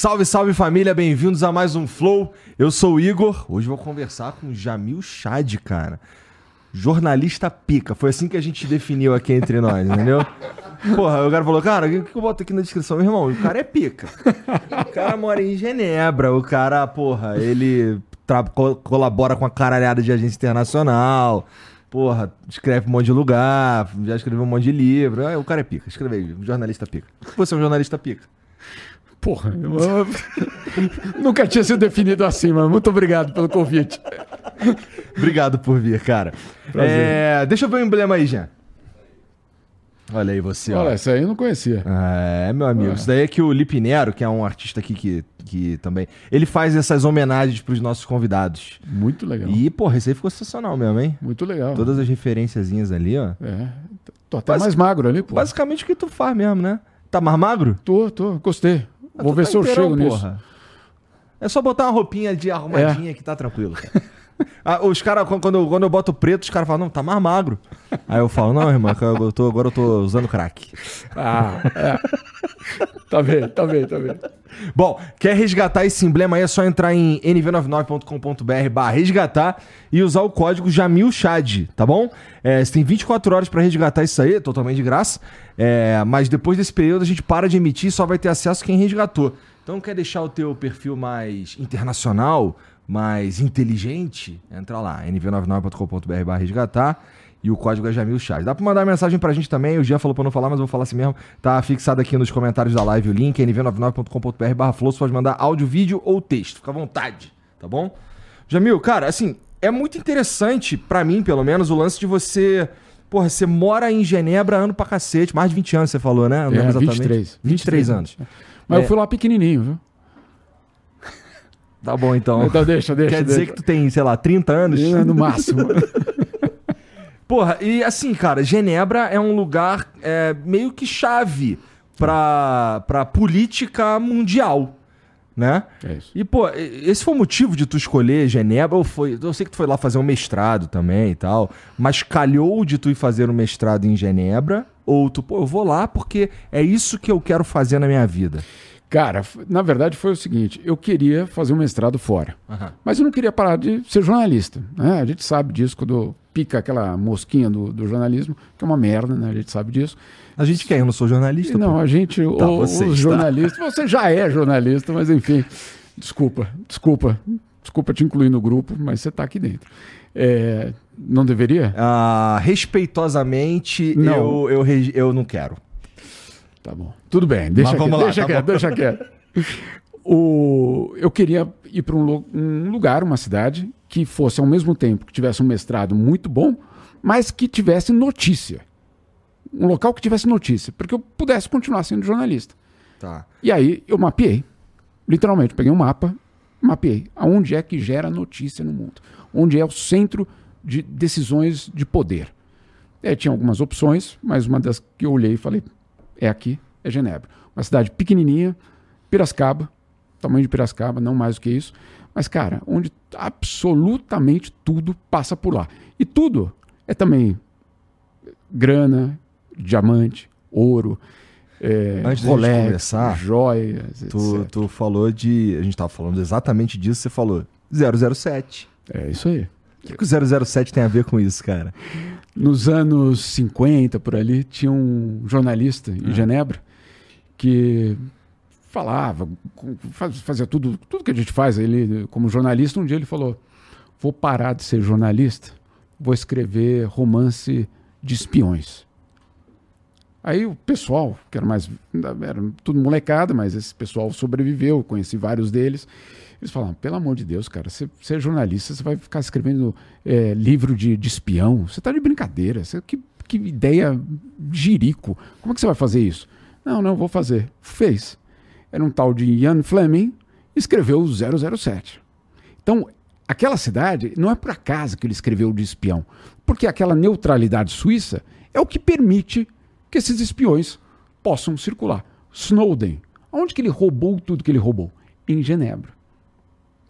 Salve, salve família, bem-vindos a mais um Flow. Eu sou o Igor. Hoje vou conversar com Jamil Chad, cara. Jornalista pica. Foi assim que a gente definiu aqui entre nós, entendeu? Porra, o cara falou, cara, o que eu boto aqui na descrição? Meu irmão, o cara é pica. O cara mora em Genebra, o cara, porra, ele co colabora com a caralhada de agência internacional. Porra, escreve um monte de lugar, já escreveu um monte de livro. Ah, o cara é pica, escreve aí, jornalista pica. Você é um jornalista pica. Porra, eu... nunca tinha sido definido assim, mas muito obrigado pelo convite. obrigado por vir, cara. É, deixa eu ver o emblema aí, Jean. Olha aí você, Olha, ó. essa aí eu não conhecia. É, meu amigo. Isso daí é que o Lipinero, que é um artista aqui que, que também. Ele faz essas homenagens pros nossos convidados. Muito legal. E, porra, esse aí ficou sensacional mesmo, hein? Muito legal. Todas as referenciazinhas ali, ó. É. Tô até Basic... mais magro ali, pô. Basicamente o que tu faz mesmo, né? Tá mais magro? Tô, tô. Gostei. Ah, Vou ver tá se eu chego porra. nisso. É só botar uma roupinha de arrumadinha é. que tá tranquilo. Ah, os caras, quando, eu, quando eu boto preto, os caras falam, não, tá mais magro. Aí eu falo, não, irmão, eu tô, agora eu tô usando crack. Ah, é. Tá vendo, tá vendo, tá vendo. Bom, quer resgatar esse emblema aí, é só entrar em nv99.com.br barra resgatar e usar o código JamilChad, tá bom? É, você tem 24 horas para resgatar isso aí, totalmente de graça. É, mas depois desse período a gente para de emitir e só vai ter acesso quem resgatou. Então quer deixar o teu perfil mais internacional, mais inteligente, entra lá, nv99.com.br resgatar e o código é Jamil Chad. Dá pra mandar mensagem pra gente também, o Jean falou pra não falar, mas eu vou falar assim mesmo. Tá fixado aqui nos comentários da live o link, nv99.com.br barra flow, você pode mandar áudio, vídeo ou texto, fica à vontade, tá bom? Jamil, cara, assim, é muito interessante, para mim pelo menos, o lance de você... Porra, você mora em Genebra ano pra cacete, mais de 20 anos você falou, né? Não é, exatamente. 23. 23, 23 anos. Mas é. eu fui lá pequenininho, viu? Tá bom, então. Então deixa, deixa. Quer dizer deixa. que tu tem, sei lá, 30 anos? No máximo. Porra, e assim, cara, Genebra é um lugar é, meio que chave pra, pra política mundial, né? É isso. E, pô, esse foi o motivo de tu escolher Genebra? Ou foi. Eu sei que tu foi lá fazer um mestrado também e tal, mas calhou de tu ir fazer um mestrado em Genebra? Ou tu, pô, eu vou lá porque é isso que eu quero fazer na minha vida? Cara, na verdade foi o seguinte: eu queria fazer um mestrado fora, uhum. mas eu não queria parar de ser jornalista. Né? A gente sabe disso quando pica aquela mosquinha do, do, jornalismo, que é uma merda, né? A gente sabe disso. A gente quer, eu não sou jornalista. Não, pô. a gente, tá, o, você os jornalistas, você já é jornalista, mas enfim, desculpa, desculpa, desculpa te incluir no grupo, mas você está aqui dentro. É, não deveria? Ah, respeitosamente, não. Eu, eu, eu não quero. Tá bom. Tudo bem, deixa Mas quieto, lá, deixa, tá quieto deixa quieto. O, eu queria ir para um, um, lugar, uma cidade, que fosse ao mesmo tempo que tivesse um mestrado muito bom, mas que tivesse notícia. Um local que tivesse notícia, porque eu pudesse continuar sendo jornalista. Tá. E aí eu mapeei, literalmente, peguei um mapa, mapeei aonde é que gera notícia no mundo, onde é o centro de decisões de poder. É, tinha algumas opções, mas uma das que eu olhei e falei, é aqui, é Genebra. Uma cidade pequenininha, Piracicaba, tamanho de Piracicaba, não mais do que isso. Mas, cara, onde absolutamente tudo passa por lá. E tudo é também grana, diamante, ouro, é, Antes Rolex, começar, joias, tu, tu, falou de. A gente estava falando exatamente disso, você falou 007. É isso aí. O que, que o 007 tem a ver com isso, cara? Nos anos 50, por ali, tinha um jornalista em é. Genebra que falava, fazia tudo, tudo que a gente faz. Ele, como jornalista, um dia ele falou: Vou parar de ser jornalista, vou escrever romance de espiões. Aí o pessoal, que era mais. Era tudo molecada, mas esse pessoal sobreviveu, conheci vários deles. Eles falaram, pelo amor de Deus, cara, você, você é jornalista, você vai ficar escrevendo é, livro de, de espião, você está de brincadeira, você, que, que ideia jirico, como é que você vai fazer isso? Não, não, vou fazer. Fez. Era um tal de Ian Fleming, escreveu o 007. Então, aquela cidade, não é por acaso que ele escreveu de espião, porque aquela neutralidade suíça é o que permite que esses espiões possam circular. Snowden, onde que ele roubou tudo que ele roubou? Em Genebra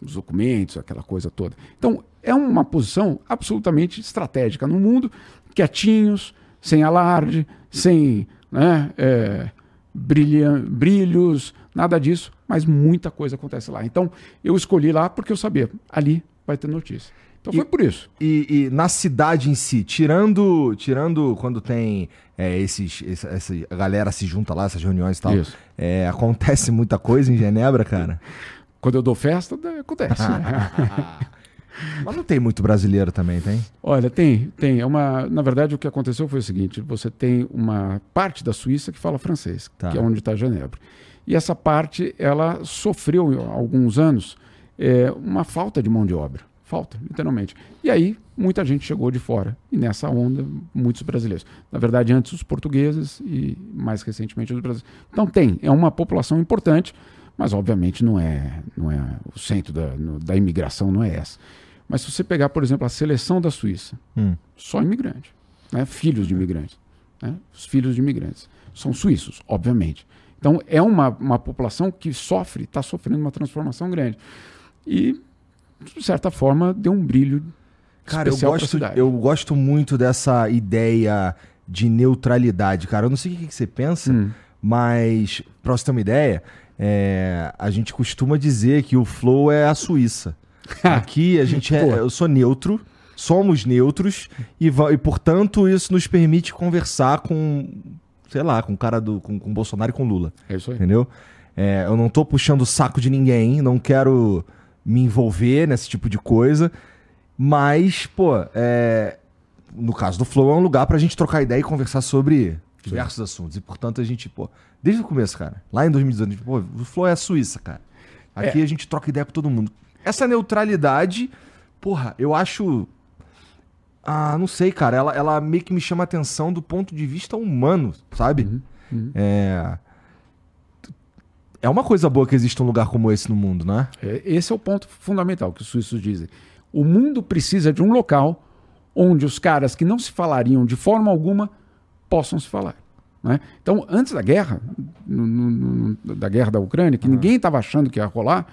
os documentos, aquela coisa toda. Então, é uma posição absolutamente estratégica no mundo, quietinhos, sem alarde, sem né, é, brilhos, nada disso. mas muita coisa acontece lá. Então, eu escolhi lá porque eu sabia, ali vai ter notícia. Então E- foi por isso. E, e na cidade em si, tirando tirando quando tem é, esses, esse- essa galera se junta lá, essas reuniões e tal, é, acontece muita coisa em Genebra, cara? Quando eu dou festa, né, acontece. Mas não tem muito brasileiro também, tem? Olha, tem, tem. É uma, na verdade, o que aconteceu foi o seguinte: você tem uma parte da Suíça que fala francês, Tá. que é onde está Genebra. E essa parte, ela sofreu há alguns anos é, uma falta de mão de obra. Falta, literalmente. E aí, muita gente chegou de fora. E nessa onda, muitos brasileiros. Na verdade, antes os portugueses e mais recentemente os brasileiros. Então tem, é uma população importante, mas obviamente não é, não é o centro da, no- da imigração, não é essa. Mas se você pegar, por exemplo, a seleção da Suíça, Hum. só imigrante, né? filhos de imigrantes. Né? Os filhos de imigrantes são suíços, obviamente. Então é uma, uma população que sofre, está sofrendo uma transformação grande. E, de certa forma, deu um brilho Cara, eu para gosto, eu gosto muito dessa ideia de neutralidade, cara. Eu não sei o que, que você pensa, Hum. mas pra você ter uma ideia, é, a gente costuma dizer que o Flow é a Suíça. Aqui a gente é, eu sou neutro, somos neutros e, e portanto isso nos permite conversar com, sei lá, com o cara do com, com Bolsonaro e com Lula. É isso aí. Entendeu? É, eu não tô puxando o saco de ninguém, não quero me envolver nesse tipo de coisa. Mas, pô, é, no caso do Flow, é um lugar pra gente trocar ideia e conversar sobre diversos assuntos. E, portanto, a gente, pô, desde o começo, cara, lá em 2018, a gente, pô, o Flow é a Suíça, cara. Aqui a gente troca ideia com todo mundo. Essa neutralidade, porra, eu acho. Ah, não sei, cara. Ela, ela meio que me chama a atenção do ponto de vista humano, sabe? uhum. É. É uma coisa boa que exista um lugar como esse no mundo, né? É, Esse é o ponto fundamental que os suíços dizem. O mundo precisa de um local onde os caras que não se falariam de forma alguma possam se falar. né? Então, antes da guerra, no- no- no- da guerra da Ucrânia, que ninguém estava achando que ia rolar,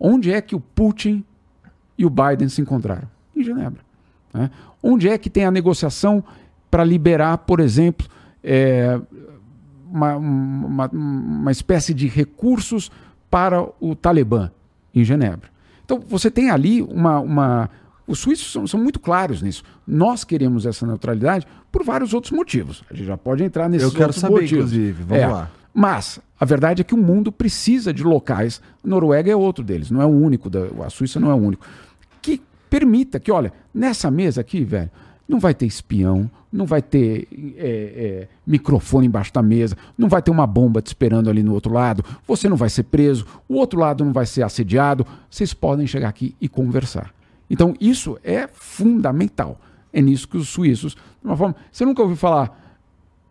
onde é que o Putin e o Biden se encontraram? Em Genebra. né? Onde é que tem a negociação para liberar, por exemplo, é, uma, uma, uma espécie de recursos para o Talibã em Genebra. Então você tem ali uma. uma os suíços são, são muito claros nisso. Nós queremos essa neutralidade por vários outros motivos. A gente já pode entrar nesses Eu quero saber, motivos. inclusive. Vamos É. lá. Mas a verdade é que o mundo precisa de locais. A Noruega é outro deles, não é o único. Da, a Suíça não é o único. Que permita que, olha, nessa mesa aqui, velho, não vai ter espião, não vai ter é, é, microfone embaixo da mesa, não vai ter uma bomba te esperando ali no outro lado, você não vai ser preso, o outro lado não vai ser assediado. Vocês podem chegar aqui e conversar. Então, isso é fundamental. É nisso que os suíços, de uma forma. Você nunca ouviu falar,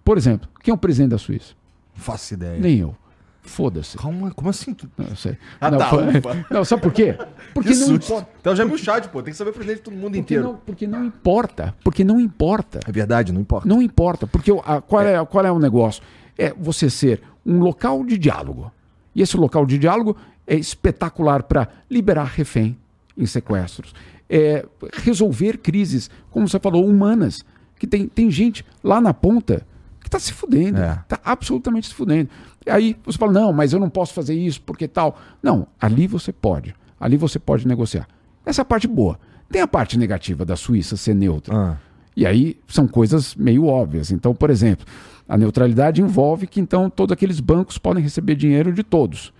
por exemplo, quem é o presidente da Suíça? Não faço ideia. Nem eu. Foda-se. Calma, como assim? Não, eu sei. Ah, não, tá, foi- não, sabe por quê? Porque Que não susto. importa. Então já é meu chat, pô. Tem que saber o presidente de todo mundo Porque inteiro. não, porque não importa. Porque não importa. É verdade, não importa. Não importa. Porque a- qual, é, qual é o negócio? É você ser um local de diálogo. E esse local de diálogo é espetacular para liberar refém em sequestros. É resolver crises, como você falou, humanas. Que tem, tem gente lá na ponta que está se fudendo. É. Está absolutamente se fudendo. E aí você fala, não, mas eu não posso fazer isso porque tal. Não, ali você pode. Ali você pode negociar. Essa é a parte boa. Tem a parte negativa da Suíça ser neutra. Ah, E aí são coisas meio óbvias. Então, por exemplo, a neutralidade envolve que então todos aqueles bancos podem receber dinheiro de todos,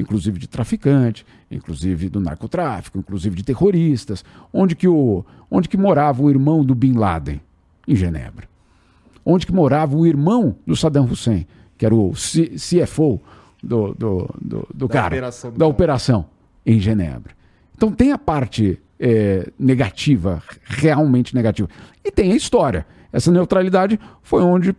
inclusive de traficante, inclusive do narcotráfico, inclusive de terroristas. Onde que, o, onde que morava o irmão do Bin Laden? Em Genebra. Onde que morava o irmão do Saddam Hussein, que era o C- CFO do, do, do, do Da cara, operação da operação em Genebra. Então tem a parte é, negativa, realmente negativa. E tem a história. Essa neutralidade foi, onde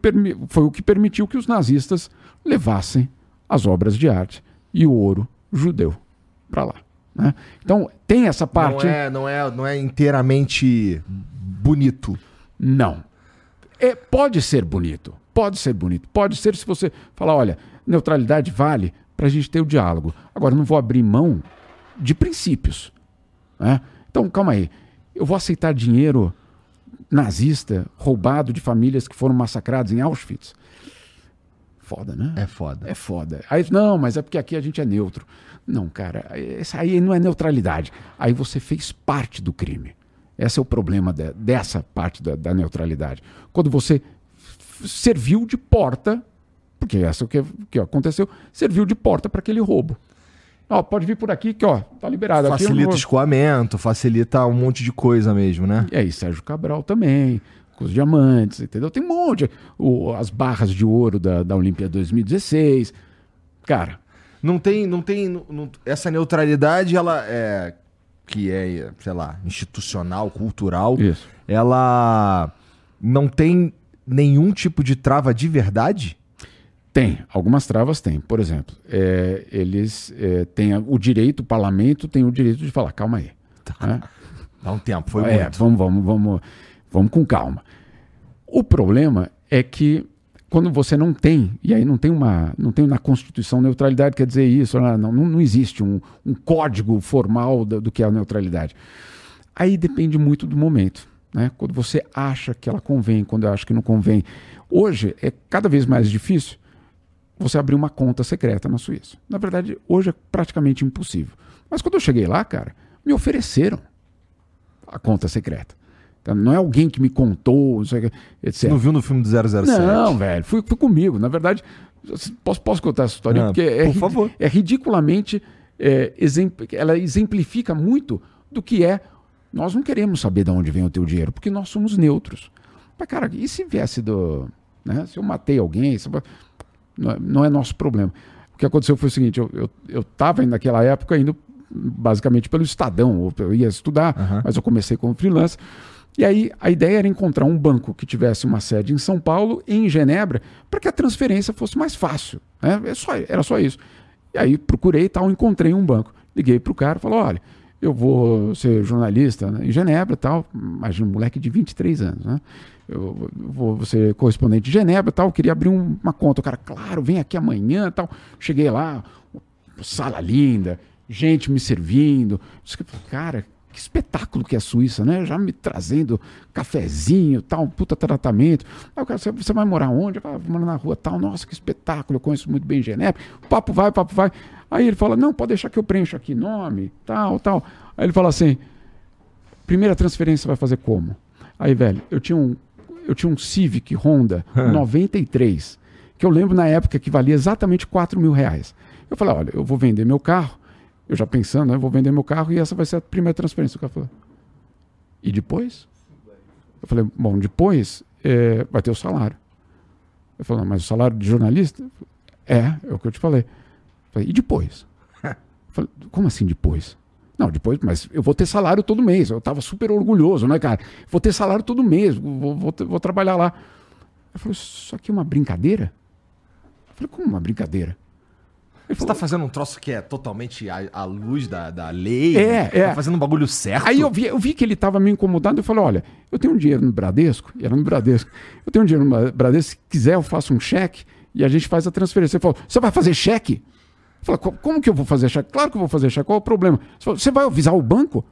foi o que permitiu que os nazistas levassem as obras de arte e o ouro judeu para lá. né? Então tem essa parte. Não, é, não, é, não é inteiramente bonito. Não. É, pode ser bonito. Pode ser bonito. Pode ser se você falar, olha, neutralidade vale para a gente ter o diálogo. Agora, não vou abrir mão de princípios. né? Então, calma aí. Eu vou aceitar dinheiro nazista roubado de famílias que foram massacradas em Auschwitz? Foda, né? É foda. É foda. Aí, não, mas é porque aqui a gente é neutro. Não, cara, isso aí não é neutralidade. Aí você fez parte do crime. Esse é o problema de, dessa parte da, da, neutralidade. Quando você serviu de porta, porque essa é o que, que aconteceu, serviu de porta para aquele roubo. Ó, pode vir por aqui que, ó, tá liberado. Facilita aqui o escoamento, facilita um monte de coisa mesmo, né? E aí, Sérgio Cabral também, com os diamantes, entendeu? Tem um monte. O, as barras de ouro da, da Olimpíada 2016. Cara. Não tem, não tem. Não, essa neutralidade, ela é. Que é, sei lá, institucional, cultural. Isso. Ela não tem nenhum tipo de trava de verdade? Tem, algumas travas tem. Por exemplo, é, eles é, têm o direito, o parlamento tem o direito de falar, calma aí. Tá. Né? Dá um tempo, foi é, muito. Vamos, vamos, vamos, vamos com calma. O problema é que quando você não tem, e aí não tem uma, não tem na Constituição neutralidade, quer dizer isso, não, não, não existe um, um código formal do, do, que é a neutralidade. Aí depende muito do momento. Né? Quando você acha que ela convém, quando eu acho que não convém. Hoje é cada vez mais difícil você abrir uma conta secreta na Suíça. Na verdade, hoje é praticamente impossível. Mas quando eu cheguei lá, cara, me ofereceram a conta secreta. Então, não é alguém que me contou, etc. Você não viu no filme do 007? Não, velho, fui, fui comigo. Na verdade, posso, posso contar essa história? Não, Porque é, por favor. é ridiculamente. É, exempl, ela exemplifica muito do que é. Nós não queremos saber de onde vem o teu dinheiro, porque nós somos neutros. Mas, cara, e se viesse do. Né, se eu matei alguém, se, não é, não é nosso problema. O que aconteceu foi o seguinte: eu estava eu, eu naquela época indo basicamente pelo Estadão, eu ia estudar, uhum. mas eu comecei como freelancer. E aí a ideia era encontrar um banco que tivesse uma sede em São Paulo e em Genebra para que a transferência fosse mais fácil. Né? É só, era só isso. E aí procurei e tal, encontrei um banco. Liguei para o cara e falei, olha, eu vou ser jornalista né, em Genebra tal, imagina um moleque de 23 anos, né? Eu vou ser correspondente de Genebra tal, queria abrir um, uma conta. O cara, claro, vem aqui amanhã tal. Cheguei lá, sala linda, gente me servindo. Cara, que espetáculo que é a Suíça, né? Já me trazendo cafezinho, tal, um puta tratamento. Aí o cara, você vai morar onde? Eu falo, morar na rua tal. Nossa, que espetáculo, eu conheço muito bem Genebra. O papo vai, o papo vai. Aí ele fala, não, pode deixar que eu preencho aqui nome, tal, tal. Aí ele fala assim, primeira transferência vai fazer como? Aí, velho, eu tinha um, eu tinha um Civic Honda 93, que eu lembro na época que valia exatamente 4 mil reais. Eu falei, olha, eu vou vender meu carro, eu já pensando, né, eu vou vender meu carro e essa vai ser a primeira transferência. O cara falou, e depois? Eu falei, bom, depois é, vai ter o salário. Eu falei, mas o salário de jornalista? É, é o que eu te falei. Eu falei e depois? Eu falei, como assim depois? Não, depois, mas eu vou ter salário todo mês. Eu estava super orgulhoso, né, cara? Vou ter salário todo mês, vou, vou, vou trabalhar lá. Eu falei, isso aqui é uma brincadeira? Eu falei, como uma brincadeira? Você está fazendo um troço que é totalmente à, à luz da, da lei? É, é. Tá fazendo um bagulho certo? Aí eu vi, eu vi que ele estava me incomodando. Eu falei, olha, eu tenho um dinheiro no Bradesco, e era no Bradesco. Eu tenho um dinheiro no Bradesco, se quiser eu faço um cheque e a gente faz a transferência. Ele falou, você vai fazer cheque? Fala, como que eu vou fazer cheque? Claro que eu vou fazer cheque. Qual é o problema? Você vai avisar o banco?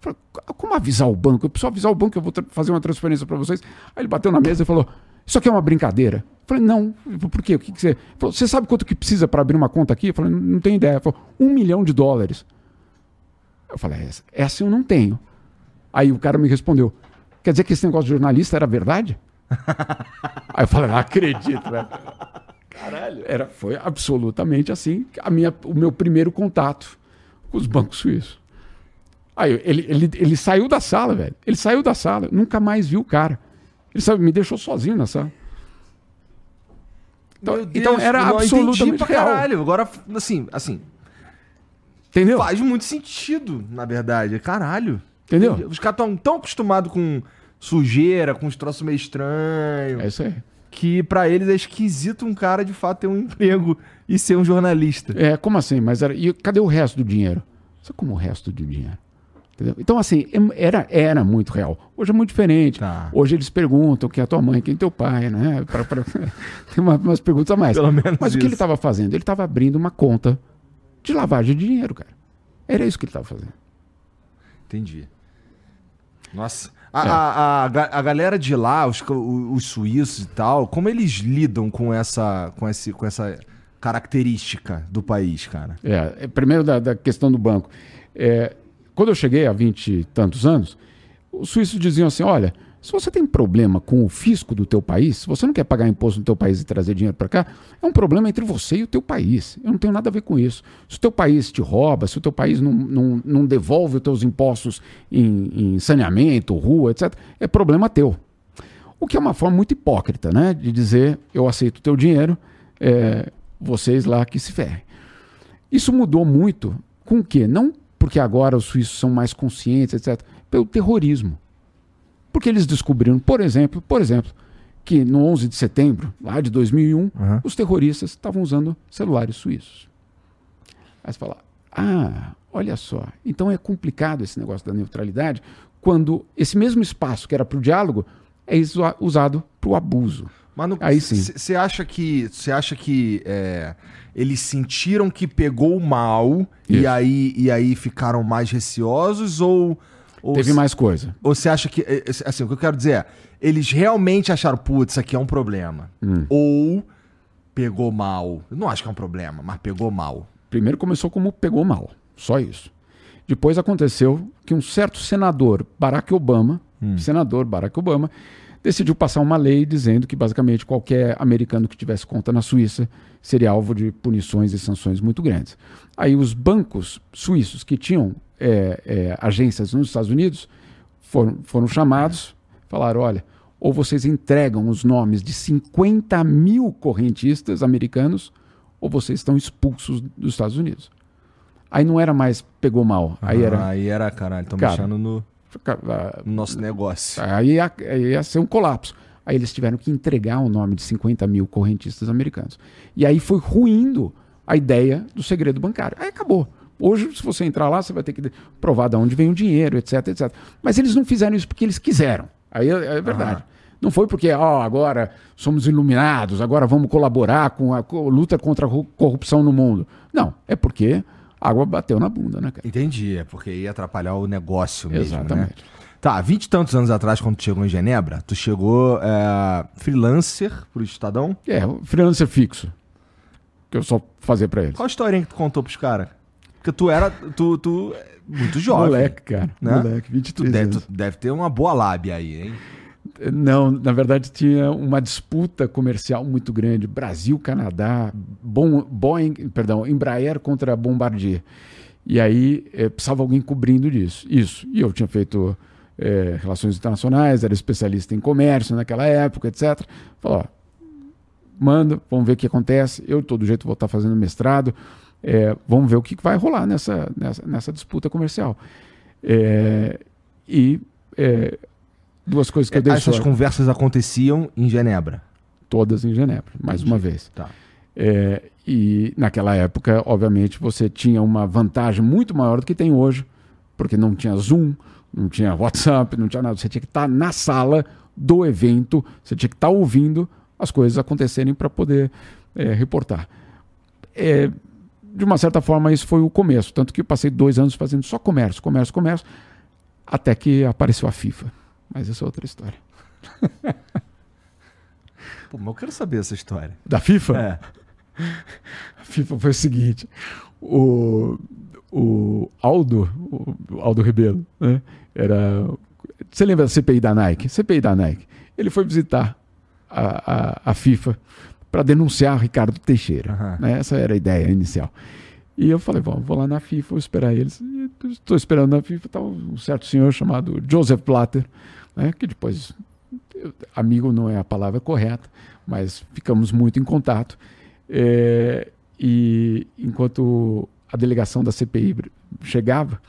Fala, como avisar o banco? Eu preciso avisar o banco que eu vou fazer uma transferência para vocês. Aí ele bateu na mesa e falou: Isso aqui é uma brincadeira. Eu falei, não, por quê? O que, que você. Falou, você sabe quanto que precisa para abrir uma conta aqui? Eu falei, não, tenho ideia. Ele falou, um milhão de dólares. Eu falei, essa, essa eu não tenho. Aí o cara me respondeu: Quer dizer que esse negócio de jornalista era verdade? Aí eu falei, não acredito, velho. Caralho. Era, foi absolutamente assim a minha, o meu primeiro contato com os bancos suíços. Aí ele, ele, ele saiu da sala, velho. Ele saiu da sala, nunca mais viu o cara. Ele sabe, me deixou sozinho na sala. Então, Deus, então era absolutamente pra real. caralho. Agora, assim, assim. Entendeu? Faz muito sentido, na verdade. Caralho. Entendeu? Os caras estão tão acostumados com sujeira, com os troços meio estranhos. É isso aí que para eles é esquisito um cara de fato ter um emprego e ser um jornalista. É, como assim? Mas era, e cadê o resto do dinheiro? Só como o resto do dinheiro? Entendeu? Então, assim, era, era muito real. Hoje é muito diferente. Tá. Hoje eles perguntam quem é tua mãe, quem é teu pai, né? Pra, pra... Tem uma, umas perguntas a mais. Pelo menos Mas isso. o que ele estava fazendo? Ele estava abrindo uma conta de lavagem de dinheiro, cara. Era isso que ele estava fazendo. Entendi. Nossa. A, é. a, a, a, galera de lá, os, os suíços e tal, como eles lidam com essa, com esse, com essa característica do país, cara? É, é primeiro da, da questão do banco. É, quando eu cheguei há 20 e tantos anos, os suíços diziam assim: olha, se você tem problema com o fisco do teu país, se você não quer pagar imposto no teu país e trazer dinheiro para cá, é um problema entre você e o teu país. Eu não tenho nada a ver com isso. Se o teu país te rouba, se o teu país não, não, não devolve os teus impostos em, em saneamento, rua, etc., é problema teu. O que é uma forma muito hipócrita, né? De dizer, eu aceito o teu dinheiro, é, vocês lá que se ferrem. Isso mudou muito com o quê? Não porque agora os suíços são mais conscientes, etc., pelo terrorismo. Porque eles descobriram, por exemplo, por exemplo, que no 11 de setembro, lá de 2001, uhum. os terroristas estavam usando celulares suíços. Aí você fala, ah, olha só, então é complicado esse negócio da neutralidade quando esse mesmo espaço que era para o diálogo é usado para o abuso. Mas no, aí sim. Você acha que você acha que é, eles sentiram que pegou mal e aí, e aí ficaram mais receosos ou ou Teve se, mais coisa. Ou você acha que. É, é, assim, o que eu quero dizer é, eles realmente acharam, putz, isso aqui é um problema. Hum. Ou pegou mal. Eu não acho que é um problema, mas pegou mal. Primeiro começou como pegou mal. Só isso. Depois aconteceu que um certo senador, Barack Obama, hum. senador Barack Obama, decidiu passar uma lei dizendo que basicamente qualquer americano que tivesse conta na Suíça seria alvo de punições e sanções muito grandes. Aí os bancos suíços que tinham é, é, agências nos Estados Unidos foram, foram chamados, falaram: olha, ou vocês entregam os nomes de 50 mil correntistas americanos, ou vocês estão expulsos dos Estados Unidos. Aí não era mais pegou mal. Aí ah, era. Aí era, caralho, estão mexendo no, no, nosso negócio. Aí ia, ia ser um colapso. Aí eles tiveram que entregar o nome de 50 mil correntistas americanos. E aí foi ruindo a ideia do segredo bancário. Aí acabou. Hoje, se você entrar lá, você vai ter que provar de onde vem o dinheiro, etc, etc. Mas eles não fizeram isso porque eles quiseram. Aí é, é verdade. Uhum. Não foi porque, ó, agora somos iluminados, agora vamos colaborar com a luta contra a corrupção no mundo. Não, é porque água bateu na bunda, né, cara? Entendi, é porque ia atrapalhar o negócio mesmo, né? Exatamente. Né? Tá, vinte e tantos anos atrás, quando tu chegou em Genebra, tu chegou é, freelancer pro Estadão? É, freelancer fixo. Que eu só fazia para eles. Qual a historinha que tu contou pros caras? Porque tu era. Tu, tu muito jovem. Moleque, cara. Né? Moleque, 23 tu deve, tu deve ter uma boa lábia aí, hein? Não, na verdade tinha uma disputa comercial muito grande. Brasil, Canadá, Boeing, perdão, Embraer contra Bombardier. E aí é, precisava alguém cobrindo disso. Isso. E eu tinha feito é, relações internacionais, era especialista em comércio naquela época, etc. Falou, manda, vamos ver o que acontece. Eu, de todo jeito, vou estar fazendo mestrado. É, vamos ver o que vai rolar nessa, nessa, nessa disputa comercial. E duas coisas que eu deixo. Essas conversas aconteciam em Genebra? Todas em Genebra, mais Entendi. uma vez. Tá. É, e naquela época, obviamente, você tinha uma vantagem muito maior do que tem hoje, porque não tinha Zoom, não tinha WhatsApp, não tinha nada. Você tinha que estar na sala do evento, você tinha que estar ouvindo as coisas acontecerem para poder é, reportar. É, de uma certa forma, isso foi o começo. Tanto que eu passei dois anos fazendo só comércio, comércio, comércio, até que apareceu a FIFA. Mas essa é outra história. Pô, mas eu quero saber essa história. Da FIFA? É. A FIFA foi o seguinte: o, o Aldo, o Aldo Rebelo, né, era. Você lembra da CPI da Nike? CPI da Nike. Ele foi visitar a, a, a FIFA para denunciar Ricardo Teixeira. Uhum. Né? Essa era a ideia inicial. E eu falei, bom, vou lá na FIFA, vou esperar eles. Estou esperando na FIFA, está um certo senhor chamado Joseph Blatter, né? que depois, amigo não é a palavra correta, mas ficamos muito em contato. É, e enquanto a delegação da CPI chegava,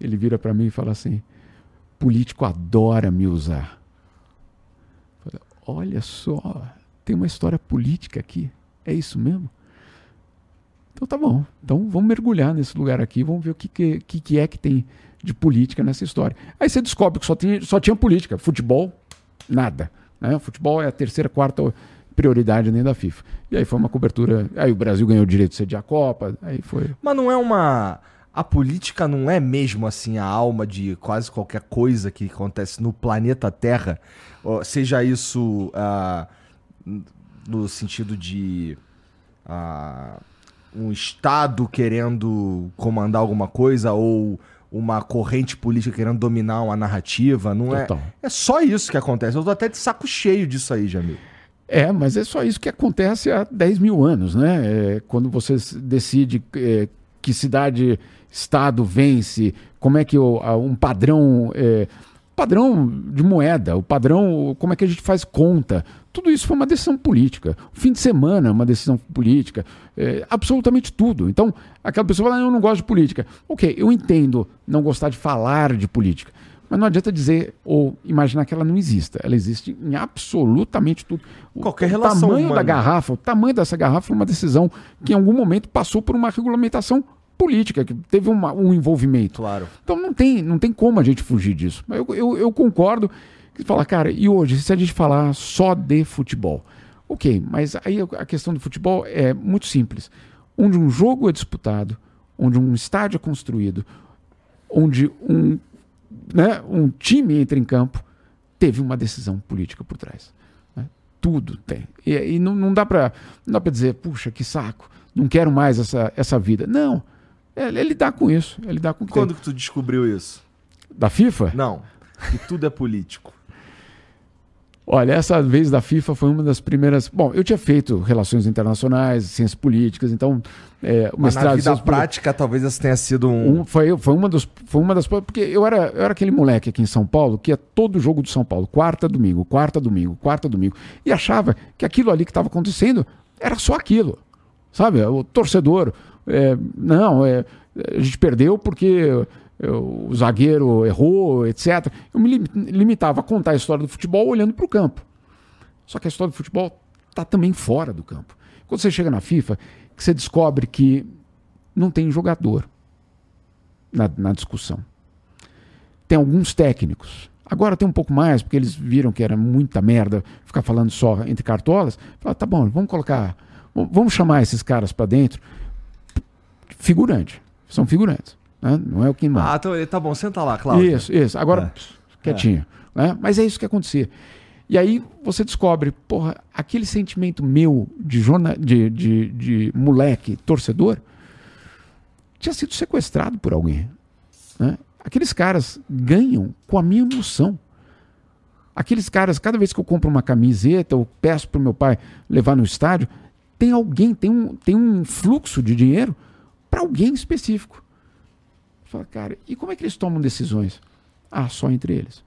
ele vira para mim e fala assim: político adora me usar. Olha só, tem uma história política aqui. É isso mesmo? Então tá bom. Então vamos mergulhar nesse lugar aqui, vamos ver o que, que, que é que tem de política nessa história. Aí você descobre que só tinha, só tinha política. Futebol, nada. Né? Futebol é a terceira, quarta prioridade nem da FIFA. E aí foi uma cobertura. Aí o Brasil ganhou o direito de sediar a Copa. Aí foi. Mas não é uma. a política não é mesmo assim a alma de quase qualquer coisa que acontece no planeta Terra, seja isso uh, no sentido de uh, um Estado querendo comandar alguma coisa ou uma corrente política querendo dominar uma narrativa, não é? Total. é? É só isso que acontece. Eu tô até de saco cheio disso aí, Jamil. É, mas é só isso que acontece há 10 mil anos, né? É, quando você decide é, que cidade, estado vence, como é que o, um padrão, é, padrão de moeda, o padrão, como é que a gente faz conta, tudo isso foi uma decisão política. O fim de semana é uma decisão política, é, absolutamente tudo. Então, aquela pessoa fala, ah, eu não gosto de política. Ok, eu entendo não gostar de falar de política. Mas não adianta dizer ou imaginar que ela não exista. Ela existe em absolutamente tudo. Qualquer relação. O tamanho humana. da garrafa, o tamanho dessa garrafa foi uma decisão que em algum momento passou por uma regulamentação política, que teve uma, um envolvimento. Claro. Então não tem, não tem como a gente fugir disso. Eu, eu, eu concordo que fala, cara, e hoje, se a gente falar só de futebol? Ok, mas aí a questão do futebol é muito simples. Onde um jogo é disputado, onde um estádio é construído, onde um né, um time entra em campo, teve uma decisão política por trás. Né? Tudo tem. E, e não, não, dá para dizer, puxa, que saco, não quero mais essa, essa vida. Não. É, é lidar com isso. É lidar com Quando que tu descobriu isso? Da FIFA? Não. Que tudo é político. Olha, essa vez da FIFA foi uma das primeiras. Bom, eu tinha feito relações internacionais, ciências políticas, então. É, o Mas na vida prática, talvez essa tenha sido um... um. foi, foi, uma dos, foi uma das. Porque eu era, eu era aquele moleque aqui em São Paulo que ia todo jogo do São Paulo, quarta, domingo, quarta, domingo, quarta, domingo, e achava que aquilo ali que estava acontecendo era só aquilo. Sabe? O torcedor. É, não, é, a gente perdeu porque o zagueiro errou, etc. Eu me limitava a contar a história do futebol olhando para o campo. Só que a história do futebol está também fora do campo. Quando você chega na FIFA, que você descobre que não tem jogador na, na discussão. Tem alguns técnicos. Agora tem um pouco mais, porque eles viram que era muita merda ficar falando só entre cartolas. Falaram, tá bom, vamos colocar, vamos chamar esses caras para dentro. Figurante, são figurantes. Né? Não é o que manda. Ah, então, tá bom, senta lá, Cláudio. Isso, isso. Agora, é. quietinho. É. Né? Mas é isso que acontecia. E aí você descobre, porra, aquele sentimento meu de, jorna, de, de, de moleque torcedor tinha sido sequestrado por alguém. Né? Aqueles caras ganham com a minha emoção. Aqueles caras, cada vez que eu compro uma camiseta ou peço para o meu pai levar no estádio, tem alguém, tem um, tem um fluxo de dinheiro para alguém específico. Fala, cara, e como é que eles tomam decisões? Ah, só entre eles.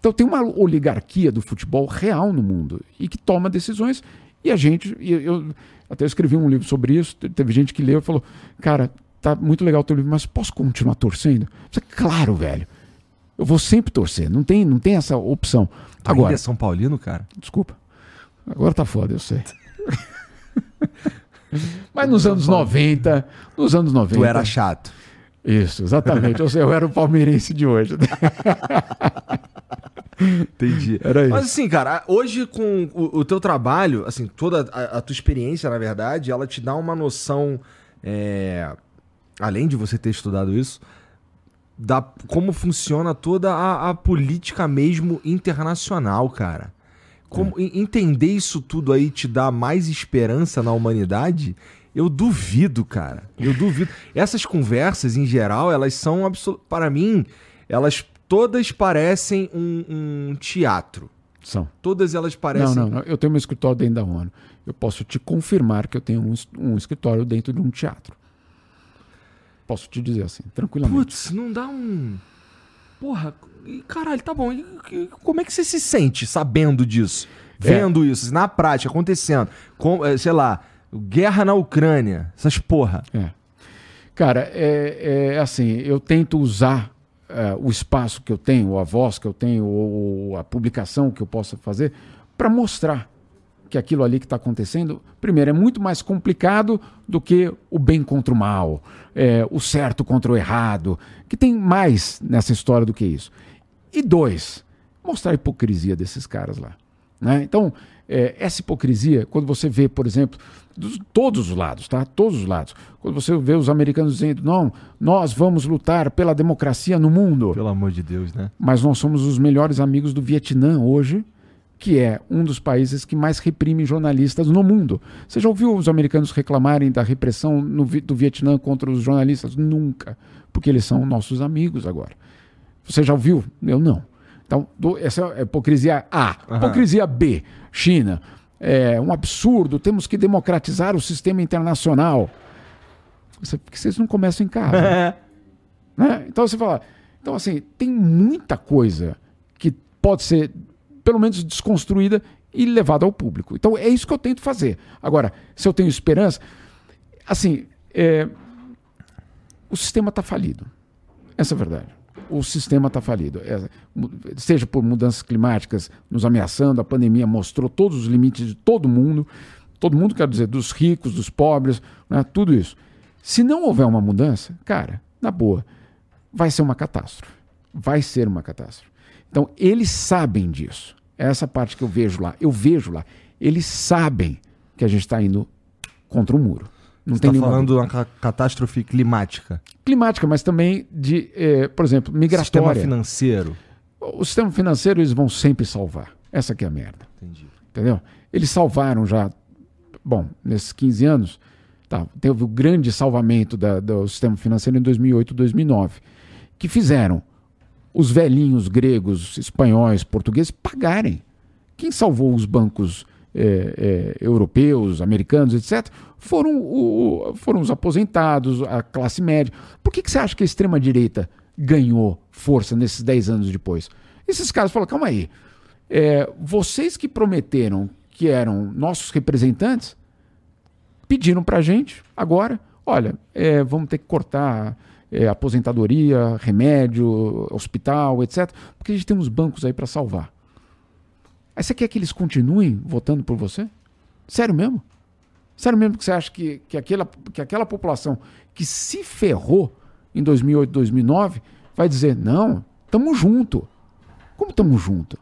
Então tem uma oligarquia do futebol real no mundo e que toma decisões e a gente, e eu até escrevi um livro sobre isso, teve gente que leu e falou, cara, tá muito legal o teu livro, mas posso continuar torcendo? Falei, claro, velho. Eu vou sempre torcer, não tem, não tem essa opção. Tu Agora, é São Paulino, cara? Desculpa. Agora tá foda, eu sei. Mas nos anos 90, nos anos 90. Tu era chato. Isso, exatamente. eu, eu era o palmeirense de hoje. Entendi. Era isso. Mas assim, cara, hoje com o, o teu trabalho, assim, toda a, a, tua experiência, na verdade, ela te dá uma noção, é, além de você ter estudado isso, da como funciona toda a, a política mesmo internacional, cara. Como é. entender isso tudo aí te dá mais esperança na humanidade eu duvido, cara. Eu duvido. Essas conversas, em geral, elas são absolutamente. Para mim, elas todas parecem um, um, teatro. São. Todas elas parecem. Não, não, não. Eu tenho um escritório dentro da ONU. Eu posso te confirmar que eu tenho um, um escritório dentro de um teatro. Posso te dizer assim, tranquilamente. Putz, não dá um. Porra, caralho, tá bom. E, como é que você se sente sabendo disso? É. Vendo isso, na prática, acontecendo? Com, eh, sei lá Guerra na Ucrânia, essas porra. É. Cara, é, é assim, eu tento usar uh, o espaço que eu tenho, a voz que eu tenho, ou a publicação que eu possa fazer, para mostrar que aquilo ali que está acontecendo, primeiro, é muito mais complicado do que o bem contra o mal, é, o certo contra o errado, que tem mais nessa história do que isso. E dois, mostrar a hipocrisia desses caras lá. Né? Então, é, essa hipocrisia, quando você vê, por exemplo, dos, todos os lados, tá? Todos os lados. Quando você vê os americanos dizendo, não, nós vamos lutar pela democracia no mundo. Pelo amor de Deus, né? Mas nós somos os melhores amigos do Vietnã hoje, que é um dos países que mais reprime jornalistas no mundo. Você já ouviu os americanos reclamarem da repressão no, do Vietnã contra os jornalistas? Nunca, porque eles são nossos amigos agora. Você já ouviu? Eu não. Então, do, essa é a hipocrisia A. Uhum. Hipocrisia B, China. É um absurdo, temos que democratizar o sistema internacional. Você, porque vocês não começam em casa. né? Então você fala. Então, assim, tem muita coisa que pode ser pelo menos desconstruída e levada ao público. Então é isso que eu tento fazer. Agora, se eu tenho esperança, assim, é, o sistema está falido. Essa é a verdade. O sistema está falido. É, seja por mudanças climáticas nos ameaçando, a pandemia mostrou todos os limites de todo mundo. Todo mundo quer dizer, dos ricos, dos pobres, né, tudo isso. Se não houver uma mudança, cara, na boa, vai ser uma catástrofe. Vai ser uma catástrofe. Então, eles sabem disso. É essa parte que eu vejo lá. Eu vejo lá. Eles sabem que a gente está indo contra o um muro. Não Você está falando de uma catástrofe climática. Climática, mas também de, eh, por exemplo, migratória. Sistema financeiro. O sistema financeiro eles vão sempre salvar. Essa aqui é a merda. Entendi. Entendeu? Eles salvaram já, bom, nesses 15 anos, tá, teve o grande salvamento da, do sistema financeiro em 2008, 2009, que fizeram os velhinhos gregos, espanhóis, portugueses pagarem. Quem salvou os bancos é, é, europeus, americanos, etc., foram, o, foram os aposentados, a classe média. Por que, que você acha que a extrema-direita ganhou força nesses 10 anos depois? Esses caras falaram: calma aí, é, vocês que prometeram que eram nossos representantes, pediram para a gente agora: olha, é, vamos ter que cortar é, aposentadoria, remédio, hospital, etc. Porque a gente tem uns bancos aí para salvar. Aí você quer que eles continuem votando por você? Sério mesmo? Sério mesmo que você acha que, que, aquela, que aquela população que se ferrou em 2008, 2009 vai dizer: não, tamo junto. Como tamo junto?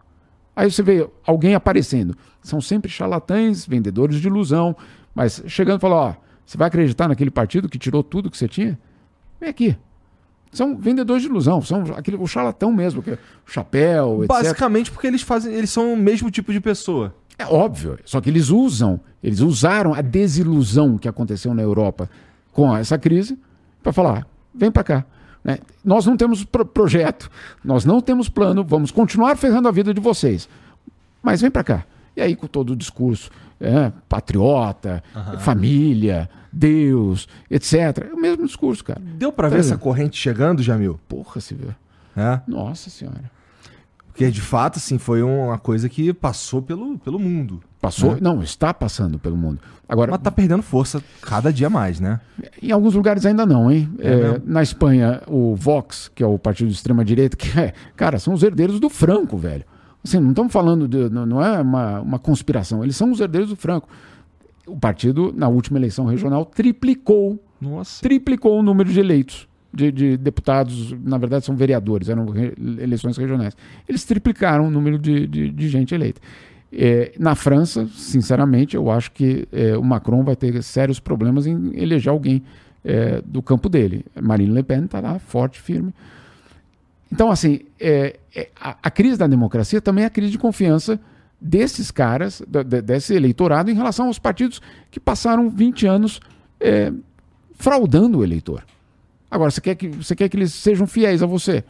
Aí você vê alguém aparecendo. São sempre charlatães, vendedores de ilusão, mas chegando e falando: ó, você vai acreditar naquele partido que tirou tudo que você tinha? Vem aqui. São vendedores de ilusão, são aquele, o charlatão mesmo, que é o chapéu, etc. Basicamente porque eles fazem, eles são o mesmo tipo de pessoa. É óbvio, só que eles usam, eles usaram a desilusão que aconteceu na Europa com essa crise para falar: vem para cá. Né? Nós não temos pro projeto, nós não temos plano, vamos continuar ferrando a vida de vocês. Mas vem para cá. E aí, com todo o discurso é, patriota, uhum. família, Deus, etc. É o mesmo discurso, cara. Deu para ver essa corrente chegando, Jamil? Porra, se vê. É? Nossa senhora. Porque de fato, assim, foi uma coisa que passou pelo, pelo mundo. Passou? Né? Não, está passando pelo mundo. Agora, Mas tá perdendo força cada dia mais, né? Em alguns lugares ainda não, hein? É é, na Espanha, o Vox, que é o partido de extrema-direita, que é, cara, são os herdeiros do Franco, velho. Assim, não estamos falando de. Não é uma, uma conspiração, eles são os herdeiros do Franco. O partido, na última eleição regional, triplicou. Nossa. Triplicou o número de eleitos. De, de, deputados, na verdade são vereadores, eram re, eleições regionais. Eles triplicaram o número de, de, de gente eleita. É, na França, sinceramente, eu acho que é, o Macron vai ter sérios problemas em eleger alguém é, do campo dele. Marine Le Pen está lá, forte, firme. Então, assim, é, é, a, a, crise da democracia também é a crise de confiança desses caras, de, desse eleitorado, em relação aos partidos que passaram 20 anos é, fraudando o eleitor. Agora, você quer, que, você quer que eles sejam fiéis a você.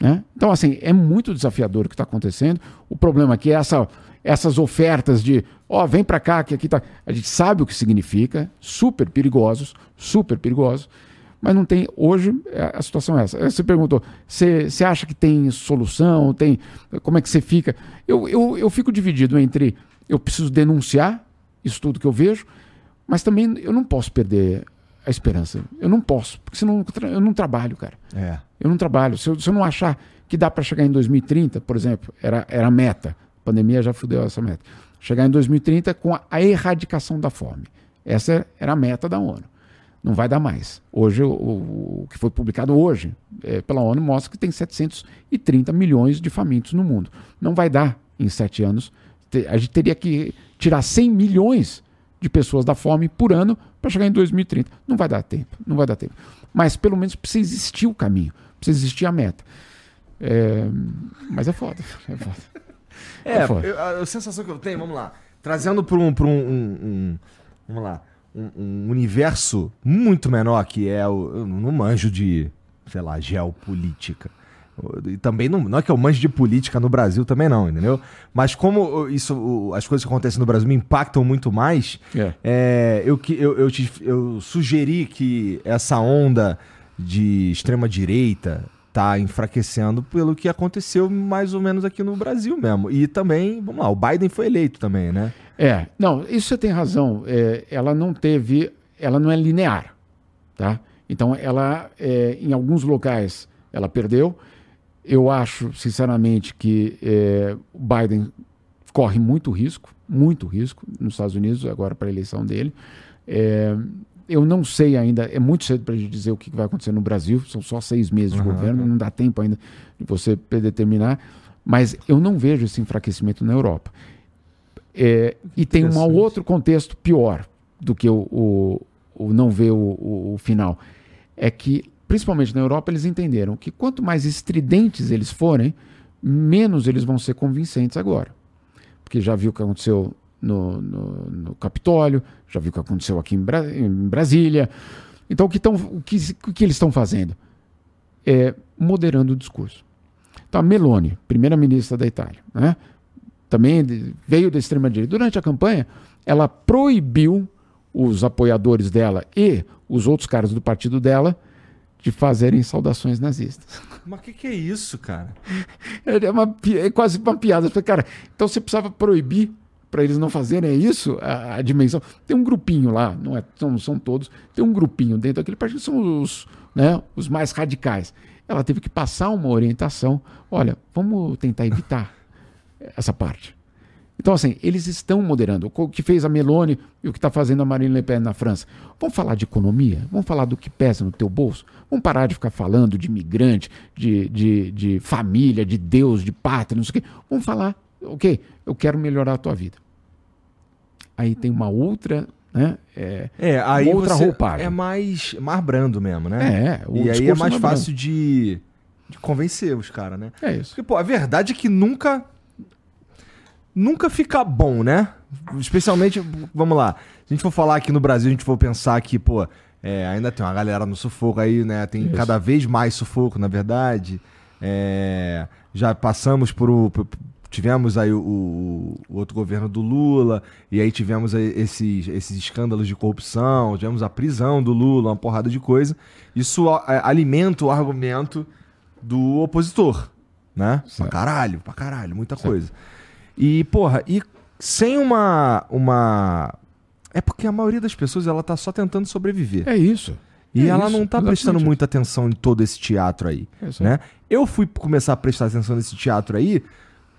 Né? Então, assim, é muito desafiador o que está acontecendo. O problema aqui é essa, essas ofertas de, ó, oh, vem para cá, que aqui tá. A gente sabe o que significa, super perigosos, super perigosos. Mas não tem. Hoje é, a situação é essa. Você perguntou: você acha que tem solução? Tem, como é que você fica? Eu, eu, eu fico dividido entre eu preciso denunciar isso tudo que eu vejo, mas também eu não posso perder a esperança. Eu não posso, porque senão eu não trabalho, cara. É. Eu não trabalho. Se eu, se eu não achar que dá para chegar em 2030, por exemplo, era, era a meta. A pandemia já fudeu essa meta. Chegar em 2030 com a, a erradicação da fome. Essa era a meta da ONU não vai dar mais. Hoje, o, o que foi publicado hoje é, pela ONU mostra que tem 730 milhões de famintos no mundo. Não vai dar em sete anos A gente teria que tirar 100 milhões de pessoas da fome por ano para chegar em 2030. Não vai dar tempo, não vai dar tempo. Mas pelo menos precisa existir o caminho, precisa existir a meta. É, mas é foda, é foda. É, é foda. Eu, a, a, sensação que eu tenho, vamos lá, trazendo para um, um, um, um, vamos lá, um, um, universo muito menor que é o, eu não manjo de, sei lá, geopolítica. E também não, não é que eu manjo de política no Brasil também não, entendeu? Mas como isso, as coisas que acontecem no Brasil me impactam muito mais, é. É, eu, eu, eu, te, eu sugeri que essa onda de extrema direita tá enfraquecendo pelo que aconteceu mais ou menos aqui no Brasil mesmo. E também, vamos lá, o Biden foi eleito também, né? É, não, isso você tem razão. É, ela não teve, ela não é linear, tá? Então ela, é, em alguns locais, ela perdeu eu acho, sinceramente, que é, o Biden corre muito risco, muito risco nos Estados Unidos, agora para a eleição dele. É, eu não sei ainda, é muito cedo para a gente dizer o que vai acontecer no Brasil, são só seis meses de uhum. governo, não dá tempo ainda de você determinar, mas eu não vejo esse enfraquecimento na Europa. É, e tem um outro contexto pior do que o, o, o não ver o, o, o final. É que principalmente na Europa, eles entenderam que quanto mais estridentes eles forem, menos eles vão ser convincentes agora. Porque já viu o que aconteceu no, no, no Capitólio, já viu o que aconteceu aqui em, Bra em Brasília. Então, o que, tão, o que, o que eles estão fazendo? É moderando o discurso. Então, a Meloni, primeira-ministra da Itália, né, também veio da extrema-direita. Durante a campanha, ela proibiu os apoiadores dela e os outros caras do partido dela de fazerem saudações nazistas. Mas o que, que, é isso, cara? É, uma, é quase uma piada. Cara, então você precisava proibir para eles não fazerem é isso a, a, dimensão. Tem um grupinho lá, não é, são, todos, tem um grupinho dentro daquele partido que são os, né, os mais radicais. Ela teve que passar uma orientação. Olha, vamos tentar evitar essa parte. Então, assim, eles estão moderando. O que fez a Meloni e o que está fazendo a Marine Le Pen na França. Vamos falar de economia? Vamos falar do que pesa no teu bolso? Vamos parar de ficar falando de imigrante, de, de, de família, de Deus, de pátria, não sei o quê. Vamos falar, ok, eu quero melhorar a tua vida. Aí tem uma outra né? É, é aí outra roupagem. É mais, mais brando mesmo, né? É, e aí é mais fácil de, de convencer os caras, né? É isso. Porque, pô, a verdade é que nunca nunca fica bom, né? Especialmente, vamos lá, se a gente for falar aqui no Brasil, a gente for pensar que, pô, é, ainda tem uma galera no sufoco aí, né? Tem Isso. cada vez mais sufoco, na verdade. É, já passamos por, o, tivemos aí o, o, o, outro governo do Lula, e aí tivemos aí esses, esses escândalos de corrupção, tivemos a prisão do Lula, uma porrada de coisa. Isso alimenta o argumento do opositor, né? Certo. Pra caralho, pra caralho, muita certo. coisa. E, porra, e sem uma. uma... É porque a maioria das pessoas ela tá só tentando sobreviver. É isso. E é ela isso, não tá prestando muita atenção em todo esse teatro aí. É né? Eu fui começar a prestar atenção nesse teatro aí,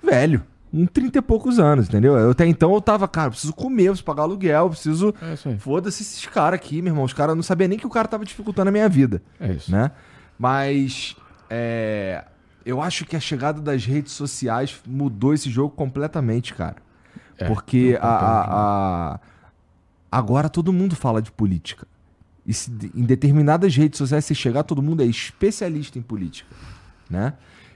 velho, com 30 e poucos anos, entendeu? Eu, até então eu tava, cara, preciso comer, preciso pagar aluguel, preciso. É Foda-se esses caras aqui, meu irmão. Os caras não sabiam nem que o cara tava dificultando a minha vida. É isso. Né? Mas. É eu acho que a chegada das redes sociais mudou esse jogo completamente, cara. É, Porque a, a, a, agora todo mundo fala de política. E se, em determinadas redes sociais, se chegar, todo mundo é especialista em política. Né?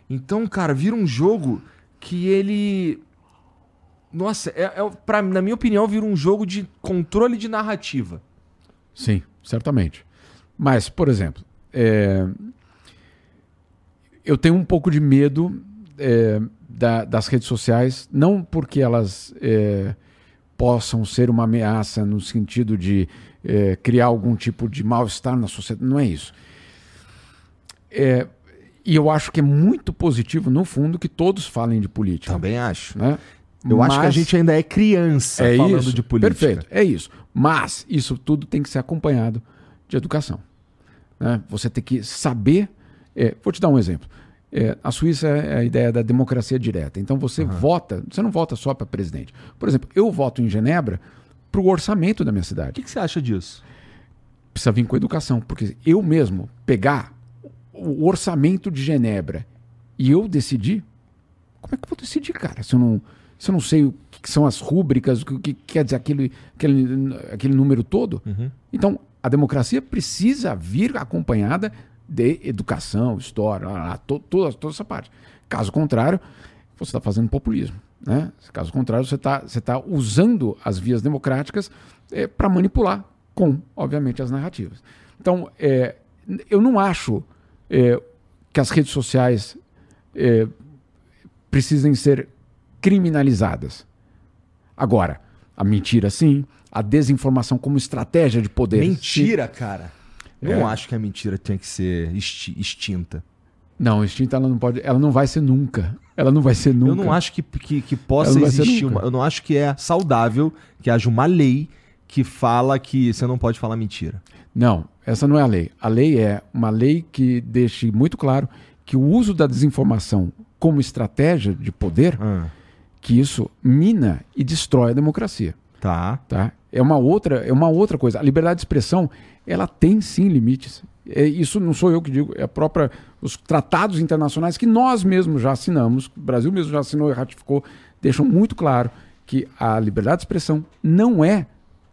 Então, cara, vira um jogo que ele. Nossa, é, é pra, na minha opinião, vira um jogo de controle de narrativa. Sim, certamente. Mas, por exemplo, é, eu tenho um pouco de medo é, da, das redes sociais, não porque elas é, possam ser uma ameaça no sentido de é, criar algum tipo de mal-estar na sociedade, não é isso. É, e eu acho que é muito positivo, no fundo, que todos falem de política. Também acho. Né? Eu Mas, acho que a gente ainda é criança é falando isso, de política. Perfeito, é isso. Mas isso tudo tem que ser acompanhado de educação. Né? Você tem que saber. É, vou te dar um exemplo. É, a Suíça é a ideia da democracia direta. Então você uhum. vota, você não vota só para presidente. Por exemplo, eu voto em Genebra para o orçamento da minha cidade. O que, que, você acha disso? Precisa vir com educação, porque eu mesmo pegar o orçamento de Genebra e eu decidir, como é que eu vou decidir, cara? Se eu não, se eu não sei o que são as rúbricas, o que, que quer dizer aquele, aquele, aquele número todo. Então, a democracia precisa vir acompanhada de educação, história, lá, lá, to- toda, toda essa parte. Caso contrário, você está fazendo populismo. Né? Caso contrário, você está você tá usando as vias democráticas para manipular com, obviamente, as narrativas. Então, é, eu não acho é, que as redes sociais é, precisem ser criminalizadas. Agora, a mentira sim, a desinformação como estratégia de poder. Mentira, cara. Eu É. não acho que a mentira tenha que ser exti- extinta. sim. Não, extinta ela não pode, ela não vai ser nunca. Ela não vai ser nunca. Eu não acho que, que, que possa existir uma. Eu não acho que é saudável que haja uma lei que fala que você não pode falar mentira. Não, essa não é a lei. A lei é uma lei que deixe muito claro que o uso da desinformação como estratégia de poder, Ah, que isso mina e destrói a democracia. tá. tá? É uma outra, é uma outra coisa. A liberdade de expressão, ela tem sim limites. É, isso não sou eu que digo, é a própria os tratados internacionais que nós mesmos já assinamos, o Brasil mesmo já assinou e ratificou, deixam muito claro que a liberdade de expressão não é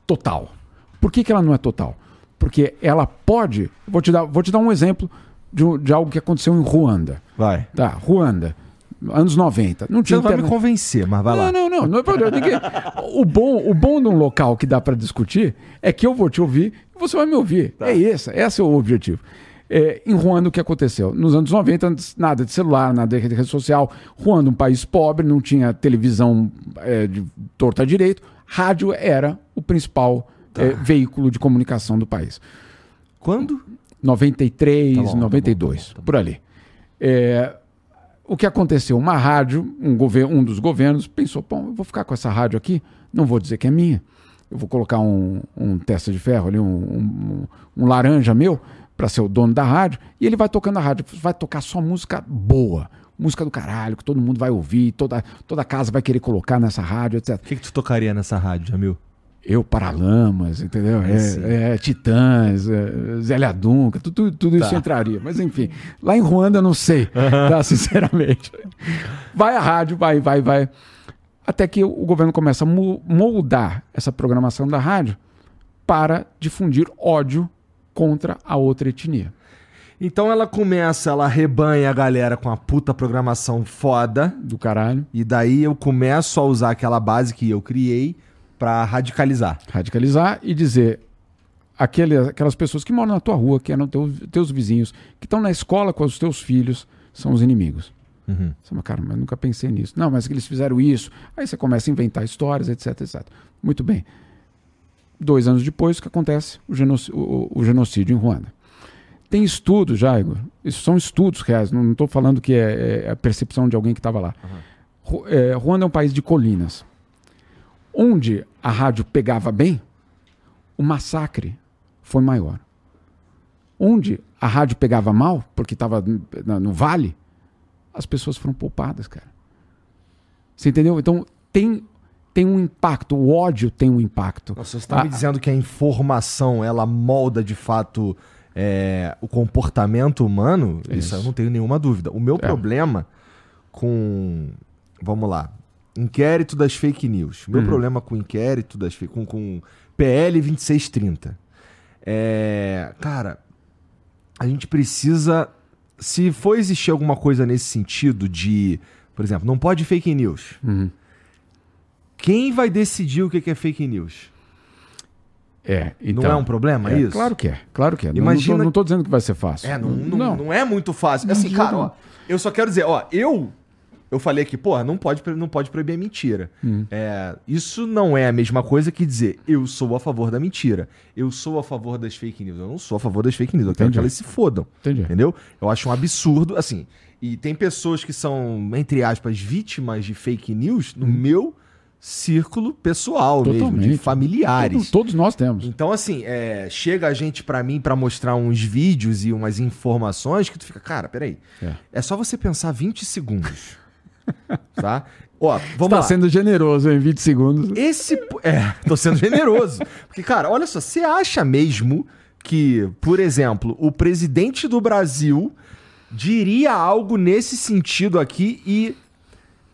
total. Por que, que ela não é total? Porque ela pode, vou te dar, vou te dar um exemplo de, de algo que aconteceu em Ruanda. Vai. Tá, Ruanda, anos 90. Não Você tinha não vai me convencer, mas vai lá. Não, não, não. não é problema. Ninguém- o, bom, o bom de um local que dá para discutir é que eu vou te ouvir e você vai me ouvir. Tá. É esse, esse é o objetivo. É, em Ruanda, o que aconteceu? Nos anos 90, antes, nada de celular, nada de rede social. Ruanda, um país pobre, não tinha televisão é, de torta direito. Rádio era o principal Tá. é, veículo de comunicação do país. Quando? 93, Tá bom, tá bom, 92, tá bom, tá bom. por ali. É, o que aconteceu? Uma rádio, um, um dos governos pensou: bom, eu vou ficar com essa rádio aqui, não vou dizer que é minha. Eu vou colocar um, um testa de ferro ali, um, um- um laranja meu, para ser o dono da rádio, e ele vai tocando a rádio. Vai tocar só música boa, música do caralho, que todo mundo vai ouvir, toda, toda casa vai querer colocar nessa rádio, etc. O que, que tu tocaria nessa rádio, Jamil? Eu, Paralamas, entendeu? É, sim. É, é, Titãs, é, Zélia Dunca, tudo, tudo isso Tá. entraria. Mas enfim, lá em Ruanda eu não sei, tá? Sinceramente. Vai a rádio, vai, vai, vai. Até que o governo começa a moldar essa programação da rádio para difundir ódio contra a outra etnia. Então ela começa, ela rebanha a galera com a puta programação foda. Do caralho. E daí eu começo a usar aquela base que eu criei pra radicalizar. radicalizar e dizer aquele, aquelas pessoas que moram na tua rua, que eram teus, teus vizinhos, que estão na escola com os teus filhos, são os inimigos. Uhum. Você fala, cara, mas eu nunca pensei nisso. Não, mas que eles fizeram isso. Aí você começa a inventar histórias, etc, etc. Muito bem. Dois anos depois, o que acontece? O, genoc- o- o genocídio em Ruanda. Tem estudos já, Igor. Isso são estudos reais. Não estou falando que é, é a percepção de alguém que estava lá. Ru- é, Ruanda é um país de colinas. Onde a rádio pegava bem, o massacre foi maior. Onde a rádio pegava mal, porque estava no vale, as pessoas foram poupadas, cara. Você entendeu? Então tem, tem um impacto, o ódio tem um impacto. Nossa, você está me dizendo que a informação ela molda de fato é, o comportamento humano? Isso. Isso. eu não tenho nenhuma dúvida. O meu É. problema com. Vamos lá. Inquérito das fake news. Meu Uhum. problema com o inquérito das fake. Com, com PL 2630. É. Cara, a gente precisa. Se for existir alguma coisa nesse sentido de. Por exemplo, não pode fake news. Uhum. Quem vai decidir o que é fake news? É, então, não é um problema é, isso? Claro que é, claro que é. Não- Imagina- Não estou dizendo que vai ser fácil. É, não, não, não. é muito fácil. Assim, Não, cara, não. ó, eu só quero dizer, ó, eu eu falei aqui, porra, não pode, não pode proibir a mentira. Hum. É, isso não é a mesma coisa que dizer eu sou a favor da mentira. Eu sou a favor das fake news. Eu não sou a favor das fake news. Eu quero que elas se fodam. Entendi. Entendeu? Eu acho um absurdo, assim. E tem pessoas que são, entre aspas, vítimas de fake news no meu círculo pessoal mesmo, de Hum. Totalmente. familiares. Todos, todos nós temos. Então, assim, é, chega a gente pra mim pra mostrar uns vídeos e umas informações que tu fica, cara, peraí. É. É só você pensar 20 segundos. tá? Ó, vamos Tá lá. sendo generoso em 20 segundos. Esse. É, tô sendo generoso. Porque, cara, olha só, você acha mesmo que, por exemplo, o presidente do Brasil diria algo nesse sentido aqui e.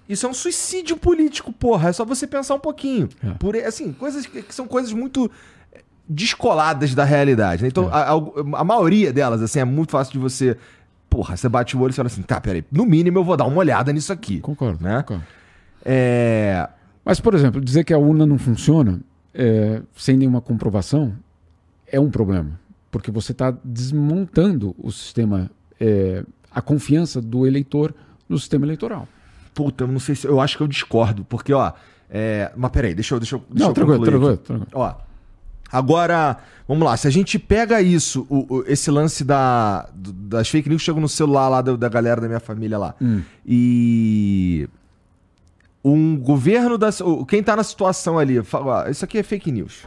Isso é um suicídio político, porra. É só você pensar um pouquinho. É. Por, assim, coisas que que são coisas muito descoladas da realidade. né? Então, É. a, a- a maioria delas, assim, é muito fácil de você. Porra, você bate o olho e fala assim, tá, peraí, no mínimo eu vou dar uma olhada nisso aqui. Concordo. Né? concordo. É. Mas, por exemplo, dizer que a urna não funciona é, sem nenhuma comprovação é um problema. Porque você está desmontando o sistema, é, a confiança do eleitor no sistema eleitoral. Puta, eu não sei se. Eu acho que eu discordo, porque, ó. É, mas peraí, deixa eu. Deixa eu, deixa não, eu tranquilo, tranquilo, tranquilo. Ó, agora, vamos lá. Se a gente pega isso, o- o- esse lance da, das fake news que chegam no celular lá da, da galera da minha família lá. Hum. E. Um governo da. Quem tá na situação ali, fala, ó, isso aqui é fake news.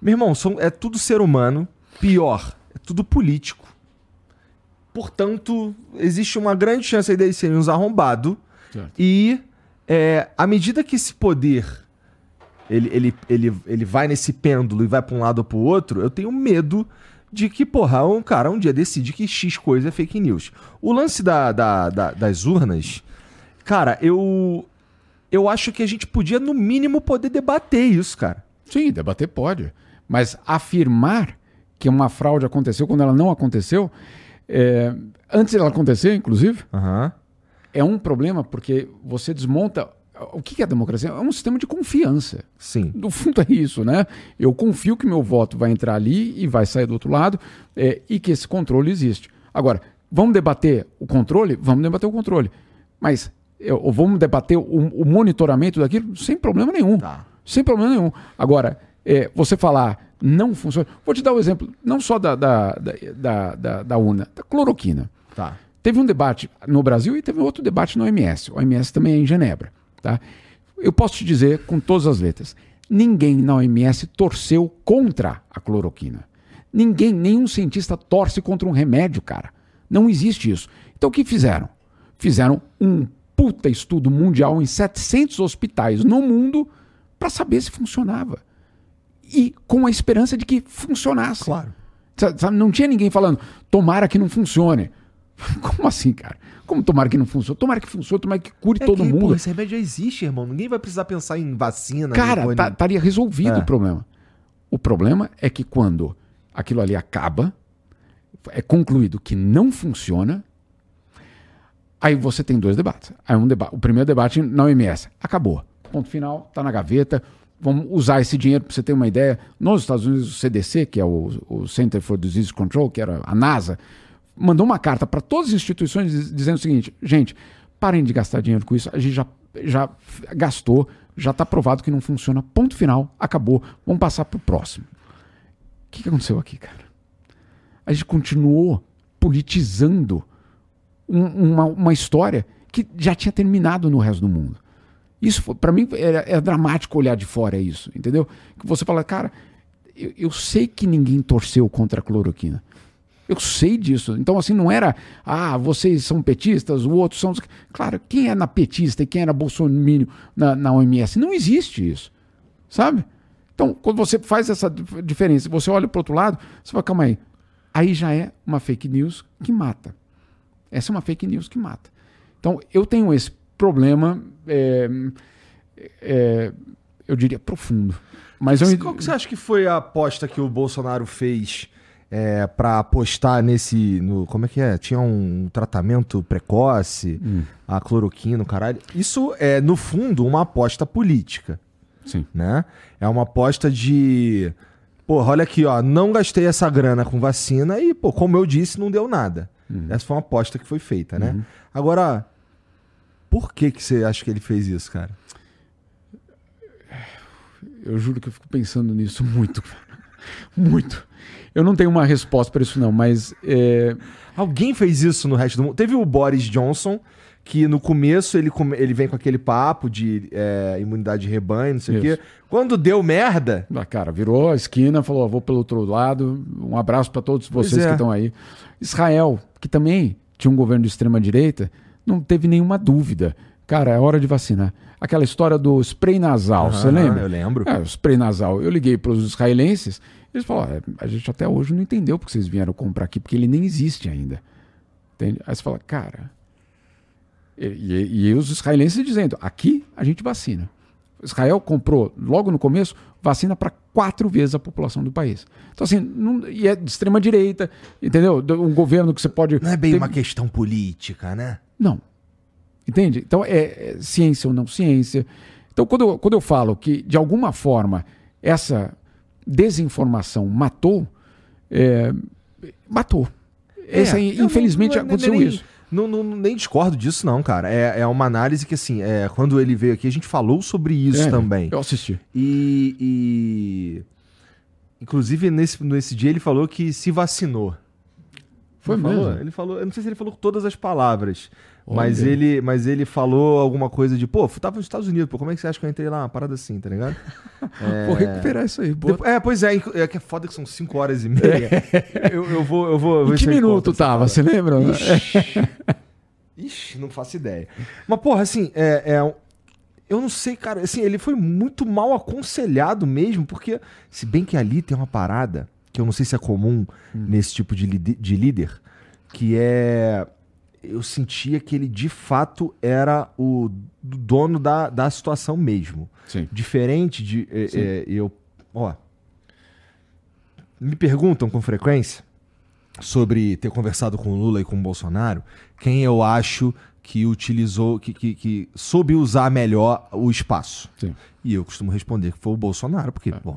Meu irmão, são, é tudo ser humano. Pior, é tudo político. Portanto, existe uma grande chance aí deles serem uns arrombados. E é, à medida que esse poder ele, ele, ele, ele vai nesse pêndulo e vai pra um lado ou pro outro, eu tenho medo de que, porra, um cara um dia decide que X coisa é fake news. O lance da, da- da- das urnas, cara, eu. Eu acho que a gente podia, no mínimo, poder debater isso, cara. Sim, debater pode. Mas afirmar que uma fraude aconteceu quando ela não aconteceu, é, antes dela acontecer, inclusive, Aham. é um problema porque você desmonta. O que é a democracia? É um sistema de confiança. Sim. No fundo é isso, né? Eu confio que meu voto vai entrar ali e vai sair do outro lado é, e que esse controle existe. Agora, vamos debater o controle? Vamos debater o controle. Mas eu- vamos debater o, o monitoramento daquilo sem problema nenhum. Tá. Sem problema nenhum. Agora, é, você falar não funciona. Vou te dar o um exemplo, não só da, da, da, da, da, da UNA, da cloroquina. Tá. Teve um debate no Brasil e teve outro debate no OMS. O OMS também é em Genebra. Tá? Eu posso te dizer com todas as letras: ninguém na OMS torceu contra a cloroquina. Ninguém, nenhum cientista torce contra um remédio, cara. Não existe isso. Então o que fizeram? Fizeram um puta estudo mundial em 700 hospitais no mundo para saber se funcionava. E com a esperança de que funcionasse. Claro. Não tinha ninguém falando, tomara que não funcione. Como assim, cara? Como tomara que não funcione? Tomara que funcione, tomara que cure É todo que, mundo. porra, esse remédio já existe, irmão. Ninguém vai precisar pensar em vacina. Cara, nem tá- estaria resolvido É. o problema. O problema é que quando aquilo ali acaba, é concluído que não funciona, aí você tem dois debates. Aí um deba o primeiro debate na OMS, acabou. Ponto final, tá na gaveta. Vamos usar esse dinheiro para você ter uma ideia. Nos Estados Unidos, o CDC, que é o, o Center for Disease Control, que era a NASA, mandou uma carta para todas as instituições diz- dizendo o seguinte: gente, parem de gastar dinheiro com isso. A gente já, já gastou, já está provado que não funciona. Ponto final, acabou. Vamos passar para o próximo. O que, que aconteceu aqui, cara? A gente continuou politizando um- uma, uma história que já tinha terminado no resto do mundo. Isso, para mim, é, é dramático olhar de fora isso, entendeu? Que você fala, cara, eu, eu sei que ninguém torceu contra a cloroquina. Eu sei disso. Então, assim, não era, ah, vocês são petistas, o outro são. Claro, quem é na petista e quem era bolsominion na, na OMS? Não existe isso. Sabe? Então, quando você faz essa dif- diferença, você olha para o outro lado, você fala, calma aí. Aí já é uma fake news que mata. Essa é uma fake news que mata. Então, eu tenho esse problema, é, é, eu diria, profundo. Mas eu, Qual que você acha que foi a aposta que o Bolsonaro fez é, para apostar nesse. No, como é que é? Tinha um tratamento precoce, Hum. a cloroquina, o caralho. Isso é, no fundo, uma aposta política, Sim. né? É uma aposta de. Porra, olha aqui, ó, não gastei essa grana com vacina e, pô, como eu disse, não deu nada. Essa foi uma aposta que foi feita, né? Agora, por que que você acha que ele fez isso, cara? Eu juro que eu fico pensando nisso muito. muito. Eu não tenho uma resposta para isso, não, mas é, Alguém fez isso no resto do mundo. Teve o Boris Johnson, que no começo ele, come- ele vem com aquele papo de é, imunidade de rebanho, não sei o quê. Quando deu merda, Ah, cara, virou a esquina, falou, vou pelo outro lado. Um abraço para todos vocês é. que estão aí. Israel, que também tinha um governo de extrema direita, não teve nenhuma dúvida. Cara, é hora de vacinar. Aquela história do spray nasal, você lembra? eu lembro. É, o spray nasal. Eu liguei para os israelenses, eles falaram, "É, a gente até hoje não entendeu porque vocês vieram comprar aqui, porque ele nem existe ainda. Entende? Aí você fala, cara, E, e, e os israelenses dizendo: aqui a gente vacina. Israel comprou, logo no começo, vacina para quatro vezes a população do país. Então, assim, não, e é de extrema direita, entendeu? Um governo que você pode. Não é bem ter... uma questão política, né? Não. Entende? Então, é, é, ciência ou não ciência. Então, quando eu, quando eu falo que, de alguma forma, essa desinformação matou, é, matou. É, Essa, infelizmente, não, não, aconteceu nem, isso. Não, não, nem discordo disso, não, cara. É, é uma análise que, assim, é, quando ele veio aqui, a gente falou sobre isso é, também. Eu assisti. E, e. Inclusive, nesse, nesse dia ele falou que se vacinou. Foi ele mesmo? Falou, ele falou, eu não sei se ele falou todas as palavras, mas ele, mas ele falou alguma coisa de, pô, tava nos Estados Unidos, pô, como é que você acha que eu entrei lá? Uma parada assim, tá ligado? é... Vou recuperar isso aí. Boa. É, pois é, é que é foda que são 5 horas e meia. É. Eu, eu, vou, eu vou. Em que minuto tava? Você lembra? Ixi. Ixi, não faço ideia. Mas, porra, assim, é, é, eu não sei, cara. Assim, ele foi muito mal aconselhado mesmo, porque, se bem que ali tem uma parada que eu não sei se é comum hum. nesse tipo de, de líder, que é. Eu sentia que ele de fato era o dono da, da situação mesmo. Sim. Diferente de. É, é, eu. Ó. Me perguntam com frequência sobre ter conversado com o Lula e com o Bolsonaro, quem eu acho que utilizou, que, que, que soube usar melhor o espaço. Sim. E eu costumo responder que foi o Bolsonaro, porque, é. bom,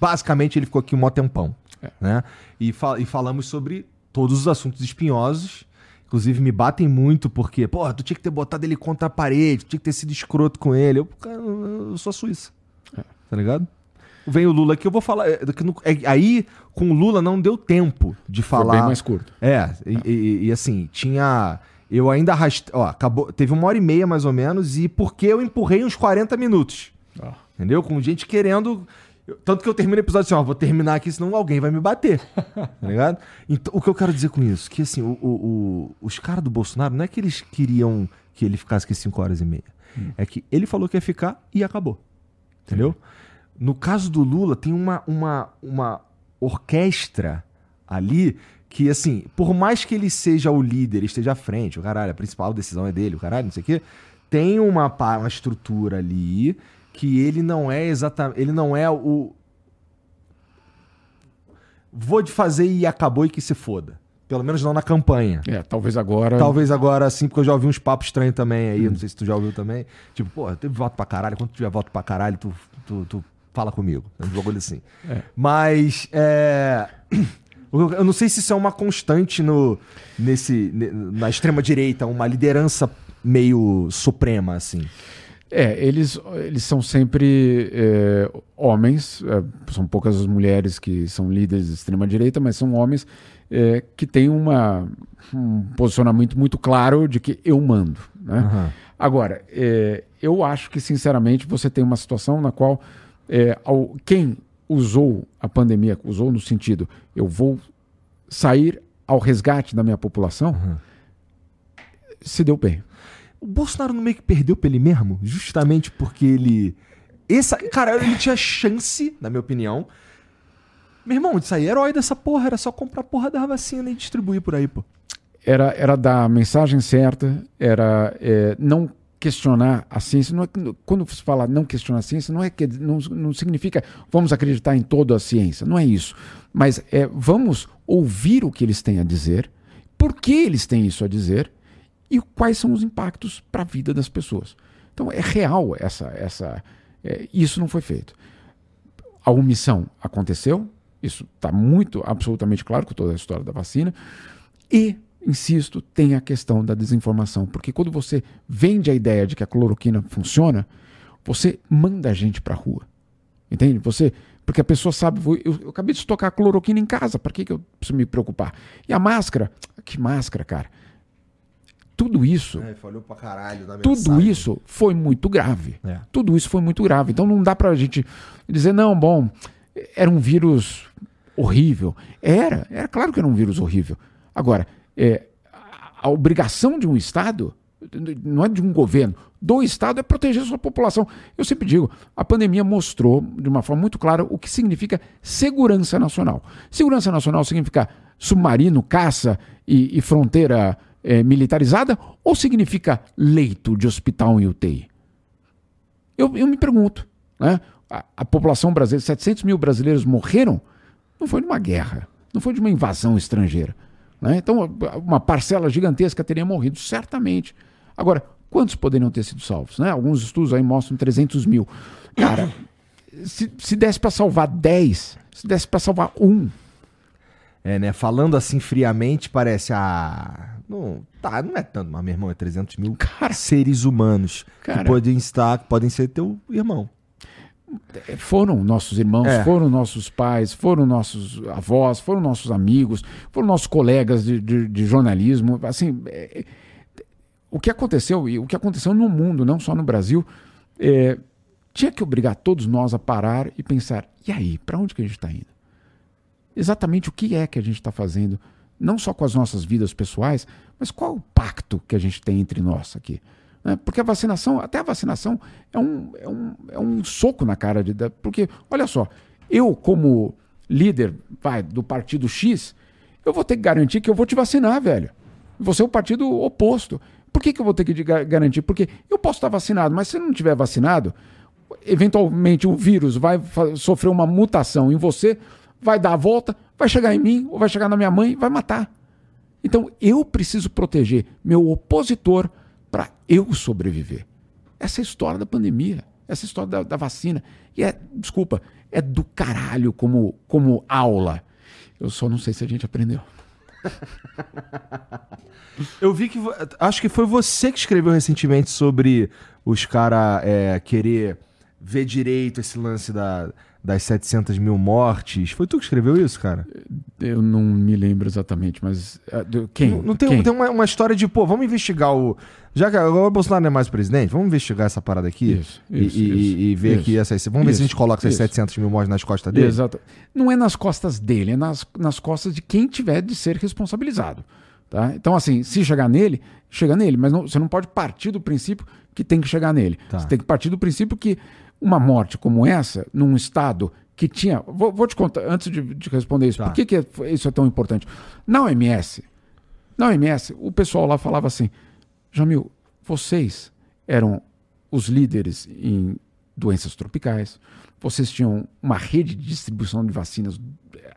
basicamente ele ficou aqui um mó tempão. É. Né? E, e falamos sobre todos os assuntos espinhosos. Inclusive, me batem muito porque, pô, tu tinha que ter botado ele contra a parede, tinha que ter sido escroto com ele. Eu, cara, eu sou suíça. É. Tá ligado? Vem o Lula aqui, eu vou falar. É, é, aí, com o Lula, não deu tempo de falar. Foi bem mais curto. É, e, e, e assim, tinha. Eu ainda arrastei. Ó, acabou, teve uma hora e meia mais ou menos, e porque eu empurrei uns 40 minutos. Entendeu? Com gente querendo tanto que eu termino o episódio assim, ó, vou terminar aqui, senão alguém vai me bater. tá ligado? Então, o que eu quero dizer com isso? Que assim, o, o, o, os caras do Bolsonaro, não é que eles queriam que ele ficasse aqui 5 horas e meia. Hum. É que ele falou que ia ficar e acabou. Entendeu? No caso do Lula, tem uma, uma, uma orquestra ali que, assim, por mais que ele seja o líder, esteja à frente, o caralho, a principal decisão é dele, o caralho, não sei o quê, tem uma, uma estrutura ali que ele não é exatamente. Ele não é o. Vou de fazer e acabou e que se foda. Pelo menos não na campanha. É, talvez agora. Talvez agora sim, porque eu já ouvi uns papos estranhos também aí. Hum. Não sei se tu já ouviu também. Tipo, pô, teve voto pra caralho. Quando tiver voto pra caralho, tu, tu, tu fala comigo. Um bagulho assim. É. Mas. É... Eu não sei se isso é uma constante no, nesse, na extrema-direita, uma liderança meio suprema, assim. É, eles, eles são sempre é, homens, é, são poucas as mulheres que são líderes de extrema-direita, mas são homens é, que têm uma, um posicionamento muito claro de que eu mando. Né? Uhum. Agora, é, eu acho que, sinceramente, você tem uma situação na qual é, ao, quem usou a pandemia, usou no sentido, eu vou sair ao resgate da minha população, uhum. se deu bem. O Bolsonaro no meio que perdeu pra ele mesmo, justamente porque ele. Essa, cara, ele tinha chance, na minha opinião. Meu irmão, de sair herói dessa porra, era só comprar porra da vacina e distribuir por aí, pô. Era, era dar a mensagem certa, era é, não questionar a ciência. Não é, quando você fala não questionar a ciência, não, é que, não, não significa vamos acreditar em toda a ciência. Não é isso. Mas é, vamos ouvir o que eles têm a dizer, por que eles têm isso a dizer e quais são os impactos para a vida das pessoas. Então é real essa, essa, é, isso não foi feito. A omissão aconteceu, isso está muito, absolutamente claro com toda a história da vacina, e insisto, tem a questão da desinformação, porque quando você vende a ideia de que a cloroquina funciona, você manda a gente para a rua. Entende? Você, porque a pessoa sabe, eu, eu acabei de estocar cloroquina em casa, para que, que eu preciso me preocupar? E a máscara? Que máscara, cara? Tudo isso. É, falhou pra caralho na Tudo isso foi muito grave. É. Tudo isso foi muito grave. Então não dá pra gente dizer, não, bom, era um vírus horrível. Era, era claro que era um vírus horrível. Agora, é, a obrigação de um Estado, não é de um governo, do Estado é proteger a sua população. Eu sempre digo, a pandemia mostrou de uma forma muito clara o que significa segurança nacional. Segurança nacional significa submarino, caça e, e fronteira é, militarizada ou significa leito de hospital em UTI? Eu, eu me pergunto. Né? A, a população brasileira, 700 mil brasileiros morreram, não foi de uma guerra, não foi de uma invasão estrangeira. Né? Então, uma parcela gigantesca teria morrido, certamente. Agora, quantos poderiam ter sido salvos? Né? Alguns estudos aí mostram 300 mil. Cara, se, se desse para salvar 10, se desse para salvar um. É, né? Falando assim friamente, parece. Ah, não, tá, não é tanto, mas meu irmão, é 300 mil Cara. seres humanos Cara. que podem estar, que podem ser teu irmão. Foram nossos irmãos, É. foram nossos pais, foram nossos avós, foram nossos amigos, foram nossos colegas de, de- de jornalismo. Assim, é, é, o que aconteceu, e o que aconteceu no mundo, não só no Brasil, é, tinha que obrigar todos nós a parar e pensar: e aí, para onde que a gente está indo? Exatamente o que é que a gente está fazendo, não só com as nossas vidas pessoais, mas qual o pacto que a gente tem entre nós aqui? né? Porque a vacinação, até a vacinação, é um, é um, é um soco na cara de. Porque, olha só, eu, como líder vai, do partido X, eu vou ter que garantir que eu vou te vacinar, velho. Você é o partido oposto. Por que, que eu vou ter que garantir? Porque eu posso estar vacinado, mas se não tiver vacinado, eventualmente o vírus vai sofrer uma mutação em você, vai dar a volta, vai chegar em mim, ou vai chegar na minha mãe, vai matar. Então eu preciso proteger meu opositor para eu sobreviver. Essa é a história da pandemia, essa é a história da, da vacina. E é, desculpa, é do caralho como, como aula. Eu só não sei se a gente aprendeu. Eu vi que. Acho que foi você que escreveu recentemente sobre os caras querer ver direito esse lance da, das 700 mil mortes. Foi tu que escreveu isso, cara? Eu não me lembro exatamente, mas. ah, quem? Não, não tem, Quem? tem uma, uma história de, pô, vamos investigar o. Já que agora o Bolsonaro não é mais presidente, vamos investigar essa parada aqui Isso, e, isso, e- isso, e ver aqui essas. Vamos ver se a gente coloca essas isso. 700 mil mortes nas costas dele. Exato. Não é nas costas dele, é nas, nas costas de quem tiver de ser responsabilizado. Tá? Então, assim, se chegar nele, chega nele, mas não- você não pode partir do princípio que tem que chegar nele. Tá. Você tem que partir do princípio que uma morte como essa, num estado que tinha. Vou, vou te contar, antes de, de responder isso, Tá. por que, que é- isso é tão importante? Na OMS, na OMS, o pessoal lá falava assim: Jamil, vocês eram os líderes em doenças tropicais, vocês tinham uma rede de distribuição de vacinas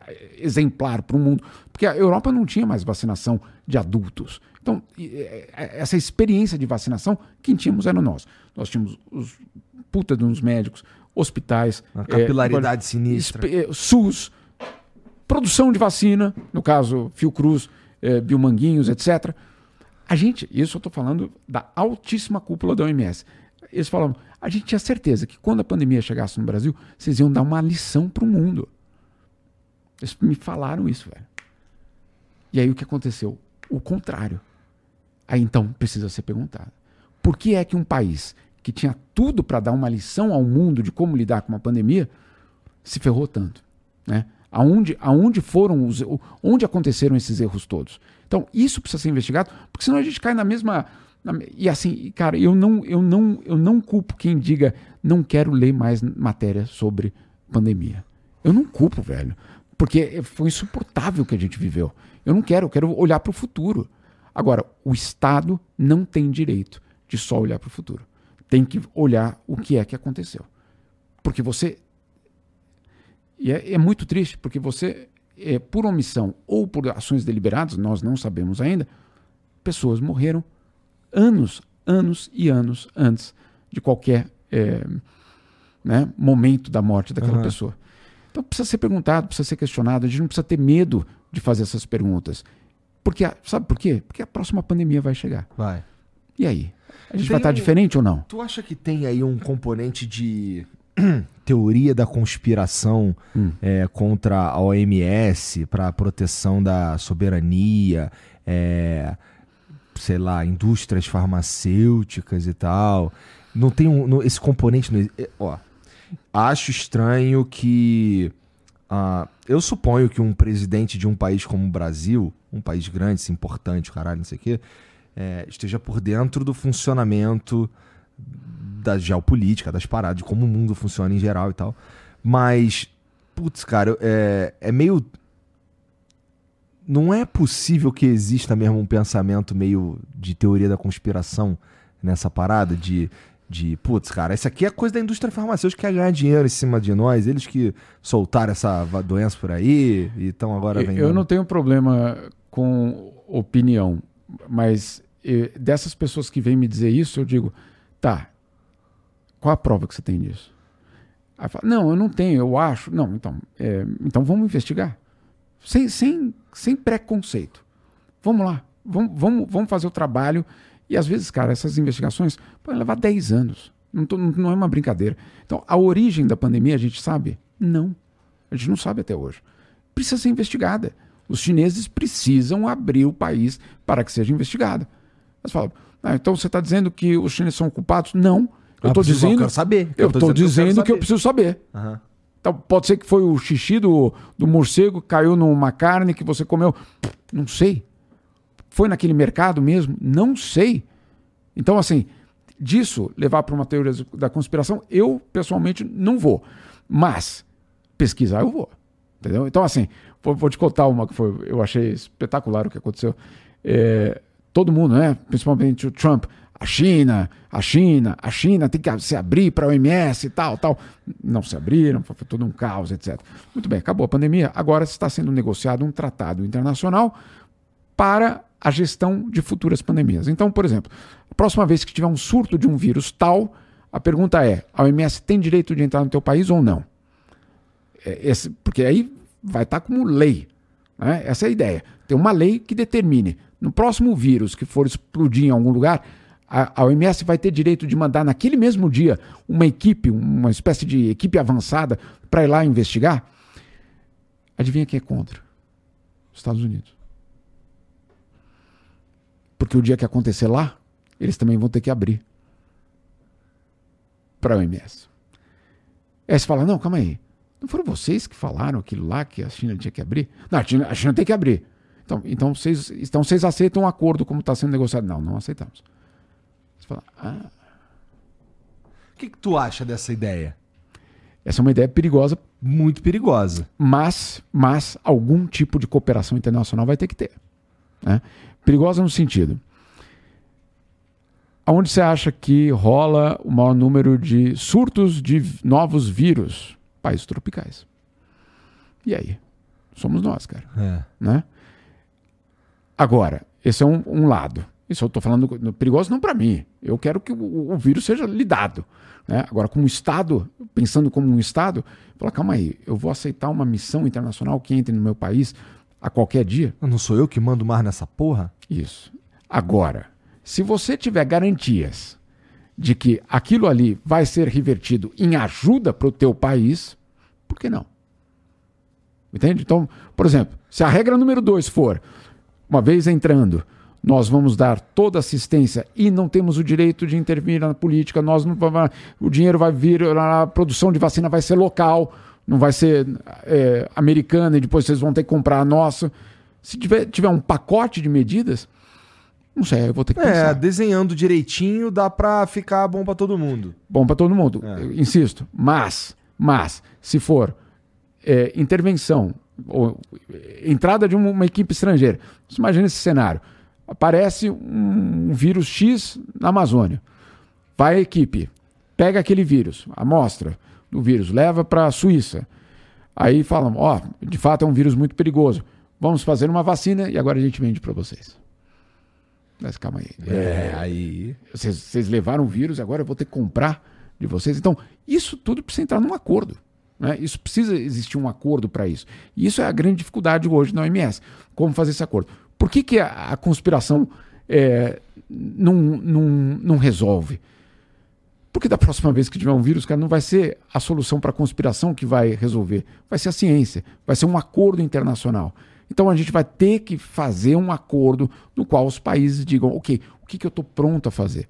eh, exemplar para o mundo, porque a Europa não tinha mais vacinação de adultos. Então, eh, essa experiência de vacinação, quem tínhamos era nós. Nós tínhamos os puta de uns médicos, hospitais, Uma eh, capilaridade sinistra. espe- eh, SUS, produção de vacina, no caso Fiocruz, eh, Biomanguinhos, etc. A gente, isso eu estou falando da altíssima cúpula da OMS. Eles falavam, a gente tinha certeza que quando a pandemia chegasse no Brasil, vocês iam dar uma lição para o mundo. Eles me falaram isso, velho. E aí o que aconteceu? O contrário. Aí então precisa ser perguntado. Por que é que um país que tinha tudo para dar uma lição ao mundo de como lidar com uma pandemia se ferrou tanto? Né? Aonde, aonde foram os, onde aconteceram esses erros todos? Então, isso precisa ser investigado, porque senão a gente cai na mesma. na e assim, cara, eu não, eu, não, eu não culpo quem diga não quero ler mais matéria sobre pandemia. Eu não culpo, velho. Porque foi insuportável o que a gente viveu. Eu não quero, eu quero olhar para o futuro. Agora, o Estado não tem direito de só olhar para o futuro. Tem que olhar o que é que aconteceu. Porque você. E é, é muito triste, porque você, é, por omissão ou por ações deliberadas, nós não sabemos ainda, pessoas morreram anos, anos e anos antes de qualquer é, né, momento da morte daquela Aham. pessoa. Então precisa ser perguntado, precisa ser questionado, a gente não precisa ter medo de fazer essas perguntas. Porque, a- sabe por quê? Porque a próxima pandemia vai chegar. Vai. E aí? A gente Tem vai estar um- diferente ou não? Tu acha que tem aí um componente de teoria da conspiração Hum. é, contra a OMS para proteção da soberania, é, sei lá, indústrias farmacêuticas e tal? Não tem um, não- esse componente? não- é, ó, acho estranho que ah, eu suponho que um presidente de um país como o Brasil, um país grande, importante, caralho, não sei o quê, é, esteja por dentro do funcionamento da geopolítica, das paradas, de como o mundo funciona em geral e tal. Mas, putz, cara, é, é meio. não é possível que exista mesmo um pensamento meio de teoria da conspiração nessa parada de, de putz, cara, isso aqui é coisa da indústria farmacêutica que quer ganhar dinheiro em cima de nós, eles que soltaram essa doença por aí e estão agora vendendo. Eu não tenho problema com opinião, mas dessas pessoas que vêm me dizer isso, eu digo, tá, qual a prova que você tem disso? Aí fala, não, eu não tenho, eu acho. Não, então, é, então vamos investigar. Sem, sem, sem preconceito. Vamos lá, vamos, vamos, vamos fazer o trabalho. E às vezes, cara, essas investigações podem levar 10 anos. Não, tô- não é uma brincadeira. Então, a origem da pandemia, a gente sabe? Não. A gente não sabe até hoje. Precisa ser investigada. Os chineses precisam abrir o país para que seja fala, ah, então você está dizendo que os chineses são culpados? Não. Eu Ah, estou eu dizendo. quero saber. Eu estou dizendo que eu preciso saber. Aham. Então, pode ser que foi o xixi do, do morcego que caiu numa carne que você comeu. Não sei. Foi naquele mercado mesmo? Não sei. Então, assim, disso levar para uma teoria da conspiração, eu pessoalmente não vou. Mas pesquisar eu vou. Entendeu? Então, assim, vou, vou te contar uma que foi, eu achei espetacular o que aconteceu. É, todo mundo, né? Principalmente o Trump. A China, a China, a China tem que se abrir para a OMS e tal, tal. Não se abriram, foi todo um caos, etc. Muito bem, acabou a pandemia. Agora está sendo negociado um tratado internacional para a gestão de futuras pandemias. Então, por exemplo, a próxima vez que tiver um surto de um vírus tal, a pergunta é: a OMS tem direito de entrar no teu país ou não? É, esse- porque aí vai estar como lei. né? Essa é a ideia. Tem uma lei que determine. No próximo vírus que for explodir em algum lugar, a, OMS vai ter direito de mandar naquele mesmo dia uma equipe, uma espécie de equipe avançada para ir lá investigar. Adivinha quem é contra? Os Estados Unidos. Porque o dia que acontecer lá, eles também vão ter que abrir para a OMS. Aí você fala, não, calma aí. Não foram vocês que falaram aquilo lá que a China tinha que abrir? Não, a China, a China tem que abrir. Então, então, vocês, então vocês aceitam um acordo como está sendo negociado? Não, não aceitamos. Você fala, ah, O que, que tu acha dessa ideia? essa é uma ideia perigosa, Muito perigosa. mas, mas algum tipo de cooperação internacional vai ter que ter. né? Perigosa no sentido. Aonde você acha que rola o maior número de surtos de novos vírus? Países tropicais. E aí? Somos nós, cara. É. né? Agora, esse é um, um lado. Isso eu estou falando perigoso não para mim. Eu quero que o, o vírus seja lidado. né? Agora, como Estado, pensando como um Estado, fala, calma aí, eu vou aceitar uma missão internacional que entre no meu país a qualquer dia? Não sou eu que mando mais nessa porra? Isso. Agora, se você tiver garantias de que aquilo ali vai ser revertido em ajuda para o teu país, por que não? Entende? Então, por exemplo, se a regra número dois for, uma vez entrando, nós vamos dar toda assistência e não temos o direito de intervir na política, nós não o dinheiro vai vir, a produção de vacina vai ser local, não vai ser é, americana e depois vocês vão ter que comprar a nossa. Se tiver, tiver um pacote de medidas, não sei, eu vou ter que É, pensar. desenhando direitinho dá pra ficar bom pra todo mundo. Bom para todo mundo, É. insisto. Mas, mas, se for é, intervenção ou é, entrada de uma, uma equipe estrangeira, você imagina esse cenário. Aparece um, um vírus X na Amazônia. Vai a equipe, pega aquele vírus, amostra do vírus, leva para a Suíça. Aí falam, ó, de fato é um vírus muito perigoso. Vamos fazer uma vacina e agora a gente vende para vocês. Mas calma aí. É, aí. Vocês, vocês levaram o vírus, agora eu vou ter que comprar de vocês. Então, isso tudo precisa entrar num acordo. Né? Isso precisa existir um acordo para isso. E isso é a grande dificuldade hoje na OMS. Como fazer esse acordo? Por que, que a, a conspiração é, não, não, não resolve? Porque da próxima vez que tiver um vírus, cara, não vai ser a solução para a conspiração que vai resolver. Vai ser a ciência, vai ser um acordo internacional. Então a gente vai ter que fazer um acordo no qual os países digam, ok, o que, que eu estou pronto a fazer?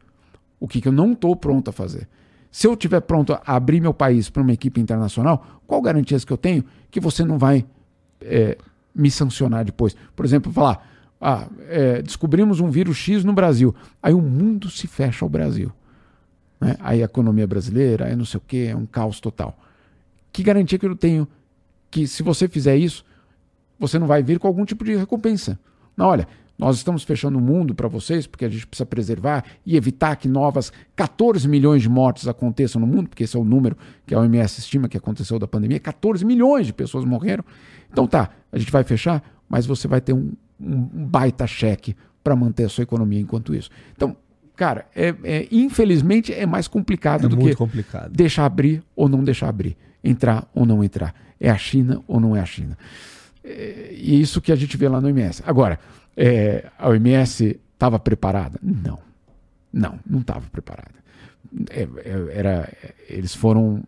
O que, que eu não estou pronto a fazer? Se eu estiver pronto a abrir meu país para uma equipe internacional, qual garantias que eu tenho que você não vai é, me sancionar depois? Por exemplo, falar, ah, é, descobrimos um vírus X no Brasil, aí o mundo se fecha ao Brasil né? aí a economia brasileira, aí não sei o que, é um caos total. Que garantia que eu tenho que se você fizer isso, você não vai vir com algum tipo de recompensa. Não, olha, nós estamos fechando o mundo para vocês porque a gente precisa preservar e evitar que novas 14 milhões de mortes aconteçam no mundo, porque esse é o número que a OMS estima que aconteceu da pandemia. 14 milhões de pessoas morreram. Então tá, a gente vai fechar, mas você vai ter um, um baita cheque para manter a sua economia enquanto isso. Então, cara, é, é, infelizmente é mais complicado É do que complicado. deixar abrir ou não deixar abrir, entrar ou não entrar. É a China ou não é a China. É, e isso que a gente vê lá no OMS. Agora, é, a OMS estava preparada? Não. Não, não estava preparada. É, é, era, eles foram.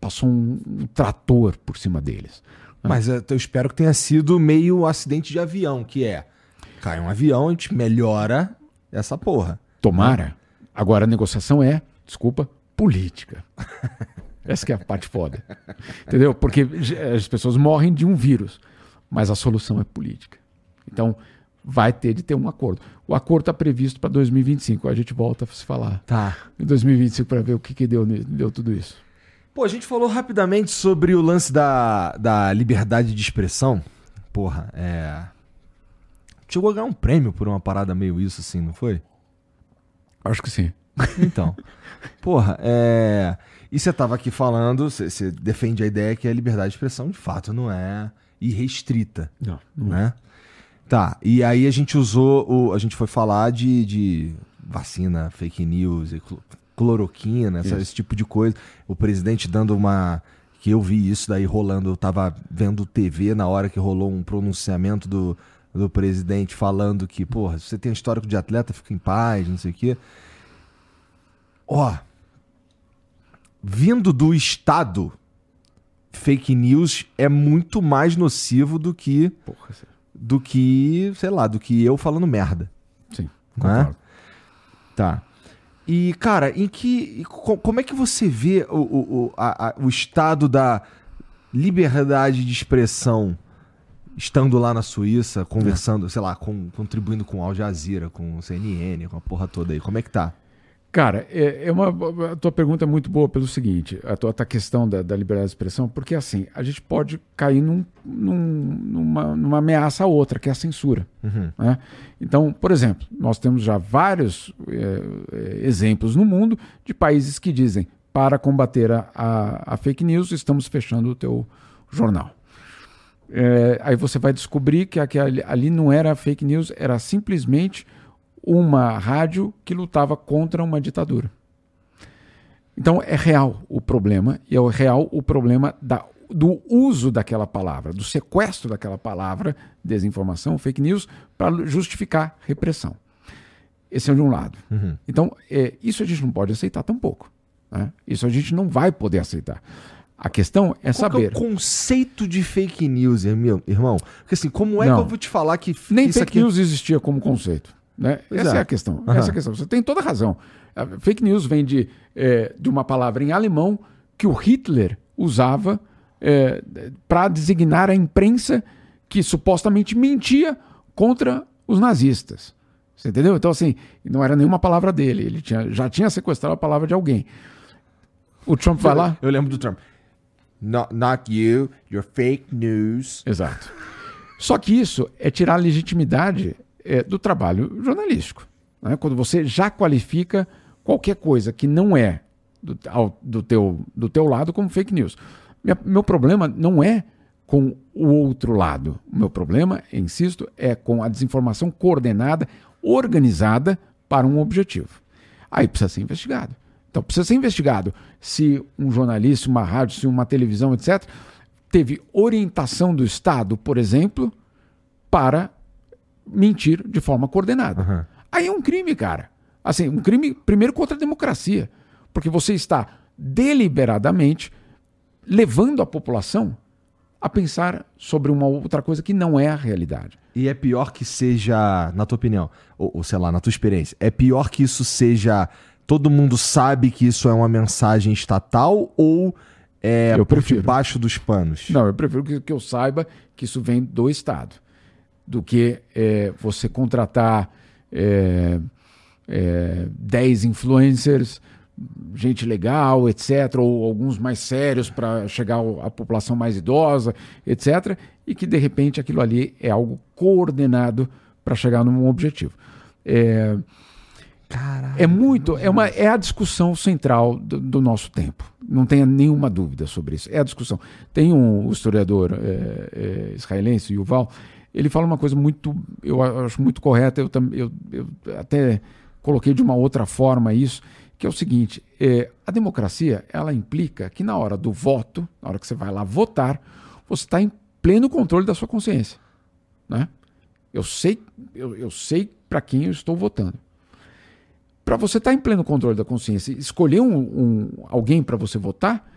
Passou um, um trator por cima deles. Mas eu espero que tenha sido meio um acidente de avião, que é. Cai um avião, a gente melhora essa porra. Tomara. Agora a negociação é, desculpa, política. Essa que é a parte foda. Entendeu? Porque as pessoas morrem de um vírus, mas a solução é política. Então, vai ter de ter um acordo. O acordo está previsto para 2025. A gente volta a se falar Tá. em 2025 para ver o que, que deu, deu tudo isso. Pô, a gente falou rapidamente sobre o lance da, da liberdade de expressão. Porra, é. Chegou a ganhar um prêmio por uma parada meio isso, assim, não foi? Acho que sim. Então. Porra, é. E você tava aqui falando, você defende a ideia que a liberdade de expressão, de fato, não é irrestrita, Não, não né? Tá, e aí a gente usou, o, a gente foi falar de, de vacina, fake news, e clo- cloroquina, essa- esse tipo de coisa. O presidente dando uma. Que eu vi isso daí rolando, eu tava vendo TV na hora que rolou um pronunciamento do, do presidente falando que, porra, se você tem histórico de atleta, fica em paz, não sei o quê. Ó, vindo do Estado, fake news é muito mais nocivo do que, Porra, do que, sei lá, do que eu falando merda. sim é? concordo. Tá. E, cara, em que. co- Como é que você vê o, o, o, a- a- o estado da liberdade de expressão estando lá na Suíça, conversando, sei lá, com, contribuindo com Al Jazeera, com o CNN, com a porra toda aí? Como é que tá? Cara, é, é uma, a tua pergunta é muito boa pelo seguinte, a tua, a questão da, da liberdade de expressão, porque assim, a gente pode cair num- num- numa, numa ameaça a outra, que é a censura. Uhum. né? Então, por exemplo, nós temos já vários é, é, exemplos no mundo de países que dizem para combater a, a- a fake news, estamos fechando o teu jornal. É, aí você vai descobrir que aquele, ali não era fake news, era simplesmente uma rádio que lutava contra uma ditadura. Então é real o problema, e é real o problema da, do uso daquela palavra, do sequestro daquela palavra, desinformação, fake news, para justificar repressão. Esse é de um lado. Uhum. Então, é, isso a gente não pode aceitar tampouco. né? Isso a gente não vai poder aceitar. A questão é Qual que saber. é o conceito de fake news, meu irmão? Porque assim, como é Não. que eu vou te falar que Nem fake aqui... news existia como conceito. Né? Pois Essa é. é. a questão. Aham. Essa é a questão. Você tem toda a razão. A fake news vem de, é, de uma palavra em alemão que o Hitler usava para designar a imprensa que supostamente mentia contra os nazistas. Você entendeu? Então, assim, não era nenhuma palavra dele. Ele tinha, já tinha sequestrado a palavra de alguém. O Trump vai lá. Eu lembro do Trump. Not, not you, your fake news. Exato. Só que isso é tirar a legitimidade é, do trabalho jornalístico. né? Quando você já qualifica qualquer coisa que não é do, ao- do, teu, do teu lado como fake news. Minha- meu problema não é com o outro lado. O meu problema, insisto, é com a desinformação coordenada, organizada para um objetivo. Aí precisa ser investigado. Então precisa ser investigado se um jornalista, uma rádio, se uma televisão, etc., teve orientação do Estado, por exemplo, para mentir de forma coordenada. Aham. Aí é um crime, cara. Assim, um crime, primeiro, contra a democracia. Porque você está deliberadamente levando a população a pensar sobre uma outra coisa que não é a realidade. E é pior que seja, na tua opinião, ou, ou sei lá, na tua experiência, é pior que isso seja. Todo mundo sabe que isso é uma mensagem estatal ou é Eu por prefiro. debaixo dos panos? Não, eu prefiro que, que eu saiba que isso vem do Estado, do que é, você contratar é, é, 10 influencers gente legal, etc., ou alguns mais sérios para chegar à população mais idosa, etc., e que de repente aquilo ali é algo coordenado para chegar num objetivo. É, é muito, é, uma, é a discussão central do, do nosso tempo. Não tenha nenhuma dúvida sobre isso. É a discussão. Tem um historiador é, é, israelense, Yuval, ele fala uma coisa muito, eu acho muito correta, eu, eu, eu até coloquei de uma outra forma isso, que é o seguinte: é, a democracia ela implica que na hora do voto, na hora que você vai lá votar, você está em pleno controle da sua consciência. Né? Eu sei, eu, eu sei para quem eu estou votando. Para você estar tá em pleno controle da consciência escolher um, um alguém para você votar,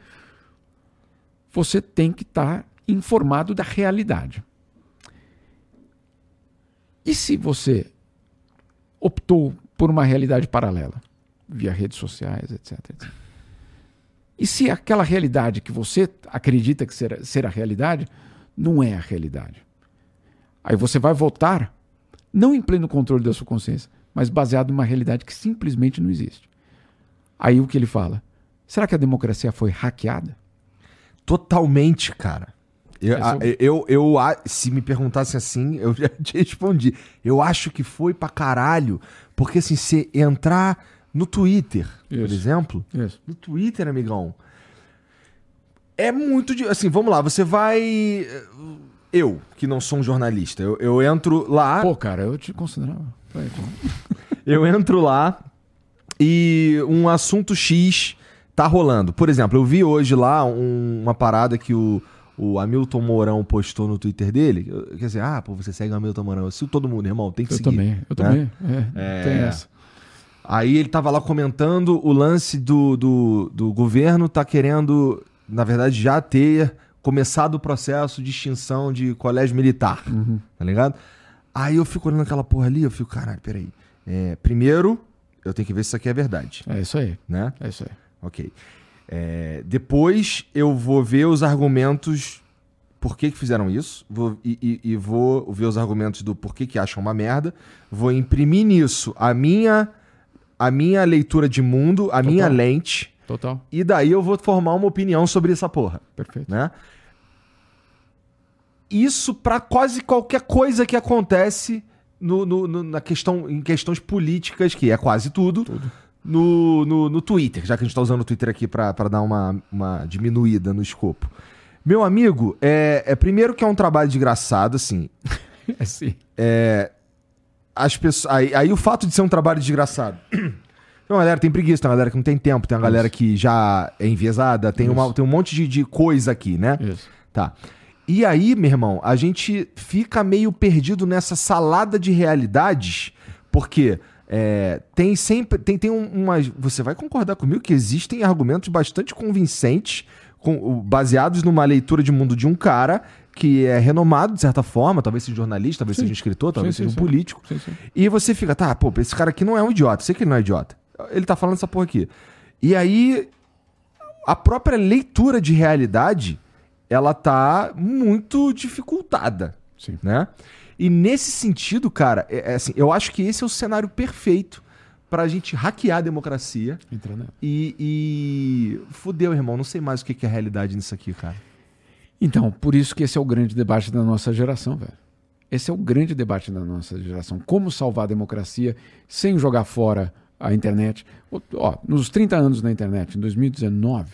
você tem que estar tá informado da realidade. E se você optou por uma realidade paralela? via redes sociais, etc, etc. E se aquela realidade que você acredita que ser, ser a realidade não é a realidade? Aí você vai votar não em pleno controle da sua consciência, mas baseado numa realidade que simplesmente não existe. Aí o que ele fala? Será que a democracia foi hackeada? Totalmente, cara. Eu, é eu, eu, eu, se me perguntasse assim, eu já te respondi. Eu acho que foi pra caralho. Porque assim, se entrar no Twitter, Isso. por exemplo. Isso. No Twitter, amigão. É muito. De, assim, vamos lá, você vai. Eu, que não sou um jornalista, eu, eu entro lá. Pô, cara, eu te considerava. eu entro lá e um assunto X tá rolando. Por exemplo, eu vi hoje lá um, uma parada que o, o Hamilton Mourão postou no Twitter dele. Quer dizer, ah, pô, você segue o Hamilton Mourão. Eu sigo todo mundo, irmão, tem que eu seguir. Também, eu né? também, é, é, tem essa. Aí ele tava lá comentando o lance do, do, do governo tá querendo, na verdade, já ter começado o processo de extinção de colégio militar. Uhum. Tá ligado? Aí eu fico olhando aquela porra ali, eu fico, caralho, peraí. É, primeiro, eu tenho que ver se isso aqui é verdade. É isso aí. Né? É isso aí. Ok. É, depois eu vou ver os argumentos por que, que fizeram isso, vou, e, e, e, vou ver os argumentos do porquê que acham uma merda, vou imprimir nisso a minha a minha leitura de mundo, a Total. minha lente. Total. E daí eu vou formar uma opinião sobre essa porra. Perfeito. Né? Isso para quase qualquer coisa que acontece no, no, no, na questão, em questões políticas, que é quase tudo. Tudo. No, no, no Twitter, já que a gente está usando o Twitter aqui para dar uma, uma diminuída no escopo. Meu amigo, é, é primeiro que é um trabalho desgraçado, assim. é sim. É, as pessoas. Aí, aí, o fato de ser um trabalho desgraçado. Tem uma galera que tem preguiça, tem uma galera que não tem tempo, tem uma Isso. galera que já é enviesada, tem, uma, tem um monte de, de coisa aqui, né? Isso. Tá. E aí, meu irmão, a gente fica meio perdido nessa salada de realidades, porque é, tem sempre. Tem, tem umas. Você vai concordar comigo que existem argumentos bastante convincentes, com, baseados numa leitura de mundo de um cara que é renomado de certa forma, talvez seja jornalista, talvez sim. seja um escritor, talvez sim, seja sim, um político. E você fica, tá, pô, esse cara aqui não é um idiota, sei que ele não é idiota. Ele tá falando essa porra aqui. E aí, a própria leitura de realidade, ela tá muito dificultada, né? E nesse sentido, cara, é, é, assim, eu acho que esse é o cenário perfeito pra gente hackear a democracia. E, e. Fudeu, irmão. Não sei mais o que é a realidade nisso aqui, cara. Então, por isso que esse é o grande debate da nossa geração, velho. Esse é o grande debate da nossa geração. Como salvar a democracia sem jogar fora a internet. Ó, nos 30 anos da internet, em 2019,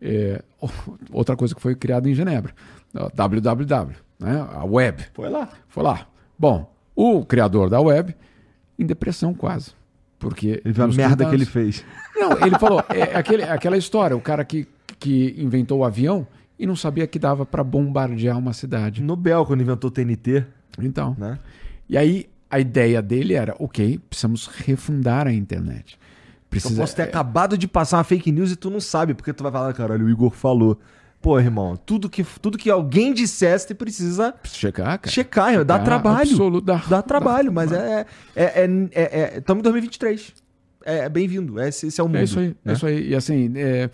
é, outra coisa que foi criada em Genebra, www, né, a web. Foi lá. Foi lá. Bom, o criador da web, em depressão quase. Porque ele viu a merda anos, que ele fez. Não, ele falou, é, aquele, aquela história, o cara que, que inventou o avião, e não sabia que dava para bombardear uma cidade. Nobel, quando inventou o TNT. Então. Né? E aí a ideia dele era, ok, precisamos refundar a internet. Precisa... Eu posso ter é... acabado de passar uma fake news e tu não sabe, porque tu vai falar, caralho, o Igor falou. Pô, irmão, tudo que, tudo que alguém dissesse, tu precisa checar, cara. Checar, Checar dá trabalho. Absoluto, dá, dá trabalho, dá, mas é, é, é, é, Estamos em 2023. É, bem-vindo. Esse, esse, é o mundo. É isso aí. Né? É isso aí. E assim, é,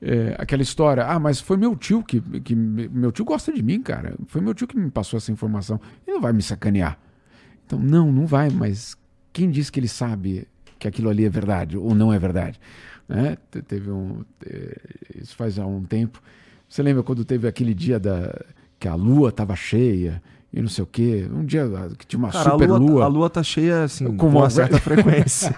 é, aquela história, ah, mas foi meu tio que, que. Meu tio gosta de mim, cara. Foi meu tio que me passou essa informação. Ele não vai me sacanear. Então, não, não vai, mas quem diz que ele sabe que aquilo ali é verdade ou não é verdade? Né? Teve um, isso faz há um tempo. Você lembra quando teve aquele dia da, que a lua estava cheia e não sei o quê? Um dia que tinha uma Cara, super a lua, lua. A lua tá cheia assim, com uma certa frequência.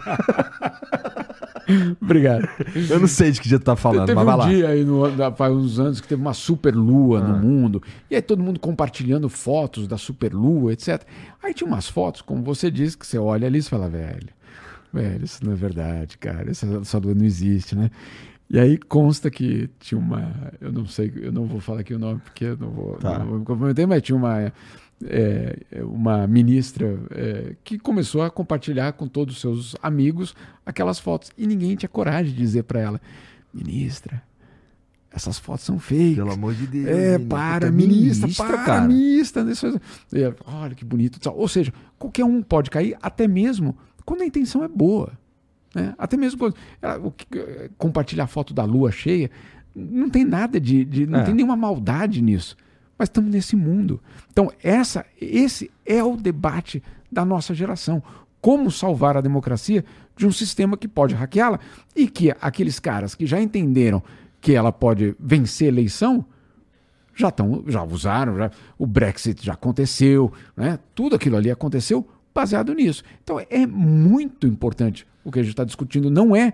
Obrigado. Eu não sei de que dia tu tá falando, teve mas vai um lá. dia aí, no, faz uns anos, que teve uma super lua ah. no mundo. E aí todo mundo compartilhando fotos da super lua, etc. Aí tinha umas fotos, como você disse, que você olha ali e fala, velho, velho, isso não é verdade, cara. Essa, essa lua não existe, né? E aí consta que tinha uma. Eu não sei, eu não vou falar aqui o nome porque eu não vou, tá. não vou me comprometer, mas tinha uma é, uma ministra é, que começou a compartilhar com todos os seus amigos aquelas fotos. E ninguém tinha coragem de dizer para ela, ministra, essas fotos são feias. Pelo amor de Deus. É, para, ministra, ministra, para, cara. ministra. E, olha que bonito. Ou seja, qualquer um pode cair, até mesmo quando a intenção é boa. Né? Até mesmo quando. Ela, compartilhar a foto da lua cheia, não tem nada de. de não é. tem nenhuma maldade nisso mas estamos nesse mundo. Então, essa, esse é o debate da nossa geração. Como salvar a democracia de um sistema que pode hackeá-la e que aqueles caras que já entenderam que ela pode vencer a eleição já estão, já usaram, já, o Brexit já aconteceu, né? tudo aquilo ali aconteceu baseado nisso. Então é muito importante o que a gente está discutindo. Não é,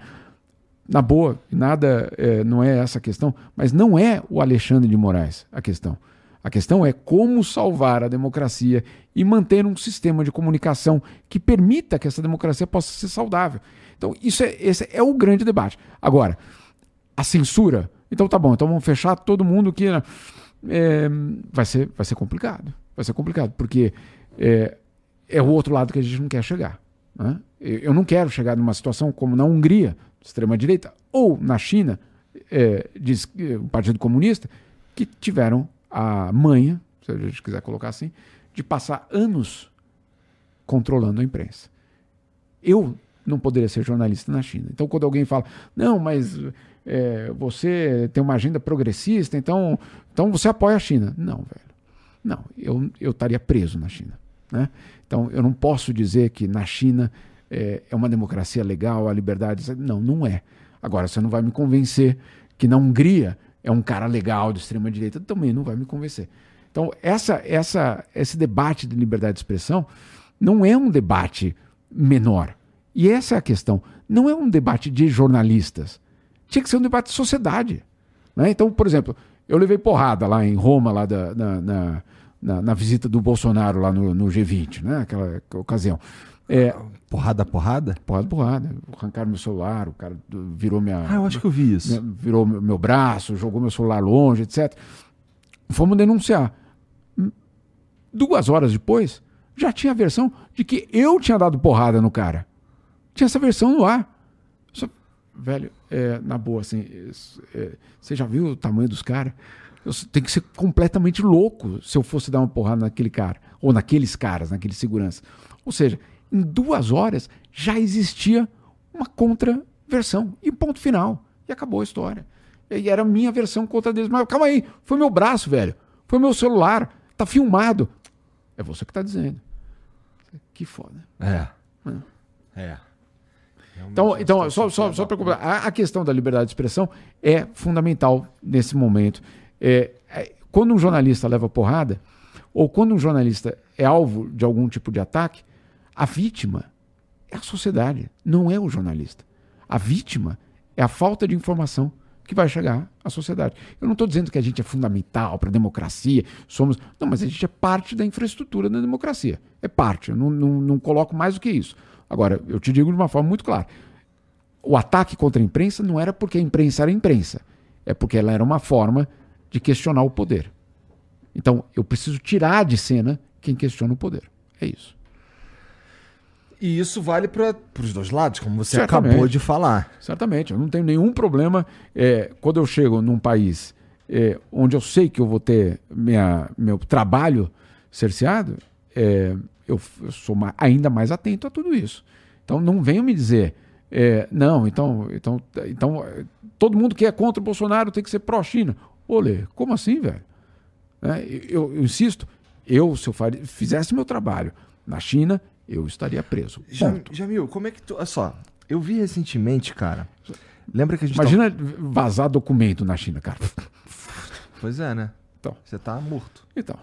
na boa, nada, é, não é essa a questão, mas não é o Alexandre de Moraes a questão. A questão é como salvar a democracia e manter um sistema de comunicação que permita que essa democracia possa ser saudável. Então, isso é, esse é o grande debate. Agora, a censura. Então, tá bom, então vamos fechar todo mundo que. Né, é, vai, ser, vai ser complicado. Vai ser complicado, porque é, é o outro lado que a gente não quer chegar. Eu não quero chegar numa situação como na Hungria, extrema-direita, ou na China, é, diz o Partido Comunista, que tiveram a manha, se a gente quiser colocar assim, de passar anos controlando a imprensa. Eu não poderia ser jornalista na China. Então, quando alguém fala, não, mas é, você tem uma agenda progressista, então, então você apoia a China. Não, velho. Não, eu, eu estaria preso na China. Né? Então, eu não posso dizer que na China é, é uma democracia legal, a liberdade. Não, não é. Agora, você não vai me convencer que na Hungria é um cara legal de extrema direita, também não vai me convencer. Então, essa, essa, esse debate de liberdade de expressão não é um debate menor. E essa é a questão. Não é um debate de jornalistas. Tinha que ser um debate de sociedade. Né? Então, por exemplo, eu levei porrada lá em Roma, lá da, na, na, na, na visita do Bolsonaro lá no, no G20, né? aquela ocasião. É, porrada, porrada? Porrada, porrada. Arrancaram meu celular, o cara virou minha. Ah, eu acho que eu vi isso. Virou meu, meu braço, jogou meu celular longe, etc. Fomos denunciar. Duas horas depois, já tinha a versão de que eu tinha dado porrada no cara. Tinha essa versão no ar. Só, velho, é, na boa, assim, é, você já viu o tamanho dos caras? Tem que ser completamente louco se eu fosse dar uma porrada naquele cara. Ou naqueles caras, naquele segurança. Ou seja, em duas horas já existia uma contraversão. E ponto final. E acabou a história. E era a minha versão contra deles. Mas calma aí, foi meu braço, velho. Foi meu celular. Tá filmado. É você que tá dizendo. Que foda. É. É. é. Então, então só, só, só para a, a questão da liberdade de expressão é fundamental nesse momento. É, é, quando um jornalista leva porrada, ou quando um jornalista é alvo de algum tipo de ataque, a vítima é a sociedade, não é o jornalista. A vítima é a falta de informação que vai chegar à sociedade. Eu não estou dizendo que a gente é fundamental para a democracia, somos. Não, mas a gente é parte da infraestrutura da democracia. É parte, eu não, não, não coloco mais do que isso. Agora, eu te digo de uma forma muito clara: o ataque contra a imprensa não era porque a imprensa era a imprensa, é porque ela era uma forma de questionar o poder. Então, eu preciso tirar de cena quem questiona o poder. É isso. E isso vale para os dois lados, como você Certamente. acabou de falar. Certamente. Eu não tenho nenhum problema é, quando eu chego num país é, onde eu sei que eu vou ter minha, meu trabalho cerceado, é, eu, eu, sou ainda mais atento a tudo isso. Então não venham me dizer, é, não, então, então, então todo mundo que é contra o Bolsonaro tem que ser pró-China. Olê, como assim, velho? É, eu, eu, insisto, eu, se eu fizesse meu trabalho na China, eu estaria preso. Ponto. Jamil, como é que tu. Olha só, eu vi recentemente, cara. Lembra que a gente Imagina vazar documento na China, cara. Pois é, né? Então. Você tá morto. Então,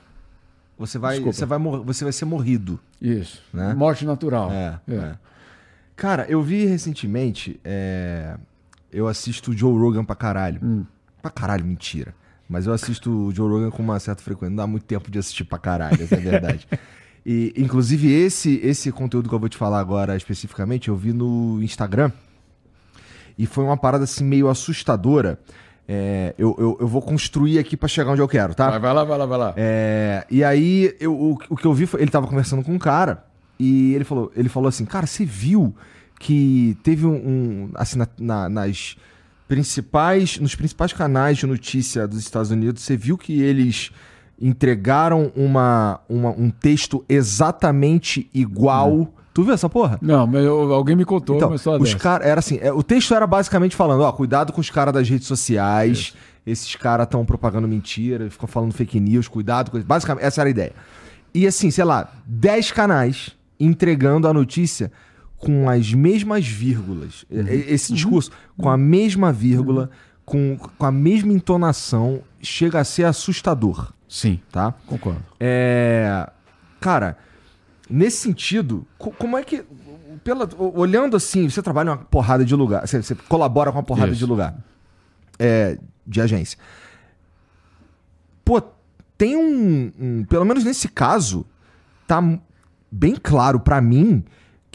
Você vai, Desculpa. você vai, você vai ser morrido. isso. Né? Morte natural. É, é. Cara, eu vi recentemente. é, Eu assisto o Joe Rogan pra caralho. Hum. Pra caralho, mentira. Mas eu assisto o Joe Rogan com uma certa frequência. Não dá muito tempo de assistir pra caralho, essa é a verdade. e, inclusive, esse, esse conteúdo que eu vou te falar agora especificamente, eu vi no Instagram. E foi uma parada assim meio assustadora. É, eu, eu, eu vou construir aqui pra chegar onde eu quero, tá? Vai, vai lá, vai lá, vai lá. É, e aí, eu, o, o que eu vi foi. Ele tava conversando com um cara e ele falou, ele falou assim: Cara, você viu que teve um. um, assim, na- na- nas principais. Nos principais canais de notícia dos Estados Unidos, você viu que eles entregaram uma, uma- um texto exatamente igual. Tu viu essa porra? Não, mas eu- alguém me contou Então, uma história os cara, era assim, é, o texto era basicamente falando, ó, cuidado com os caras das redes sociais, esses caras estão propagando mentira, ficam falando fake news, cuidado com basicamente essa era a ideia. E assim, sei lá, 10 canais entregando a notícia com as mesmas vírgulas, e- esse discurso com a mesma vírgula, com, com a mesma entonação, chega a ser assustador, Sim, tá? concordo. É, cara, nesse sentido, co- como é que. Pela, olhando assim, você trabalha uma porrada de lugar, você, você colabora com uma porrada Isso. de lugar é, de agência. Pô, tem um, um- Pelo menos nesse caso, tá bem claro pra mim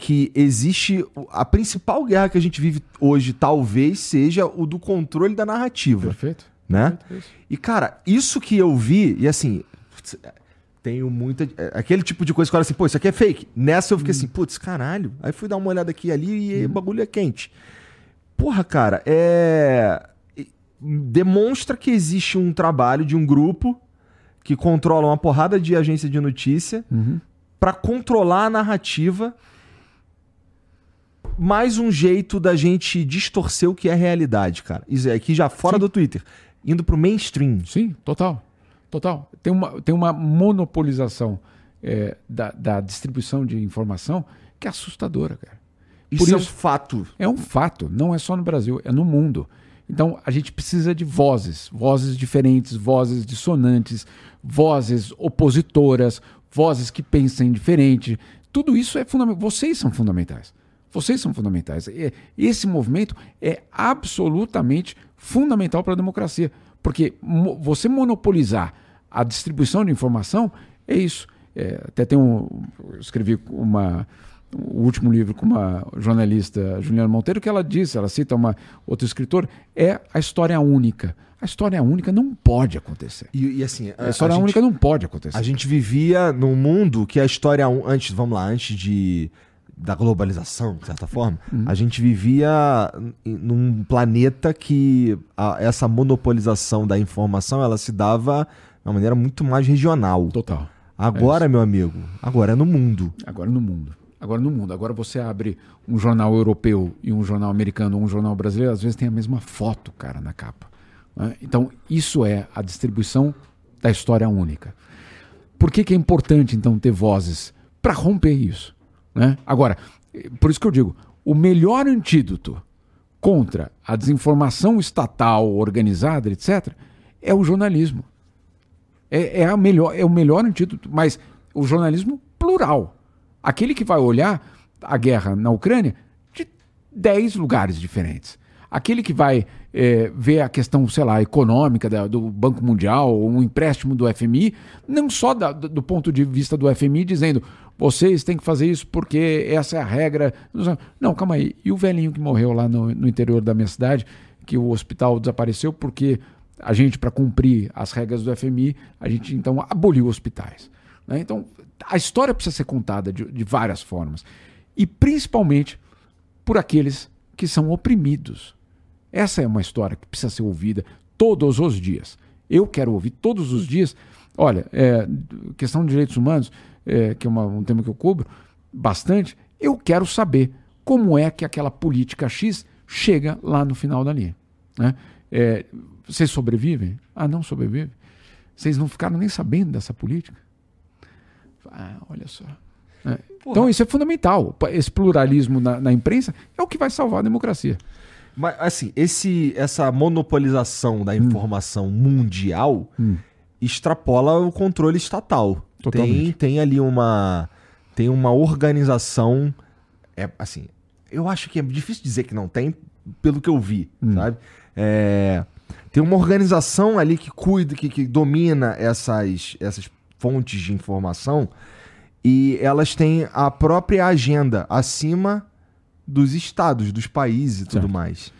que existe. A principal guerra que a gente vive hoje talvez seja o do controle da narrativa, Perfeito. né? Perfeito, isso. E, cara, isso que eu vi, e assim, putz, tenho muita. é, Aquele tipo de coisa que eu olho assim, pô, isso aqui é fake. Nessa eu fiquei assim, putz, caralho. Aí fui dar uma olhada aqui ali e aí o bagulho é quente. Porra, cara, é. Demonstra que existe um trabalho de um grupo que controla uma porrada de agência de notícia Uhum. pra controlar a narrativa. Mais um jeito da gente distorcer o que é realidade, cara. Isso é aqui já fora Sim. do Twitter. Indo pro mainstream. Sim, total. Total. Tem uma, tem uma monopolização é, da, da distribuição de informação que é assustadora, cara. Isso, Por é um isso- fato. É um fato, não é só no Brasil, é no mundo. Então a gente precisa de vozes, vozes diferentes, vozes dissonantes, vozes opositoras, vozes que pensem diferente. Tudo isso é fundamental. Vocês são fundamentais. Vocês são fundamentais. E Esse movimento é absolutamente fundamental para a democracia. Porque você monopolizar a distribuição de informação é isso. É, até tem um. Eu escrevi uma, o último livro com uma jornalista, Juliana Monteiro, que ela disse, ela cita uma outro escritor, é a história única. A história única não pode acontecer. E, e assim, A história única não pode acontecer. a gente vivia num mundo que a história antes, vamos lá, antes de da globalização, de certa forma, Uhum. a gente vivia num planeta que a- essa monopolização da informação ela se dava de uma maneira muito mais regional. Total. Agora, meu amigo, agora é no mundo. Agora no mundo. Agora no mundo. Agora você abre um jornal europeu e um jornal americano ou um jornal brasileiro, às vezes tem a mesma foto, cara, na capa. né? Então, isso é a distribuição da história única. Por que, que é importante, então, ter vozes? Para romper isso. Né? Agora, por isso que eu digo, o melhor antídoto contra a desinformação estatal, organizada, etc., é o jornalismo. É, é, a melhor, é o melhor antídoto, mas o jornalismo plural. Aquele que vai olhar a guerra na Ucrânia de 10 lugares diferentes. Aquele que vai é, ver a questão, sei lá, econômica da- do Banco Mundial, ou um empréstimo do FMI, não só da- do, ponto de vista do FMI, dizendo vocês têm que fazer isso porque essa é a regra. Não, calma aí. E o velhinho que morreu lá no, no interior da minha cidade, que o hospital desapareceu porque a gente, para cumprir as regras do FMI, a gente então aboliu hospitais. né? Então, a história precisa ser contada de, de várias formas. E principalmente por aqueles que são oprimidos. Essa é uma história que precisa ser ouvida todos os dias. Eu quero ouvir todos os dias. Olha, é, questão de direitos humanos, é, que é uma- um tema que eu cubro bastante, eu quero saber como é que aquela política X chega lá no final da linha. né? É, vocês sobrevivem? Ah, não sobrevivem? Vocês não ficaram nem sabendo dessa política? Ah, olha só. É, Então isso é fundamental. Esse pluralismo na, na imprensa é o que vai salvar a democracia. Mas, assim, esse, essa monopolização da informação mundial Hum. extrapola o controle estatal. Tem, Totalmente. tem ali uma. Tem uma organização. É, assim, eu acho que é difícil dizer que não tem, pelo que eu vi, Hum. sabe? É, tem uma organização ali que cuida, que, que domina essas, essas fontes de informação e elas têm a própria agenda acima dos estados, dos países e tudo Certo. mais.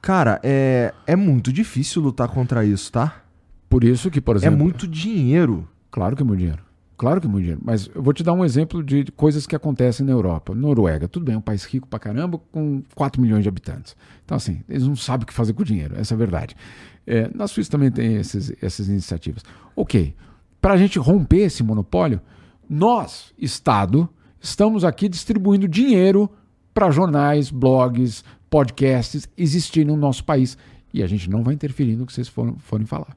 Cara, é, é muito difícil lutar contra isso, tá? Por isso que, por É exemplo. muito dinheiro. Claro que é muito dinheiro. Claro que é muito dinheiro. Mas eu vou te dar um exemplo de coisas que acontecem na Europa. Noruega, tudo bem, é um país rico pra caramba, com 4 milhões de habitantes. Então, assim, eles não sabem o que fazer com o dinheiro, essa é a verdade. É, na Suíça também tem esses, essas iniciativas. Ok, para a gente romper esse monopólio, nós, Estado, estamos aqui distribuindo dinheiro para jornais, blogs, podcasts existirem no nosso país. E a gente não vai interferir no que vocês forem, forem falar.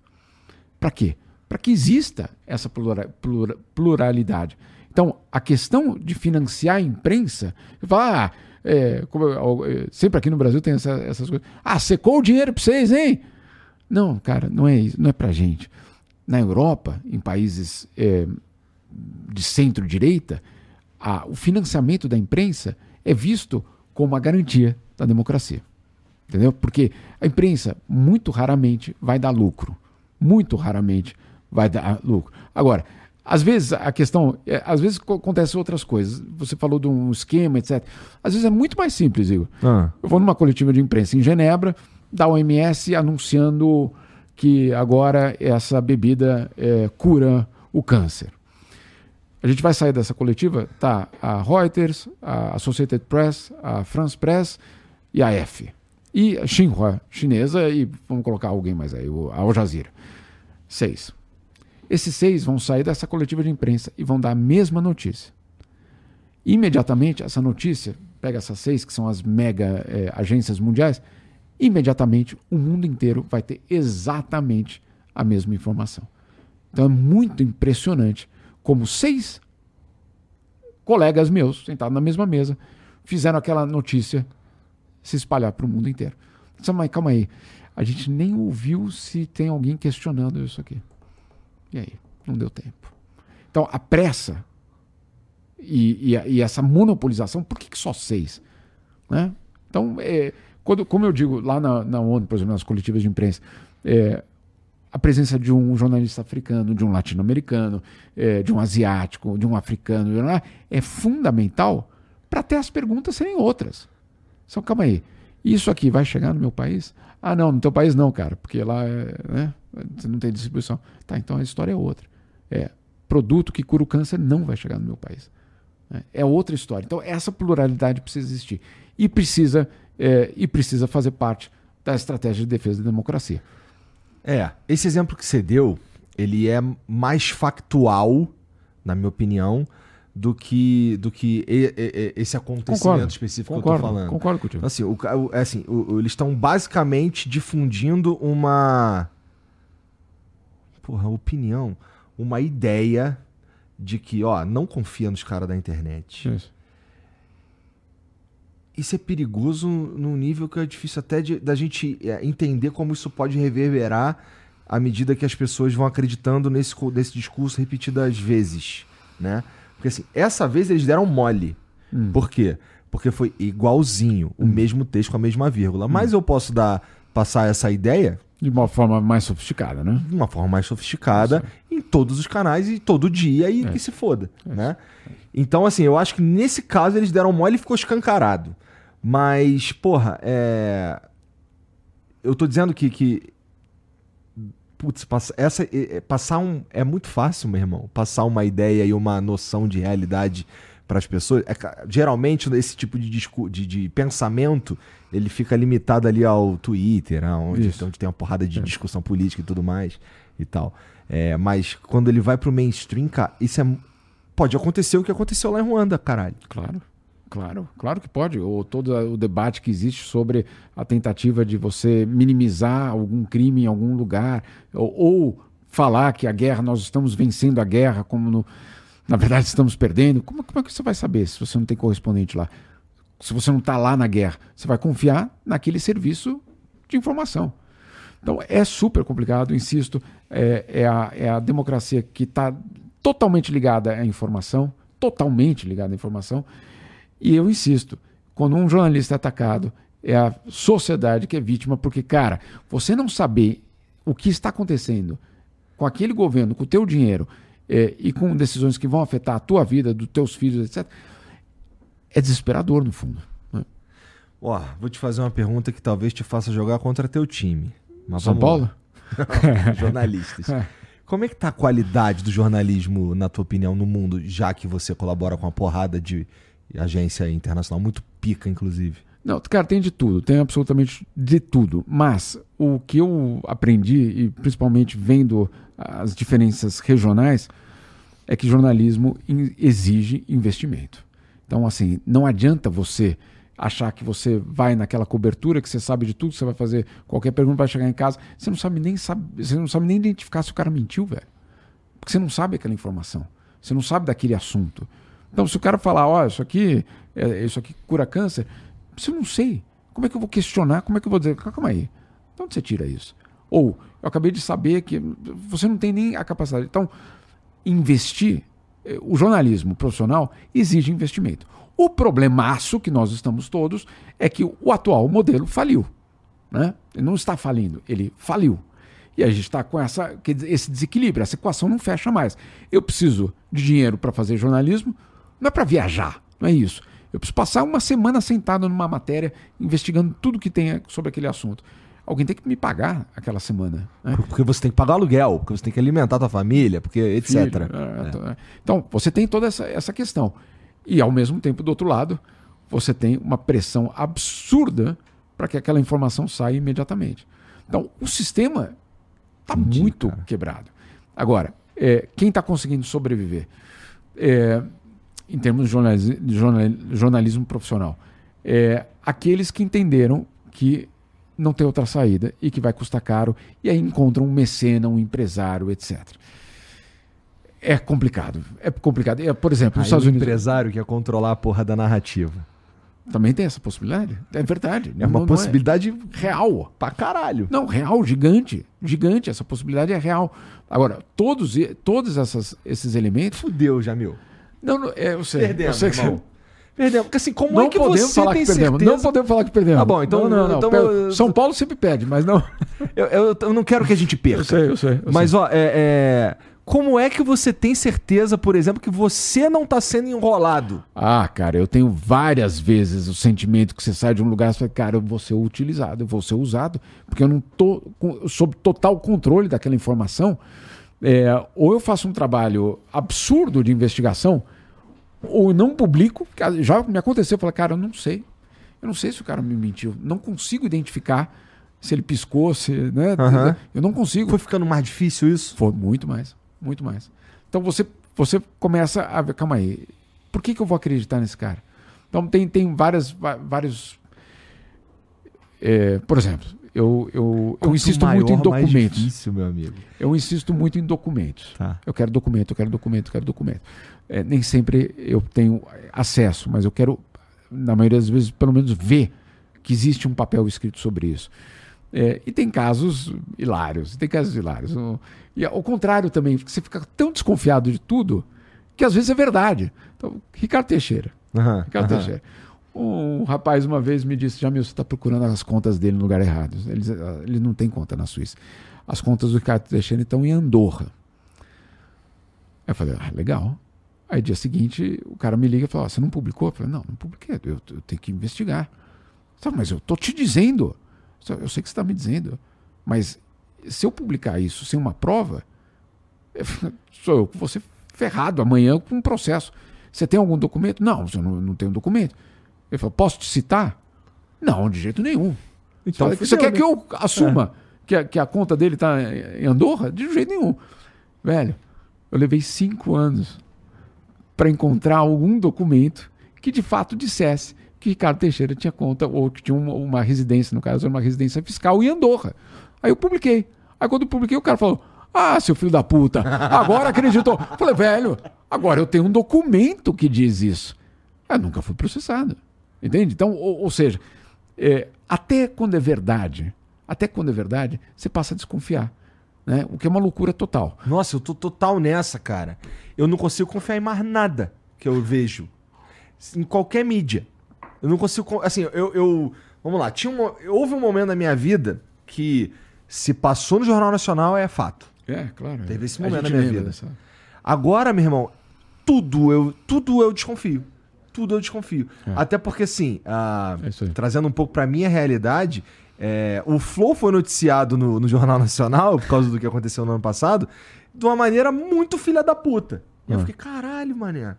Para quê? Para que exista essa plura- plura- pluralidade. Então, a questão de financiar a imprensa, falar, ah, é, como sempre aqui no Brasil tem essa- essas coisas. Ah, secou o dinheiro para vocês, hein? Não, cara, não é isso, não é para gente. Na Europa, em países é, de centro-direita, o financiamento da imprensa é visto como a garantia da democracia. Entendeu? Porque a imprensa muito raramente vai dar lucro. Muito raramente vai dar lucro. Agora, às vezes a questão, é, às vezes co- acontecem outras coisas. Você falou de um esquema, etc. Às vezes é muito mais simples, Igor. Eu vou numa coletiva de imprensa em Genebra, da OMS anunciando que agora essa bebida é, cura o câncer. A gente vai sair dessa coletiva, tá a Reuters, a Associated Press, a France Press e a F. E a Xinhua, chinesa, e vamos colocar alguém mais aí, a Al Jazeera. Seis. Esses seis vão sair dessa coletiva de imprensa e vão dar a mesma notícia. Imediatamente, essa notícia, pega essas seis, que são as mega eh, agências mundiais, imediatamente o mundo inteiro vai ter exatamente a mesma informação. Então é muito impressionante como seis colegas meus, sentados na mesma mesa, fizeram aquela notícia se espalhar para o mundo inteiro. Mas calma aí, a gente nem ouviu se tem alguém questionando isso aqui. E aí? Não deu tempo. Então a pressa e, e e essa monopolização, por que, que só seis? Né? Então, é, quando, como eu digo lá na, na ONU, por exemplo, nas coletivas de imprensa, é, a presença de um jornalista africano, de um latino-americano, é, de um asiático, de um africano, é fundamental para até as perguntas serem outras. Só calma aí, isso aqui vai chegar no meu país? Ah, não, no teu país não, cara, porque lá é, né, não tem distribuição. Tá, então a história é outra. É, produto que cura o câncer não vai chegar no meu país. né? É outra história. Então essa pluralidade precisa existir e precisa é, e precisa fazer parte da estratégia de defesa da democracia. É, esse exemplo que você deu, ele é mais factual, na minha opinião, do que, do que esse acontecimento Concordo, específico que eu Concordo, tô falando. concordo contigo. Então, assim, o, é assim, o- eles estão basicamente difundindo uma. Porra, opinião. Uma ideia de que, ó, não confia nos caras da internet. Isso. Isso é perigoso num nível que é difícil até de, da gente é, entender como isso pode reverberar à medida que as pessoas vão acreditando nesse, nesse discurso repetidas vezes, né? Porque assim, essa vez eles deram mole. Hum. Por quê? Porque foi igualzinho, o mesmo texto com a mesma vírgula. Mas eu posso dar passar essa ideia De uma forma mais sofisticada, né? de uma forma mais sofisticada em todos os canais e todo dia e É. que se foda, né? Então, assim, eu acho que nesse caso eles deram mole e ficou escancarado. Mas, porra, é... Eu tô dizendo que... que... Putz, passa- essa, é- é- passar um... É muito fácil, meu irmão. Passar uma ideia e uma noção de realidade para as pessoas. É geralmente, esse tipo de, discu- de, de pensamento, ele fica limitado ali ao Twitter, né? onde, onde tem uma porrada de discussão política e tudo mais e tal. É, mas quando ele vai pro mainstream, cara, isso é... Pode acontecer o que aconteceu lá em Ruanda, caralho. Claro, claro, claro que pode. Ou todo o debate que existe sobre a tentativa de você minimizar algum crime em algum lugar, ou, ou falar que a guerra, nós estamos vencendo a guerra, como no- na verdade estamos perdendo. Como, como é que você vai saber se você não tem correspondente lá? se você não está lá na guerra, você vai confiar naquele serviço de informação. Então é super complicado, insisto, é, é, a, é a democracia que está totalmente ligada à informação, totalmente ligada à informação. E eu insisto, quando um jornalista é atacado, é a sociedade que é vítima, porque, cara, você não saber o que está acontecendo com aquele governo, com o teu dinheiro é, e com decisões que vão afetar a tua vida, dos teus filhos, etc., é desesperador, no fundo. Né? Ó, vou te fazer uma pergunta que talvez te faça jogar contra teu time. Mas São Paulo? jornalistas. Como é que tá a qualidade do jornalismo, na tua opinião, no mundo, já que você colabora com uma porrada de agência internacional, muito pica, inclusive? Não, cara, tem de tudo, tem absolutamente de tudo. Mas o que eu aprendi, e principalmente vendo as diferenças regionais, é que jornalismo exige investimento. Então, assim, não adianta você achar que você vai naquela cobertura, que você sabe de tudo, você vai fazer qualquer pergunta, vai chegar em casa, você não sabe nem sabe, você não sabe nem identificar se o cara mentiu, velho. Porque você não sabe aquela informação. Você não sabe daquele assunto. Então, se o cara falar, ó, oh, isso aqui, é, isso aqui cura câncer, se eu não sei, como é que eu vou questionar? Como é que eu vou dizer? Calma aí. De onde você tira isso? Ou, eu acabei de saber que você não tem nem a capacidade. Então, investir, eh, o jornalismo profissional exige investimento. O problemaço que nós estamos todos é que o atual modelo faliu. Né? Ele não está falindo, ele faliu. E a gente está com essa, esse desequilíbrio, essa equação não fecha mais. Eu preciso de dinheiro para fazer jornalismo, não é para viajar, não é isso. Eu preciso passar uma semana sentado numa matéria, investigando tudo que tem sobre aquele assunto. Alguém tem que me pagar aquela semana. Né? Porque você tem que pagar aluguel, porque você tem que alimentar a tua família, porque etc. Filho, é, é. Então, você tem toda essa, essa questão. E, ao mesmo tempo, do outro lado, você tem uma pressão absurda para que aquela informação saia imediatamente. Então, o sistema está muito cara. quebrado. Agora, é, quem está conseguindo sobreviver? É, em termos de jornalismo, de jornalismo profissional. É, aqueles que entenderam que não tem outra saída e que vai custar caro, e aí encontram um mecena, um empresário, etc. É complicado. É complicado. É, por exemplo, nos Estados Unidos. empresário que ia controlar a porra da narrativa. Também tem essa possibilidade? É verdade. É uma não, possibilidade não é. real. Pra caralho. Não, real, gigante. Gigante. Essa possibilidade é real. Agora, todos, todos essas, esses elementos. Fudeu, Jamil. Não, não é, eu sei. Perdemos, eu sei irmão. Perdemos. Porque assim, como não é que você falar tem que perdemos. certeza... Não podemos falar que perdemos. Tá bom, então... Não, não. Então, São Paulo sempre perde, mas não... eu, eu, eu, não quero que a gente perca. Eu sei, eu sei. Eu mas, sei. ó, é, é... Como é que você tem certeza, por exemplo, que você não está sendo enrolado? Ah, cara, eu tenho várias vezes o sentimento que você sai de um lugar e fala, cara, eu vou ser utilizado, eu vou ser usado, porque eu não estou sob total controle daquela informação. É, ou eu faço um trabalho absurdo de investigação, ou não publico. Já me aconteceu, eu falei, cara, eu não sei. Eu não sei se o cara me mentiu. Não consigo identificar se ele piscou, se. Né? Uhum. Eu não consigo. Foi ficando mais difícil isso? Foi muito mais. Muito mais. Então você, você começa a ver, calma aí, por que, que eu vou acreditar nesse cara? Então tem, tem várias, vários. É, por exemplo, eu, eu, eu insisto maior, muito em documentos. Difícil, meu amigo. Eu insisto muito em documentos. Tá. Eu quero documento, eu quero documento, eu quero documento. É, nem sempre eu tenho acesso, mas eu quero, na maioria das vezes, pelo menos ver que existe um papel escrito sobre isso. É, e tem casos hilários, tem casos hilários. E ao contrário também, você fica tão desconfiado de tudo que às vezes é verdade. Então, Ricardo Teixeira. Uhum, Ricardo uhum. Teixeira. Um rapaz uma vez me disse: Jamil, você está procurando as contas dele no lugar errado. Ele, ele não tem conta na Suíça. As contas do Ricardo Teixeira estão em Andorra. Eu falei: ah, legal. Aí, dia seguinte, o cara me liga e fala: Você não publicou? Eu falei: Não, não publiquei. Eu, eu tenho que investigar. Mas eu tô te dizendo. Eu sei que você está me dizendo. Mas se eu publicar isso sem uma prova, sou eu que vou ser ferrado amanhã com um processo. Você tem algum documento? Não, eu não, não tenho documento. Ele falou, posso te citar? Não, de jeito nenhum. Então, você quer que eu assuma é. que, a, que a conta dele está em Andorra? De jeito nenhum. Velho, eu levei cinco anos para encontrar algum documento que de fato dissesse que Ricardo Teixeira tinha conta, ou que tinha uma, uma residência, no caso, uma residência fiscal em Andorra. Aí eu publiquei. Aí quando eu publiquei, o cara falou: Ah, seu filho da puta, agora acreditou. Falei, velho, agora eu tenho um documento que diz isso. Eu nunca fui processado. Entende? Então, ou, ou seja, é, até quando é verdade, até quando é verdade, você passa a desconfiar. Né? O que é uma loucura total. Nossa, eu tô total nessa, cara. Eu não consigo confiar em mais nada que eu vejo. Em qualquer mídia. Eu não consigo. con- Assim, eu. eu- vamos lá. Tinha um, houve um momento na minha vida que se passou no Jornal Nacional é fato. É, claro. Teve esse momento na minha vida. dessa- Agora, meu irmão, tudo eu, tudo eu desconfio. Tudo eu desconfio. É. Até porque, assim, ah, É trazendo um pouco pra minha realidade, é, o Flow foi noticiado no, no Jornal Nacional, por causa do que aconteceu no ano passado, de uma maneira muito filha da puta. E eu Ah. fiquei, caralho, mané.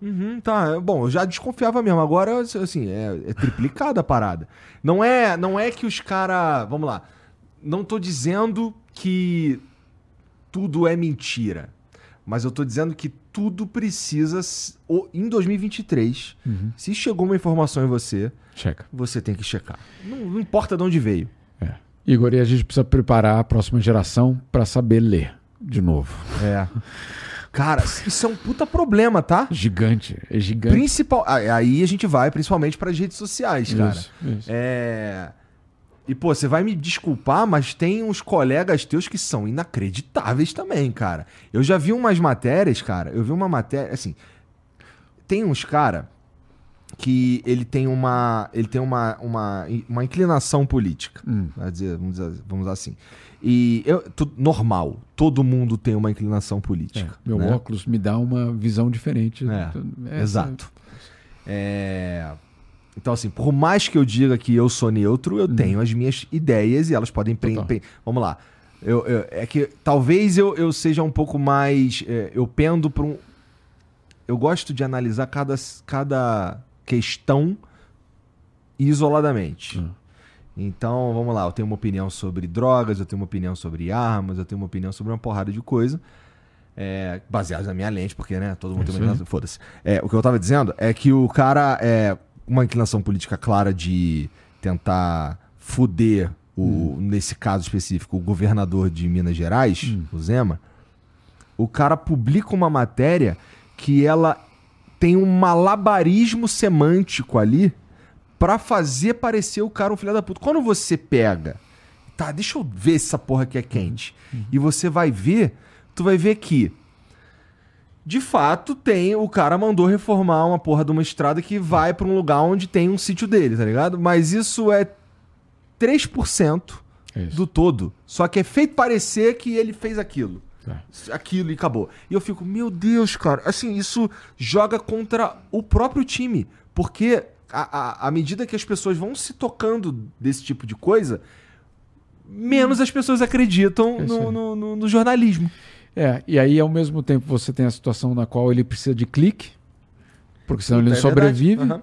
Uhum, tá. Bom, eu já desconfiava mesmo. Agora, assim, é, é triplicada a parada. Não é, não é que os caras. Vamos lá. Não tô dizendo que tudo é mentira. Mas eu tô dizendo que tudo precisa. Em 2023, Uhum. se chegou uma informação em você, Checa. você tem que checar. Não, não importa de onde veio. É. Igor, e a gente precisa preparar a próxima geração para saber ler de novo. É. Cara, isso é um puta problema, tá? Gigante, é gigante. Principal. Aí a gente vai principalmente para as redes sociais, cara. Isso, isso. É. E, pô, você vai me desculpar, mas tem uns colegas teus que são inacreditáveis também, cara. Eu já vi umas matérias, cara. Eu vi uma matéria, assim. Tem uns cara que ele tem uma. Ele tem uma, uma, uma inclinação política. Hum. Dizer, vamos dizer, vamos dizer assim. E eu, normal. Todo mundo tem uma inclinação É, política. meu né? óculos me dá uma visão diferente. É, Então, essa- Exato. É, Então, assim, por mais que eu diga que eu sou neutro, eu tenho as minhas ideias e elas podem. Uhum. Vamos lá. Eu, eu- é que talvez eu, eu seja um pouco mais. é, eu pendo para um. Eu gosto de analisar cada, cada questão isoladamente. Hum. Então, vamos lá. Eu tenho uma opinião sobre drogas, eu tenho uma opinião sobre armas, eu tenho uma opinião sobre uma porrada de coisa. É, baseados na minha lente, porque, né, todo mundo tem uma. Foda-se. É, o que eu tava dizendo é que o cara é uma inclinação política clara de tentar fuder, o, nesse caso específico, o governador de Minas Gerais, o Zema. O cara publica uma matéria que ela tem um malabarismo semântico ali pra fazer parecer o cara um filho da puta. Quando você pega, tá, deixa eu ver se essa porra aqui é quente. E você vai ver, tu vai ver que de fato tem, o cara mandou reformar uma porra de uma estrada que vai pra um lugar onde tem um sítio dele, tá ligado? Mas isso é 3% É isso. do todo. Só que é feito parecer que ele fez aquilo Tá. aquilo e acabou. E eu fico, meu Deus, cara, assim, isso joga contra o próprio time. Porque à- medida que as pessoas vão se tocando desse tipo de coisa, menos as pessoas acreditam É no, no- no- no jornalismo. É, e aí ao mesmo tempo você tem a situação na qual ele precisa de clique, porque senão ele não É sobrevive. Aham.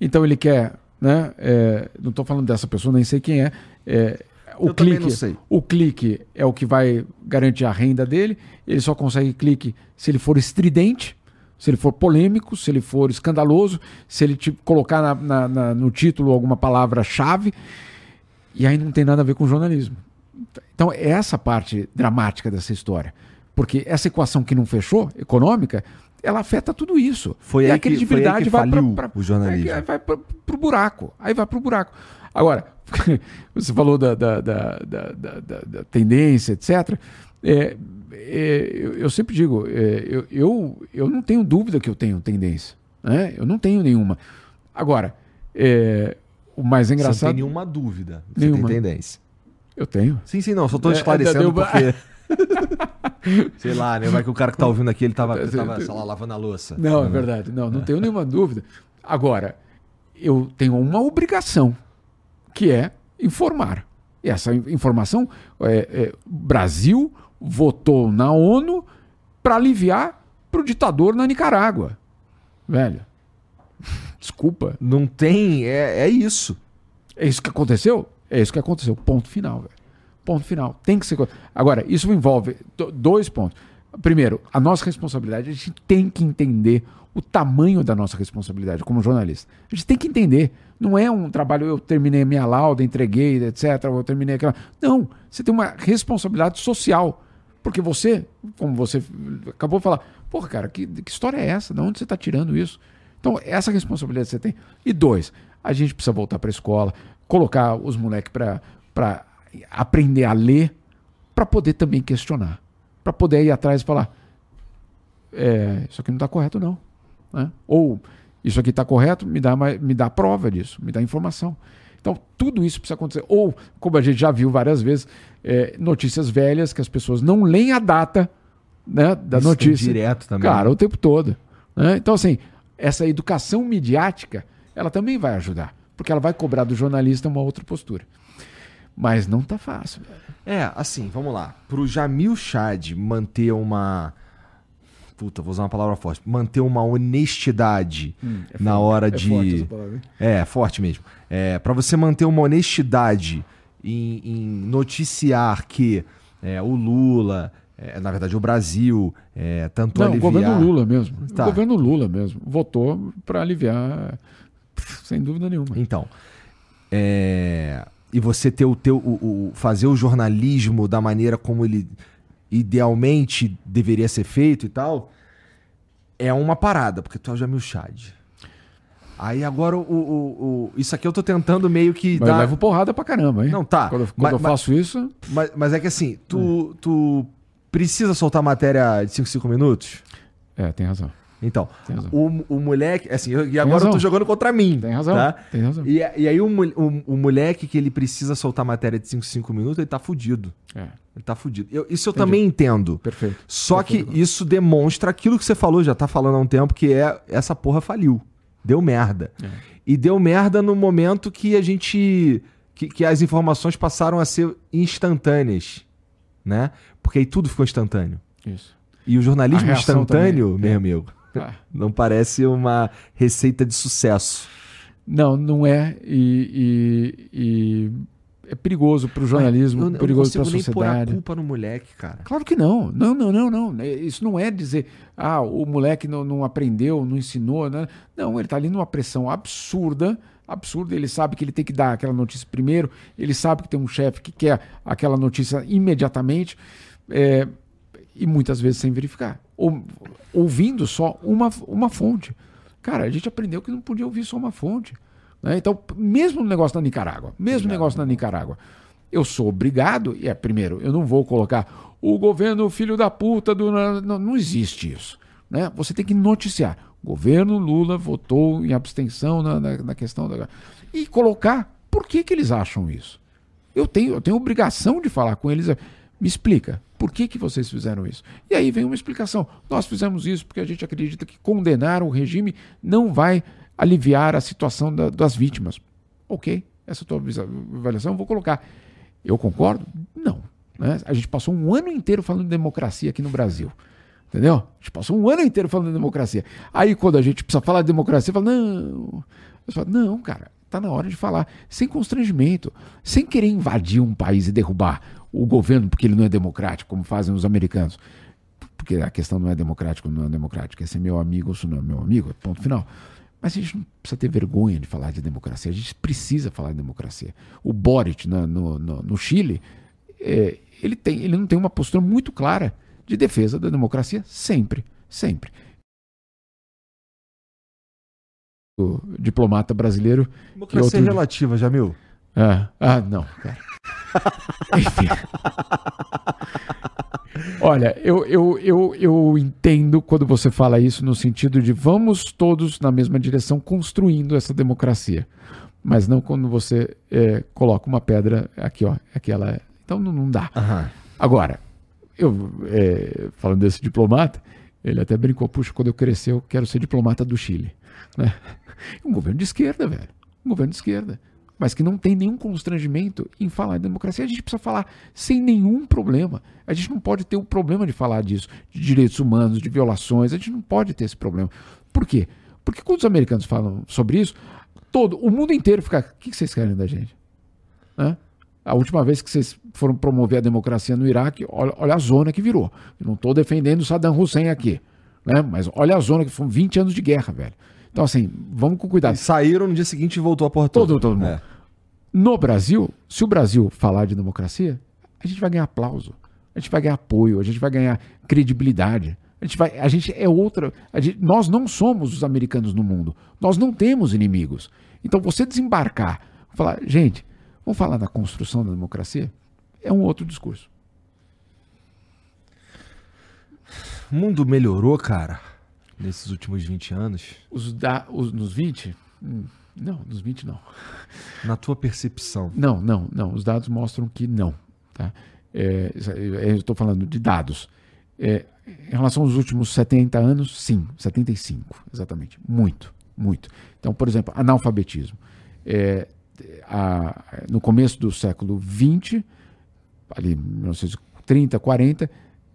Então ele quer, né? é, não estou falando dessa pessoa, nem sei quem é. é, o Eu clique, o clique é o que vai garantir a renda dele. Ele só consegue clique se ele for estridente, se ele for polêmico, se ele for escandaloso, se ele te colocar na- na- na- no título alguma palavra-chave. E aí não tem nada a ver com jornalismo. Então, é essa parte dramática dessa história. Porque essa equação que não fechou, econômica, ela afeta tudo isso. Foi e aí a que- foi aí credibilidade que vai para o jornalismo. Aí vai para o buraco. Aí vai para o buraco. Agora, você falou da, da, da, da, tendência, etc. É, é, eu, eu sempre digo, é, eu, eu, eu não tenho dúvida que eu tenho tendência. Né? Eu não tenho nenhuma. Agora, é, o mais Você não engraçado. tem nenhuma dúvida. Você Nenhuma. tem tendência. Eu tenho. Sim, sim, não. Só tô É, esclarecendo deu- porque. Sei lá, né? Vai que o cara que tá ouvindo aqui, ele tava, ele tava sei lá, lavando a louça. Não, é verdade. Não, não tenho nenhuma dúvida. Agora, eu tenho uma obrigação, que é informar. E essa in- informação, é, é, Brasil votou na ONU para aliviar para o ditador na Nicarágua. Velho, desculpa. Não tem. É, é isso. É isso que aconteceu? É isso que aconteceu. Ponto final, velho. Ponto final. Tem que ser. Agora, isso envolve do- dois pontos. Primeiro, a nossa responsabilidade. A gente tem que entender o tamanho da nossa responsabilidade como jornalista. A gente tem que entender. Não é um trabalho, eu terminei minha lauda, entreguei, etc. Eu terminei aquela. Não. Você tem uma responsabilidade social. Porque você, como você acabou de falar, porra, cara, que, que história é essa? De onde você está tirando isso? Então, essa responsabilidade você tem. E dois, a gente precisa voltar para a escola, colocar os moleques para aprender a ler, para poder também questionar. Para poder ir atrás e falar: é, isso aqui não está correto, não. Né? Ou isso aqui está correto, me dá, me dá prova disso, me dá informação. Então, tudo isso precisa acontecer. Ou, como a gente já viu várias vezes, é, notícias velhas que as pessoas não leem a data né, da isso notícia. direto também. Cara, o tempo todo. Né? Então, assim, essa educação midiática, ela também vai ajudar. Porque ela vai cobrar do jornalista uma outra postura. Mas não tá fácil. É, assim, vamos lá. Pro Jamil Chad manter uma puta, vou usar uma palavra forte, manter uma honestidade hum, é na hora é de. Forte é, forte mesmo. É, para você manter uma honestidade em, em noticiar que é, o Lula, é, na verdade o Brasil, é, tanto Não, aliviar... o governo Lula mesmo. Tá. O governo Lula mesmo votou para aliviar, sem dúvida nenhuma. Então, é, e você ter o teu, o, o, fazer o jornalismo da maneira como ele idealmente deveria ser feito e tal, é uma parada, porque tu é o Jamil Chad. Aí agora o, o, o, Isso aqui eu tô tentando meio que. Mas dar... eu levo porrada pra caramba, hein? Não, tá. Quando, quando mas, eu faço mas, isso. Mas, mas, é que assim, tu, hum. tu precisa soltar matéria de 5, 5 minutos? É, tem razão. Então, o, o moleque, assim, eu, e agora eu tô jogando contra mim. Tem razão. Tá? Tem razão. E, e aí o, o, o, moleque que ele precisa soltar matéria de 5, 5 minutos, ele tá fudido. É. Ele tá fudido. Eu, isso eu Entendi. também entendo. Perfeito. Só Perfeito. que isso demonstra aquilo que você falou, já tá falando há um tempo, que é essa porra faliu. Deu merda. É. E deu merda no momento que a gente. Que, que as informações passaram a ser instantâneas. Né? Porque aí tudo ficou instantâneo. Isso. E o jornalismo instantâneo, também. meu é. amigo, ah. Não parece uma receita de sucesso. Não, não é. E, e, e é perigoso para o jornalismo, eu, perigoso para a sociedade. Não pôr a culpa no moleque, cara. Claro que não. Não, não, não, não. Isso não é dizer, ah, o moleque não, não aprendeu, não ensinou. Né? Não, ele está ali numa pressão absurda absurda. Ele sabe que ele tem que dar aquela notícia primeiro, ele sabe que tem um chefe que quer aquela notícia imediatamente. É, e muitas vezes sem verificar, ou ouvindo só uma, uma fonte. Cara, a gente aprendeu que não podia ouvir só uma fonte. Né? Então, mesmo no negócio da Nicarágua, mesmo no negócio da Nicarágua, eu sou obrigado, e é primeiro, eu não vou colocar o governo filho da puta do. Não, não existe isso. Né? Você tem que noticiar. O governo Lula votou em abstenção na, na, na questão da. E colocar por que, que eles acham isso. Eu tenho, eu tenho obrigação de falar com eles. Me explica, por que, que vocês fizeram isso? E aí vem uma explicação. Nós fizemos isso porque a gente acredita que condenar o regime não vai aliviar a situação da, das vítimas. Ok, essa tua avaliação eu vou colocar. Eu concordo? Não. Né? A gente passou um ano inteiro falando de democracia aqui no Brasil. Entendeu? A gente passou um ano inteiro falando de democracia. Aí quando a gente precisa falar de democracia, fala, não. Eu falo, não, cara, tá na hora de falar. Sem constrangimento. Sem querer invadir um país e derrubar o governo porque ele não é democrático, como fazem os americanos. Porque a questão não é democrático ou não é democrático, é ser meu amigo ou se não é meu amigo, ponto final. Mas a gente não precisa ter vergonha de falar de democracia, a gente precisa falar de democracia. O Boric no, no, no, no Chile, é, ele, tem, ele não tem uma postura muito clara de defesa da democracia sempre, sempre. O diplomata brasileiro. Democracia outro... relativa, Jamil. Ah, ah não, cara. Enfim. Olha, eu, eu, eu, eu entendo quando você fala isso no sentido de vamos todos na mesma direção construindo essa democracia. Mas não quando você é, coloca uma pedra aqui, ó. Aquela. Então não, não dá. Uhum. Agora, eu é, falando desse diplomata, ele até brincou, puxa, quando eu crescer, eu quero ser diplomata do Chile. Né? Um governo de esquerda, velho. Um governo de esquerda mas que não tem nenhum constrangimento em falar de democracia. A gente precisa falar sem nenhum problema. A gente não pode ter o problema de falar disso, de direitos humanos, de violações. A gente não pode ter esse problema. Por quê? Porque quando os americanos falam sobre isso, todo o mundo inteiro fica. O que vocês querem da gente? Né? A última vez que vocês foram promover a democracia no Iraque, olha, olha a zona que virou. Eu não estou defendendo Saddam Hussein aqui. Né? Mas olha a zona que foram 20 anos de guerra, velho. Então, assim, vamos com cuidado. E saíram no dia seguinte e voltou a porra toda. Todo, todo mundo. É. No Brasil, se o Brasil falar de democracia, a gente vai ganhar aplauso, a gente vai ganhar apoio, a gente vai ganhar credibilidade. A gente, vai, a gente é outra. Gente, nós não somos os americanos no mundo. Nós não temos inimigos. Então você desembarcar, falar, gente, vamos falar da construção da democracia? É um outro discurso. O mundo melhorou, cara, nesses últimos 20 anos? Os da, os, nos 20? Hum, não, nos 20 não. Na tua percepção? Não, não, não. Os dados mostram que não. Tá? É, eu estou falando de dados. É, em relação aos últimos 70 anos, sim, 75, exatamente. Muito, muito. Então, por exemplo, analfabetismo. É, a, no começo do século XX, ali 1930, 40,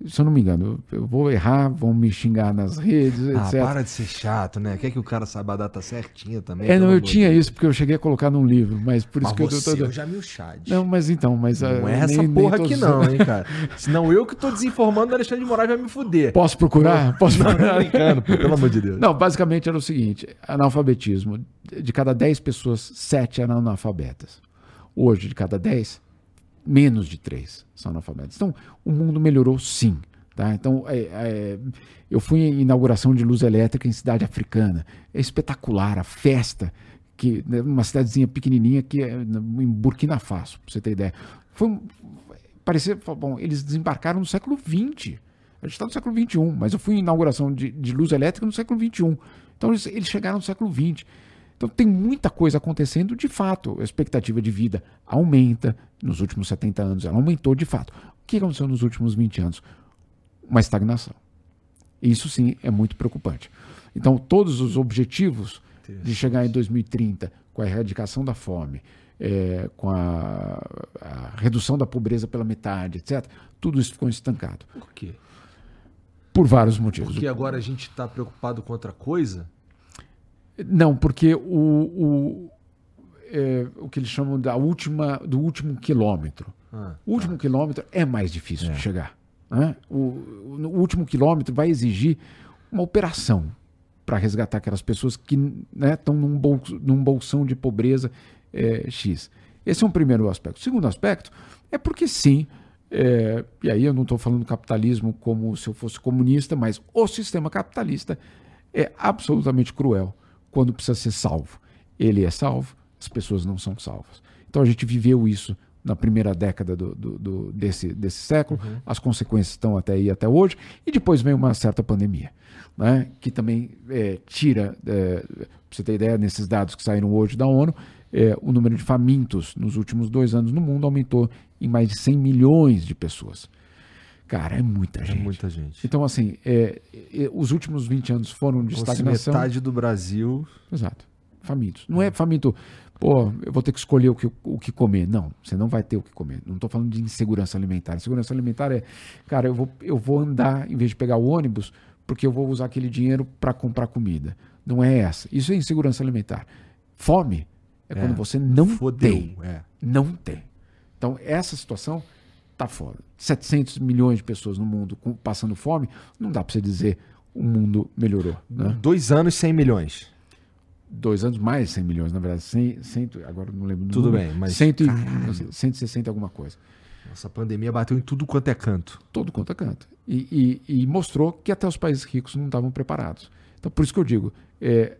se eu não me engano, eu vou errar, vão me xingar nas redes, ah, etc. para de ser chato, né? Quer que o cara saiba a data certinha também? É, não, eu tinha Deus. isso, porque eu cheguei a colocar num livro, mas por mas isso que você, eu tô... eu já me o. Não, mas então, mas... Não é essa nem, porra nem aqui não, hein, cara. Senão eu que tô desinformando, o Alexandre de Moraes vai me fuder. Posso procurar? Posso não, procurar? Não, brincando, pô, pelo amor de Deus. Não, basicamente era o seguinte, analfabetismo. De cada 10 pessoas, 7 eram analfabetas. Hoje, de cada 10, menos de 3 são analfabetas. Então, o mundo melhorou sim. Tá? Então, é, é, eu fui em inauguração de luz elétrica em cidade africana. É espetacular a festa, que né, uma cidadezinha pequenininha que é em Burkina Faso, para você ter ideia. Foi, parecia, bom, eles desembarcaram no século XX. A gente está no século XXI, mas eu fui em inauguração de, de luz elétrica no século XXI. Então, eles, eles chegaram no século XX. Então tem muita coisa acontecendo de fato. A expectativa de vida aumenta. Nos últimos 70 anos ela aumentou de fato. O que aconteceu nos últimos 20 anos? uma estagnação. Isso sim é muito preocupante. Então, todos os objetivos de chegar em 2030 com a erradicação da fome, é, com a, a, redução da pobreza pela metade, etc., tudo isso ficou estancado. Por quê? Por vários motivos. Porque agora a gente está preocupado com outra coisa? Não, porque o, o, é, o que eles chamam da última, do último quilômetro. Ah, o último tá. quilômetro é mais difícil é. de chegar. Né? O, o, último quilômetro vai exigir uma operação para resgatar aquelas pessoas que estão né, num, bolso, num bolsão de pobreza é, X. Esse é um primeiro aspecto. O segundo aspecto é porque sim, é, e aí eu não estou falando capitalismo como se eu fosse comunista, mas o sistema capitalista é absolutamente cruel quando precisa ser salvo. Ele é salvo, as pessoas não são salvas. Então a gente viveu isso na primeira década do, do, do desse, desse século, uhum. as consequências estão até aí até hoje, e depois vem uma certa pandemia, né, que também é, tira, é, para você ter ideia, nesses dados que saíram hoje da ONU, é, o número de famintos nos últimos dois anos no mundo aumentou em mais de 100 milhões de pessoas. Cara, é muita é gente. É muita gente. Então, assim, é, é, os últimos 20 anos foram de estagnação. metade do Brasil. Exato. Famintos. Não é faminto pô, eu vou ter que escolher o que, o que comer. Não, você não vai ter o que comer. Não estou falando de insegurança alimentar. Insegurança alimentar é, cara, eu vou, eu vou andar em vez de pegar o ônibus porque eu vou usar aquele dinheiro para comprar comida. Não é essa. Isso é insegurança alimentar. Fome é, é quando você não fodeu, tem. É. Não tem. Então, essa situação tá foda. 700 milhões de pessoas no mundo passando fome, não dá para você dizer o mundo melhorou. Né? Dois anos, 100 milhões dois anos, mais 100 milhões, na verdade. 100, 100, agora não lembro. Tudo número, bem, mas. 100, 160 alguma coisa. Nossa, a pandemia bateu em tudo quanto é canto. Todo quanto é canto. E, e, e mostrou que até os países ricos não estavam preparados. Então, por isso que eu digo, é,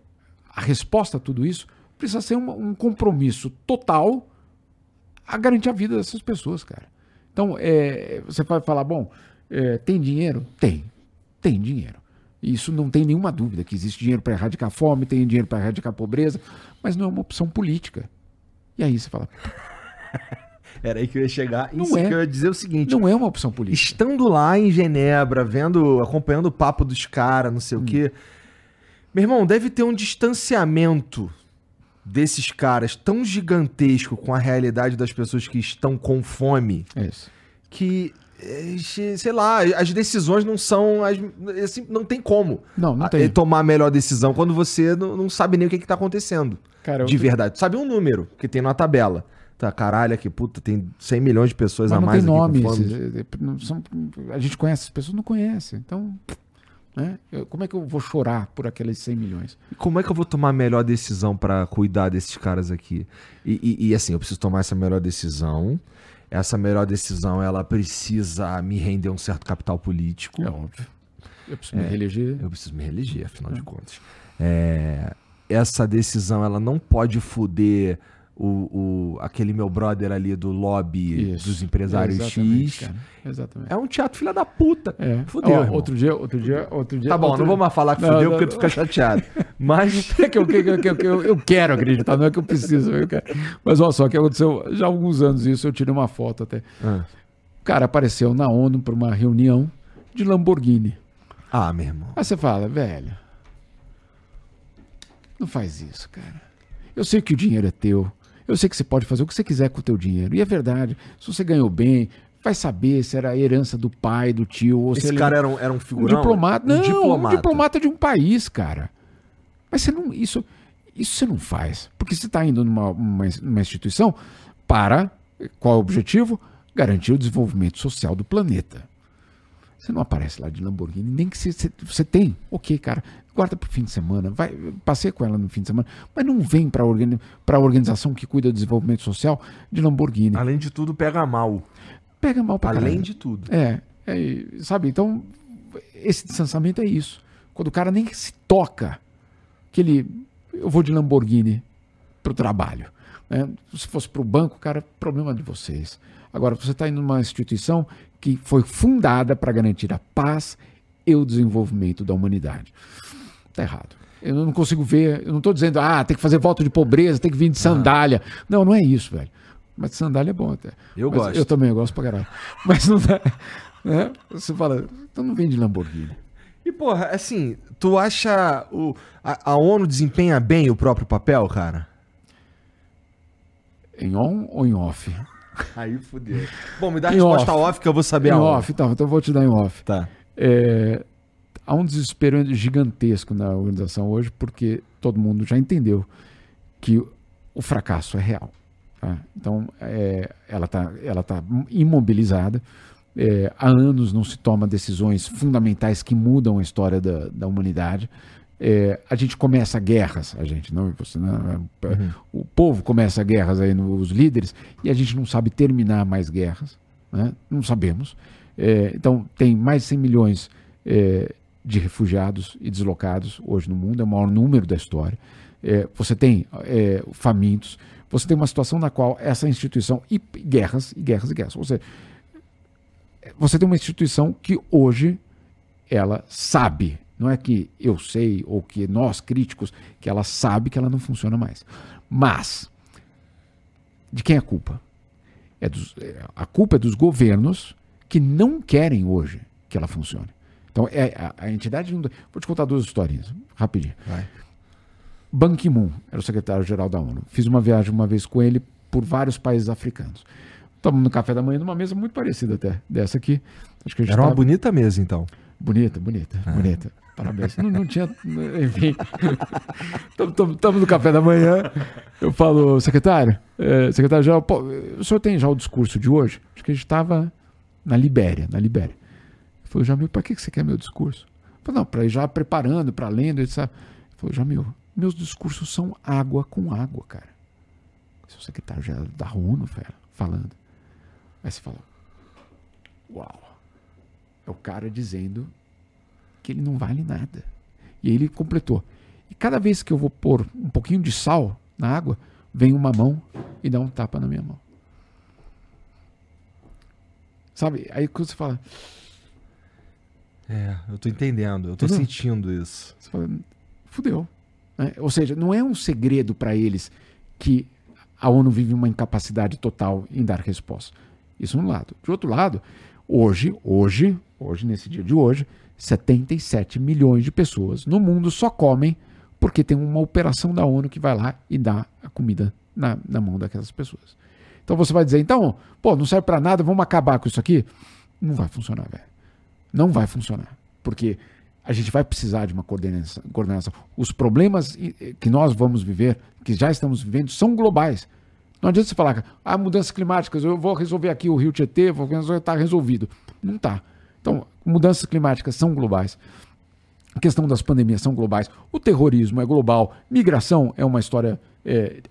a resposta a tudo isso precisa ser um, um compromisso total a garantir a vida dessas pessoas, cara. Então, é, você vai falar, bom, é, tem dinheiro? Tem. Tem dinheiro. Isso não tem nenhuma dúvida que existe dinheiro para erradicar a fome, tem dinheiro para erradicar a pobreza, mas não é uma opção política. E aí você fala. Era aí que eu ia chegar. Não Isso é. que eu ia dizer o seguinte. Não é uma opção política. Estando lá em Genebra, vendo, acompanhando o papo dos caras, não sei hum. o quê. Meu irmão, deve ter um distanciamento desses caras tão gigantesco com a realidade das pessoas que estão com fome. Isso. Que sei lá, as decisões não são. As, assim, não tem como não, não tem. tomar a melhor decisão quando você não, não sabe nem o que, está acontecendo. Cara, de verdade. Sabe um número que tem na tabela. Tá, caralho, aqui, puta, tem 100 milhões de pessoas Mas a mais. Não tem nome. a gente conhece, as pessoas não conhecem. Então. Né? Eu, como é que eu vou chorar por aqueles 100 milhões? Como é que eu vou tomar a melhor decisão para cuidar desses caras aqui? E, e, e, assim, eu preciso tomar essa melhor decisão essa melhor decisão ela precisa me render um certo capital político. É óbvio. Eu preciso me reeleger. Eu preciso me reeleger, afinal de contas. É, essa decisão ela não pode foder o, o, aquele meu brother ali do lobby Isso. dos empresários Exatamente, X. cara. Exatamente. É um teatro filha da puta. É. Fudeu, Ó, outro dia, outro dia, outro dia. Tá bom, não vou mais falar que Não, fudeu não, porque tu fica chateado. Mas. É que eu, que- que- que eu, eu quero acreditar, não é que eu preciso. Eu quero. Mas olha só, o que aconteceu já há alguns anos isso, eu tirei uma foto até. Ah. O cara apareceu na ONU para uma reunião de Lamborghini. Ah, meu irmão. Aí você fala, velho, não faz isso, cara. Eu sei que o dinheiro é teu. Eu sei que você pode fazer o que você quiser com o teu dinheiro. E é verdade. Se você ganhou bem, vai saber se era a herança do pai, do tio, ou se Esse cara era um, era um um figurão? diplomata. Não, Um diplomata. um diplomata de um país, cara. Mas você não. Isso, isso você não faz. Porque você está indo numa, uma, numa instituição para. Qual é o objetivo? Garantir o desenvolvimento social do planeta. Você não aparece lá de Lamborghini, nem que você, você, você tem. Ok, cara, guarda pro fim de semana, vai, passei com ela no fim de semana, mas não vem para organi a organização que cuida do desenvolvimento social de Lamborghini. Além de tudo, pega mal. Pega mal pra Além de tudo. É, é, sabe? Então, esse distanciamento é isso. Quando o cara nem se toca, que ele. Eu vou de Lamborghini pro trabalho. né? Se fosse pro banco, cara, problema de vocês. Agora, você está indo numa instituição que foi fundada para garantir a paz e o desenvolvimento da humanidade. Tá errado. Eu não consigo ver, eu não estou dizendo, ah, tem que fazer voto de pobreza, tem que vir de sandália. Não, não é isso, velho. Mas sandália é bom até. Eu Mas gosto. Eu também eu gosto pra caralho. Mas não dá. Né? Você fala, então não vem de Lamborghini. E, porra, assim, tu acha o, a, a ONU desempenha bem o próprio papel, cara? Em on ou em off? Aí fudeu. Bom, me dá a Em resposta off. off. que eu vou saber em a off, tá, então eu vou te dar em off. Tá. É, há um desespero gigantesco na organização hoje, porque todo mundo já entendeu que o fracasso é real. tá? Então, é, ela está ela tá imobilizada. É, há anos não se toma decisões fundamentais que mudam a história da, da humanidade. É, a gente começa guerras, a gente, não você, não, é, o povo começa guerras aí nos líderes e a gente não sabe terminar mais guerras, né? não sabemos. É, então tem mais de 100 milhões é, de refugiados e deslocados hoje no mundo, é o maior número da história. É, você tem é, famintos, você tem uma situação na qual essa instituição e guerras e guerras e guerras. Ou seja, você tem uma instituição que hoje ela sabe, não é que eu sei ou que nós críticos, que ela sabe que ela não funciona mais. Mas de quem é a culpa? É dos, é, a culpa é dos governos que não querem hoje que ela funcione. Então é a, a entidade vou te contar duas historinhas rapidinho. Vai. Ban Ki-moon era o secretário-geral da ONU. Fiz uma viagem uma vez com ele por vários países africanos. Tomamos no café da manhã numa mesa muito parecida até dessa aqui. Acho que Era uma tava- bonita mesa, então. Bonita, bonita, bonita. Parabéns. Não, não tinha. Enfim. Estamos no café da manhã. Eu falo, secretário, eh, secretário geral, pô, o senhor tem já o discurso de hoje? Acho que a gente estava na Libéria, na Libéria. Ele falou, Jamil, para que você quer meu discurso? Eu falei, não, para ir já preparando, para lendo, etc. Ele falou, Jamil, meus discursos são água com água, cara. Esse é o secretário geral da ONU, falando. Aí você fala, uau. É o cara dizendo que ele não vale nada. E aí ele completou. E cada vez que eu vou pôr um pouquinho de sal na água, vem uma mão e dá um tapa na minha mão. Sabe? Aí quando você fala, É, eu tô entendendo. Eu tô Entendeu? sentindo isso. você fala, fudeu. né? Ou seja, não é um segredo para eles que a ONU vive uma incapacidade total em dar resposta. Isso de um lado. De outro lado, hoje, hoje, hoje, nesse dia de hoje, 77 milhões de pessoas no mundo só comem porque tem uma operação da ONU que vai lá e dá a comida na, na mão daquelas pessoas. Então você vai dizer, então, pô, não serve para nada, vamos acabar com isso aqui? Não vai funcionar, velho. Não vai funcionar. Porque a gente vai precisar de uma coordenação. coordenação. Os problemas que nós vamos viver, que já estamos vivendo, são globais. Não adianta você falar, ah, mudanças climáticas, eu vou resolver aqui o Rio Tietê, vou resolver, está resolvido. Não está. Então, mudanças climáticas são globais. A questão das pandemias são globais. O terrorismo é global. Migração é uma história é,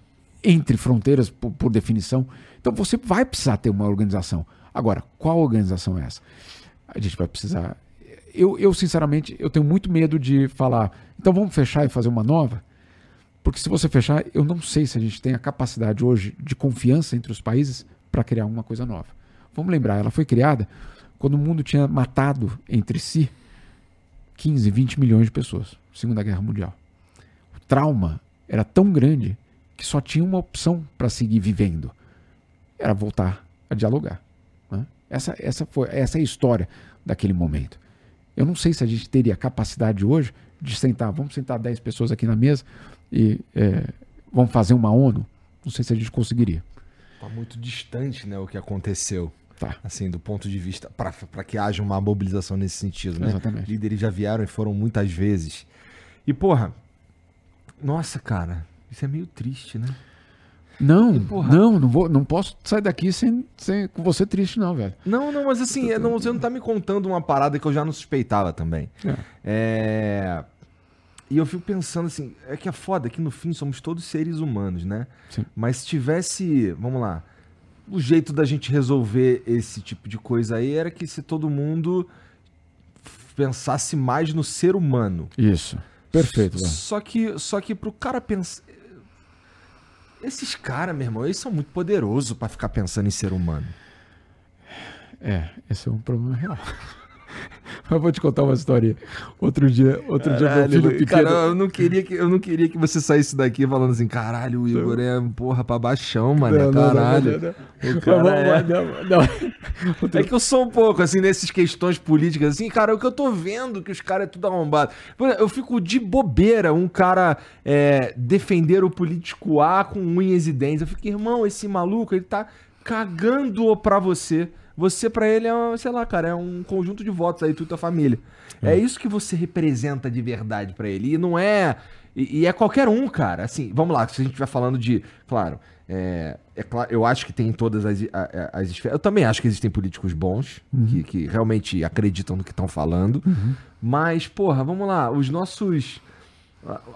entre fronteiras, por, por definição. Então você vai precisar ter uma organização. Agora, qual organização é essa? A gente vai precisar. eu, eu, sinceramente, eu tenho muito medo de falar, então vamos fechar e fazer uma nova? Porque se você fechar, eu não sei se a gente tem a capacidade hoje de confiança entre os países para criar uma coisa nova. Vamos lembrar, ela foi criada quando o mundo tinha matado entre si 15, 20 milhões de pessoas, Segunda Guerra Mundial. O trauma era tão grande que só tinha uma opção para seguir vivendo. Era voltar a dialogar. Né? Essa, essa, foi, essa é a história daquele momento. Eu não sei se a gente teria capacidade hoje de sentar, vamos sentar 10 pessoas aqui na mesa e é, vamos fazer uma ONU. Não sei se a gente conseguiria. Tá muito distante, né, o que aconteceu. Tá. Assim, do ponto de vista. para que haja uma mobilização nesse sentido, né? Exatamente. Líderes já vieram e foram muitas vezes. E, porra. Nossa, cara. Isso é meio triste, né? Não, não, não, vou, não posso sair daqui sem, sem com você triste, não, velho. Não, não, mas assim, não, você não tá me contando uma parada que eu já não suspeitava também. É. É... E eu fico pensando assim, é que é foda que no fim somos todos seres humanos, né? Sim. Mas se tivesse, vamos lá, o jeito da gente resolver esse tipo de coisa aí era que se todo mundo pensasse mais no ser humano. Isso. Perfeito. Velho. Só que, só que pro cara pensar. Esses caras, meu irmão, eles são muito poderosos para ficar pensando em ser humano. É, esse é um problema real. Mas vou te contar uma história. Outro dia, outro caralho, dia meu filho pequeno... Cara, eu não queria que eu não queria que você saísse daqui falando assim, caralho, o Igor é porra pra baixão, mano, não, caralho. Não, não, cara é... é... que eu sou um pouco assim nessas questões políticas assim, cara, o que eu tô vendo que os caras é tudo arrombado. Eu fico de bobeira um cara é, defender o político A com unhas e dentes. Eu fico, irmão, esse maluco, ele tá cagando pra você. Você, para ele, é, sei lá, cara, é um conjunto de votos aí, tu e tua família. É, é isso que você representa de verdade para ele. E não é. E, e, é qualquer um, cara. Assim, vamos lá, se a gente estiver falando de. Claro, é, é claro, eu acho que tem em todas as, as, esferas. Eu também acho que existem políticos bons, uhum. que, que, realmente acreditam no que estão falando. Uhum. Mas, porra, vamos lá, os nossos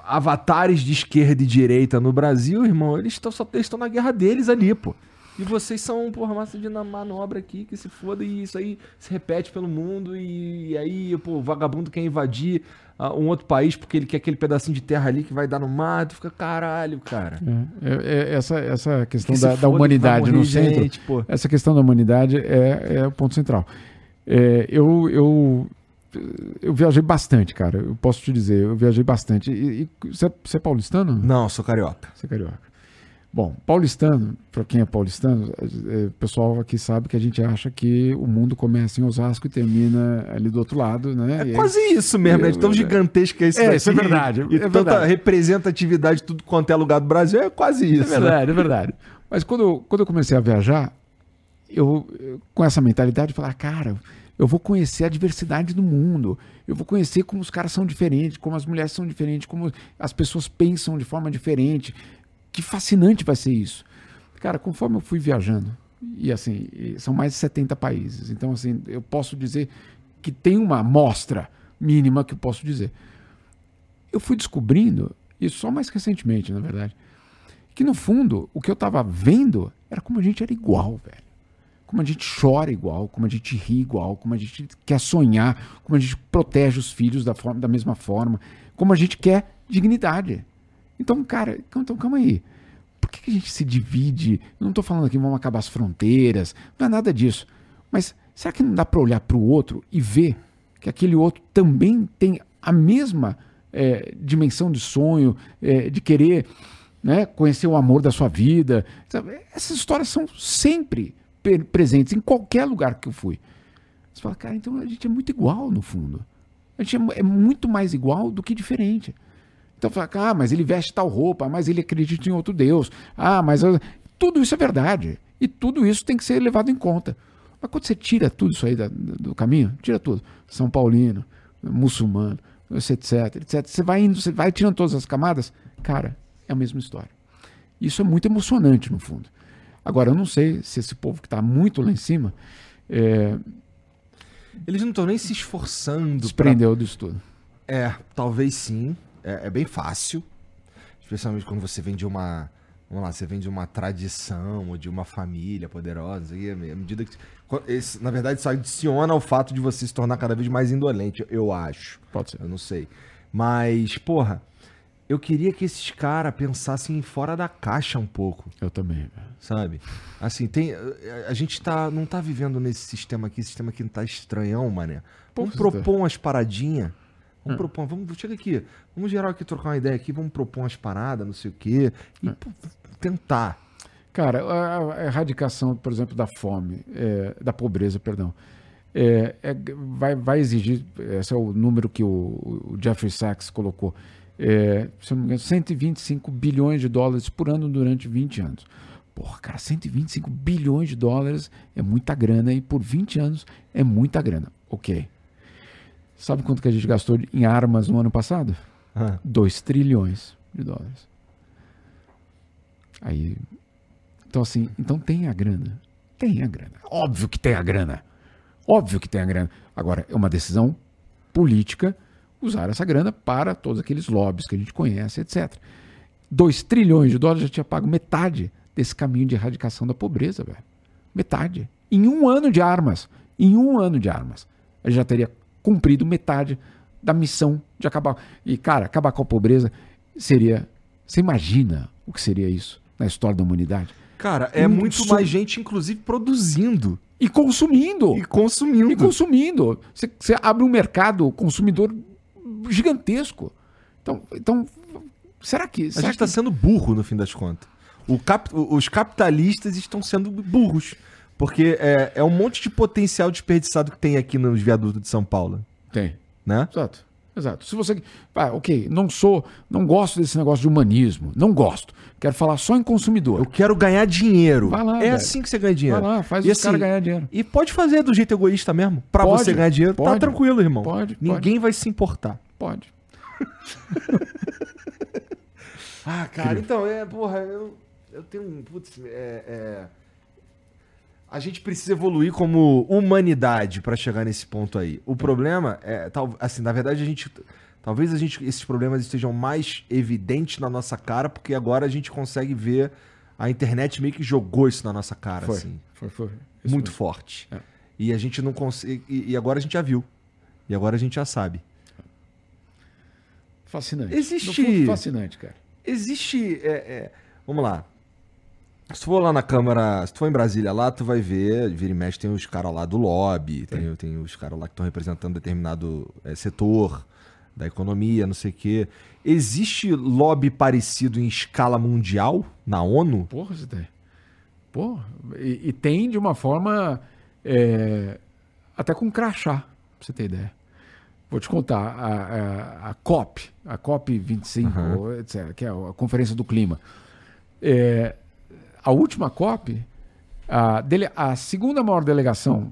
avatares de esquerda e direita no Brasil, irmão, eles estão só estão na guerra deles ali, pô. E vocês são, porra, massa de manobra aqui, que se foda, e isso aí se repete pelo mundo, e, e aí, pô, o vagabundo quer invadir uh, um outro país porque ele quer aquele pedacinho de terra ali que vai dar no mar, tu fica, caralho, cara. É, é, é essa, essa questão que da, da humanidade no centro, gente, essa questão da humanidade é, é o ponto central. É, eu, eu, eu viajei bastante, cara, eu posso te dizer, eu viajei bastante. E, e você, é, você é paulistano? Não, sou carioca. Você é carioca. Bom, paulistano, para quem é paulistano, é, o pessoal aqui sabe que a gente acha que o mundo começa em Osasco e termina ali do outro lado, né? É e quase aí, isso mesmo, é tão gigantesco esse é, isso é verdade. E é tanta verdade. representatividade tudo quanto é lugar do Brasil, é quase isso. É verdade, né? é verdade. Mas quando, quando eu comecei a viajar, eu, com essa mentalidade, falar, cara, eu vou conhecer a diversidade do mundo, eu vou conhecer como os caras são diferentes, como as mulheres são diferentes, como as pessoas pensam de forma diferente, que fascinante vai ser isso. Cara, conforme eu fui viajando, e assim, são mais de 70 países, então assim, eu posso dizer que tem uma amostra mínima que eu posso dizer. Eu fui descobrindo, e só mais recentemente, na verdade, que no fundo, o que eu estava vendo era como a gente era igual, velho. Como a gente chora igual, como a gente ri igual, como a gente quer sonhar, como a gente protege os filhos da, forma, da mesma forma, como a gente quer dignidade. Então, cara, então calma aí. Por que, a gente se divide? Não estou falando aqui vamos acabar as fronteiras, não é nada disso. Mas será que não dá para olhar para o outro e ver que aquele outro também tem a mesma é, dimensão de sonho, é, de querer né, conhecer o amor da sua vida? Sabe? Essas histórias são sempre presentes em qualquer lugar que eu fui. Você fala, cara, então a gente é muito igual no fundo. A gente é, é muito mais igual do que diferente. Então fala, ah, mas ele veste tal roupa, mas ele acredita em outro Deus. Ah, mas. Tudo isso é verdade. E tudo isso tem que ser levado em conta. Mas quando você tira tudo isso aí do caminho, tira tudo. São Paulino, muçulmano, etc, etc. Você vai indo, você vai tirando todas as camadas, cara, é a mesma história. Isso é muito emocionante, no fundo. Agora, eu não sei se esse povo que está muito lá em cima. É... Eles não estão nem se esforçando. Desprendeu pra... do estudo. É, talvez sim é, é bem fácil. Especialmente quando você vem de uma, Vamos lá, você vem de uma tradição ou de uma família poderosa. E à medida que. Esse, na verdade, isso adiciona ao fato de você se tornar cada vez mais indolente, eu acho. Pode ser. Eu não sei. Mas, porra, eu queria que esses caras pensassem fora da caixa um pouco. Eu também. Sabe? Assim, tem. A gente tá, não tá vivendo nesse sistema aqui, esse sistema aqui não tá estranhão, mané. Vamos propor umas paradinhas. Vamos Hum. propor, vamos, chega aqui, vamos geral aqui trocar uma ideia aqui, vamos propor umas paradas, não sei o quê. E pô, tentar. Cara, a, erradicação, por exemplo, da fome, é, da pobreza, perdão, é, é, vai, vai exigir, esse é o número que o, o Jeffrey Sachs colocou, é, se não me engano, 125 bilhões de dólares por ano durante 20 anos. Porra, cara, 125 bilhões de dólares é muita grana e por 20 anos é muita grana. Ok. Sabe quanto que a gente gastou em armas no ano passado? Ah, 2 trilhões de dólares. Aí. Então, assim, então tem a grana. Tem a grana. Óbvio que tem a grana. Óbvio que tem a grana. Agora, é uma decisão política usar essa grana para todos aqueles lobbies que a gente conhece, etc. 2 trilhões de dólares já tinha pago metade desse caminho de erradicação da pobreza, velho. Metade. Em um ano de armas. Em um ano de armas. A gente já teria cumprido metade da missão de acabar. E, cara, acabar com a pobreza seria. Você imagina o que seria isso na história da humanidade? Cara, é Um muito su- mais gente, inclusive, produzindo E consumindo. e consumindo. E consumindo. Você, você abre um mercado consumidor gigantesco. Então, então será que. A Será gente tá que- sendo burro, no fim das contas. Cap- Os capitalistas estão sendo burros. Porque é, é um monte de potencial desperdiçado que tem aqui nos viadutos de São Paulo. Tem. Né? Exato. Exato. Se você. Ah, ok, não sou. Não gosto desse negócio de humanismo. Não gosto. Quero falar só em consumidor. Eu quero ganhar dinheiro. Vai lá, é velho. assim que você ganha dinheiro. Vai lá, faz E os caras ganhar dinheiro. E pode fazer do jeito egoísta mesmo. Pra Pode, você ganhar dinheiro. Tá pode. tranquilo, irmão. Pode, Ninguém vai se importar. Pode. Ah, cara, então, é, porra, eu, eu tenho um. Putz, é, é- A gente precisa evoluir como humanidade pra chegar nesse ponto aí. O problema é. Tal, assim, na verdade, a gente. Talvez a gente, esses problemas estejam mais evidentes na nossa cara, porque agora a gente consegue ver. A internet meio que jogou isso na nossa cara, Foi. assim. Foi, foi. Isso muito mesmo. forte. É. E a gente não consegue. E, e agora a gente já viu. E agora a gente já sabe. Fascinante. Existe- fundo, fascinante, cara. Existe. é, é, vamos lá. Se tu for lá na Câmara, se tu for em Brasília lá, tu vai ver, vira e mexe, tem os caras lá do lobby, tem, tem os caras lá que estão representando determinado é, setor da economia, não sei o quê. Existe lobby parecido em escala mundial na ONU? Porra, você tem. Porra. E, e tem de uma forma. é, até com crachá, pra você ter ideia. Vou te contar, a, a, a COP, a COP 25, Aham. etc., que é a Conferência do Clima. É, a última COP, a, dele, a segunda maior delegação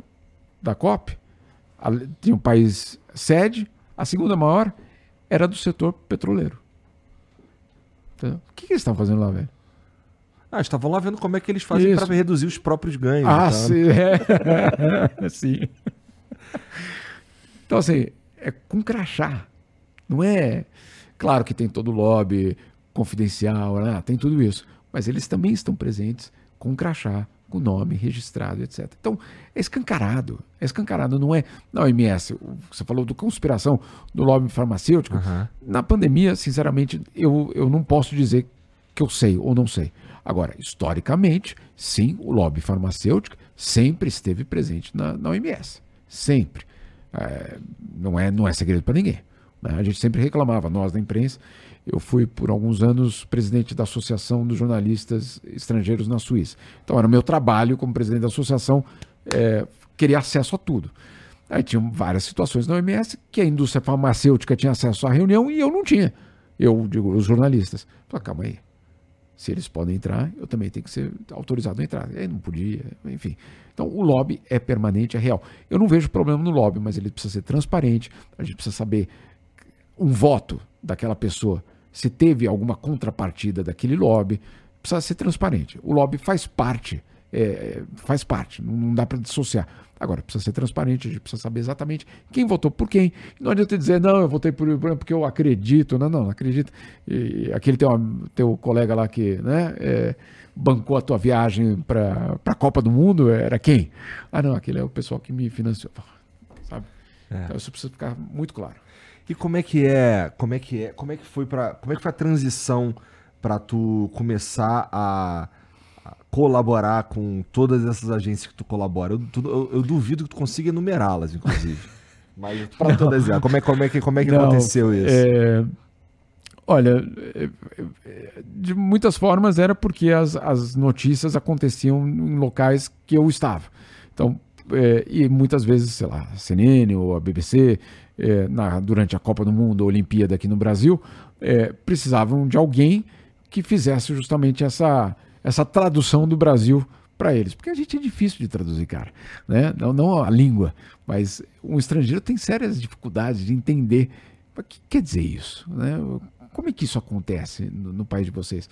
da COP, a- tinha um país sede, a segunda maior era do setor petroleiro. Entendeu? O que, que eles estavam fazendo lá, velho? Ah, estavam lá vendo como é que eles fazem para reduzir os próprios ganhos. Ah, tal. sim. É. sim. Então, assim, é com crachá. Não é. Claro que tem todo o lobby confidencial, né? tem tudo isso. Mas eles também estão presentes com crachá, com nome registrado, etc. Então, é escancarado. É escancarado, não é. Na OMS, você falou do conspiração do lobby farmacêutico. Aham. Na pandemia, sinceramente, eu, eu não posso dizer que eu sei ou não sei. Agora, historicamente, sim, o lobby farmacêutico sempre esteve presente na, na OMS. Sempre. É, não, é, não é segredo para ninguém. né? A gente sempre reclamava, nós da imprensa. Eu fui, por alguns anos, presidente da Associação dos Jornalistas Estrangeiros na Suíça. Então, era o meu trabalho como presidente da associação é, querer acesso a tudo. Aí tinham várias situações na OMS que a indústria farmacêutica tinha acesso à reunião e eu não tinha. Eu digo, os jornalistas. Falei, calma aí. Se eles podem entrar, eu também tenho que ser autorizado a entrar. Aí não podia, enfim. Então o lobby é permanente, é real. Eu não vejo problema no lobby, mas ele precisa ser transparente. A gente precisa saber um voto daquela pessoa, se teve alguma contrapartida daquele lobby, precisa ser transparente. O lobby faz parte, é, faz parte, não, dá para dissociar. Agora, precisa ser transparente, a gente precisa saber exatamente quem votou por quem. Não adianta dizer, não, eu votei por porque eu acredito. Não, não, não acredito. E aquele teu, teu colega lá que né, é, bancou a tua viagem para a Copa do Mundo era quem? Ah, não, aquele é o pessoal que me financiou. Sabe? É. Então isso precisa ficar muito claro. E como é que é, como é que é, como é que foi para, como é que foi a transição para tu começar a colaborar com todas essas agências que tu colabora. Eu, tu, eu, eu duvido que tu consiga enumerá-las, inclusive. Mas para todas elas, como é, como é que, como é que Não, aconteceu isso? É... Olha, de muitas formas era porque as, as notícias aconteciam em locais que eu estava. Então, é, e muitas vezes, sei lá, a CNN ou a BBC, é, na, durante a Copa do Mundo, a Olimpíada aqui no Brasil, é, precisavam de alguém que fizesse justamente essa, essa tradução do Brasil para eles. Porque a gente é difícil de traduzir, cara. Né? Não, não a língua, mas um estrangeiro tem sérias dificuldades de entender o que quer dizer isso. Né? Como é que isso acontece no, no país de vocês?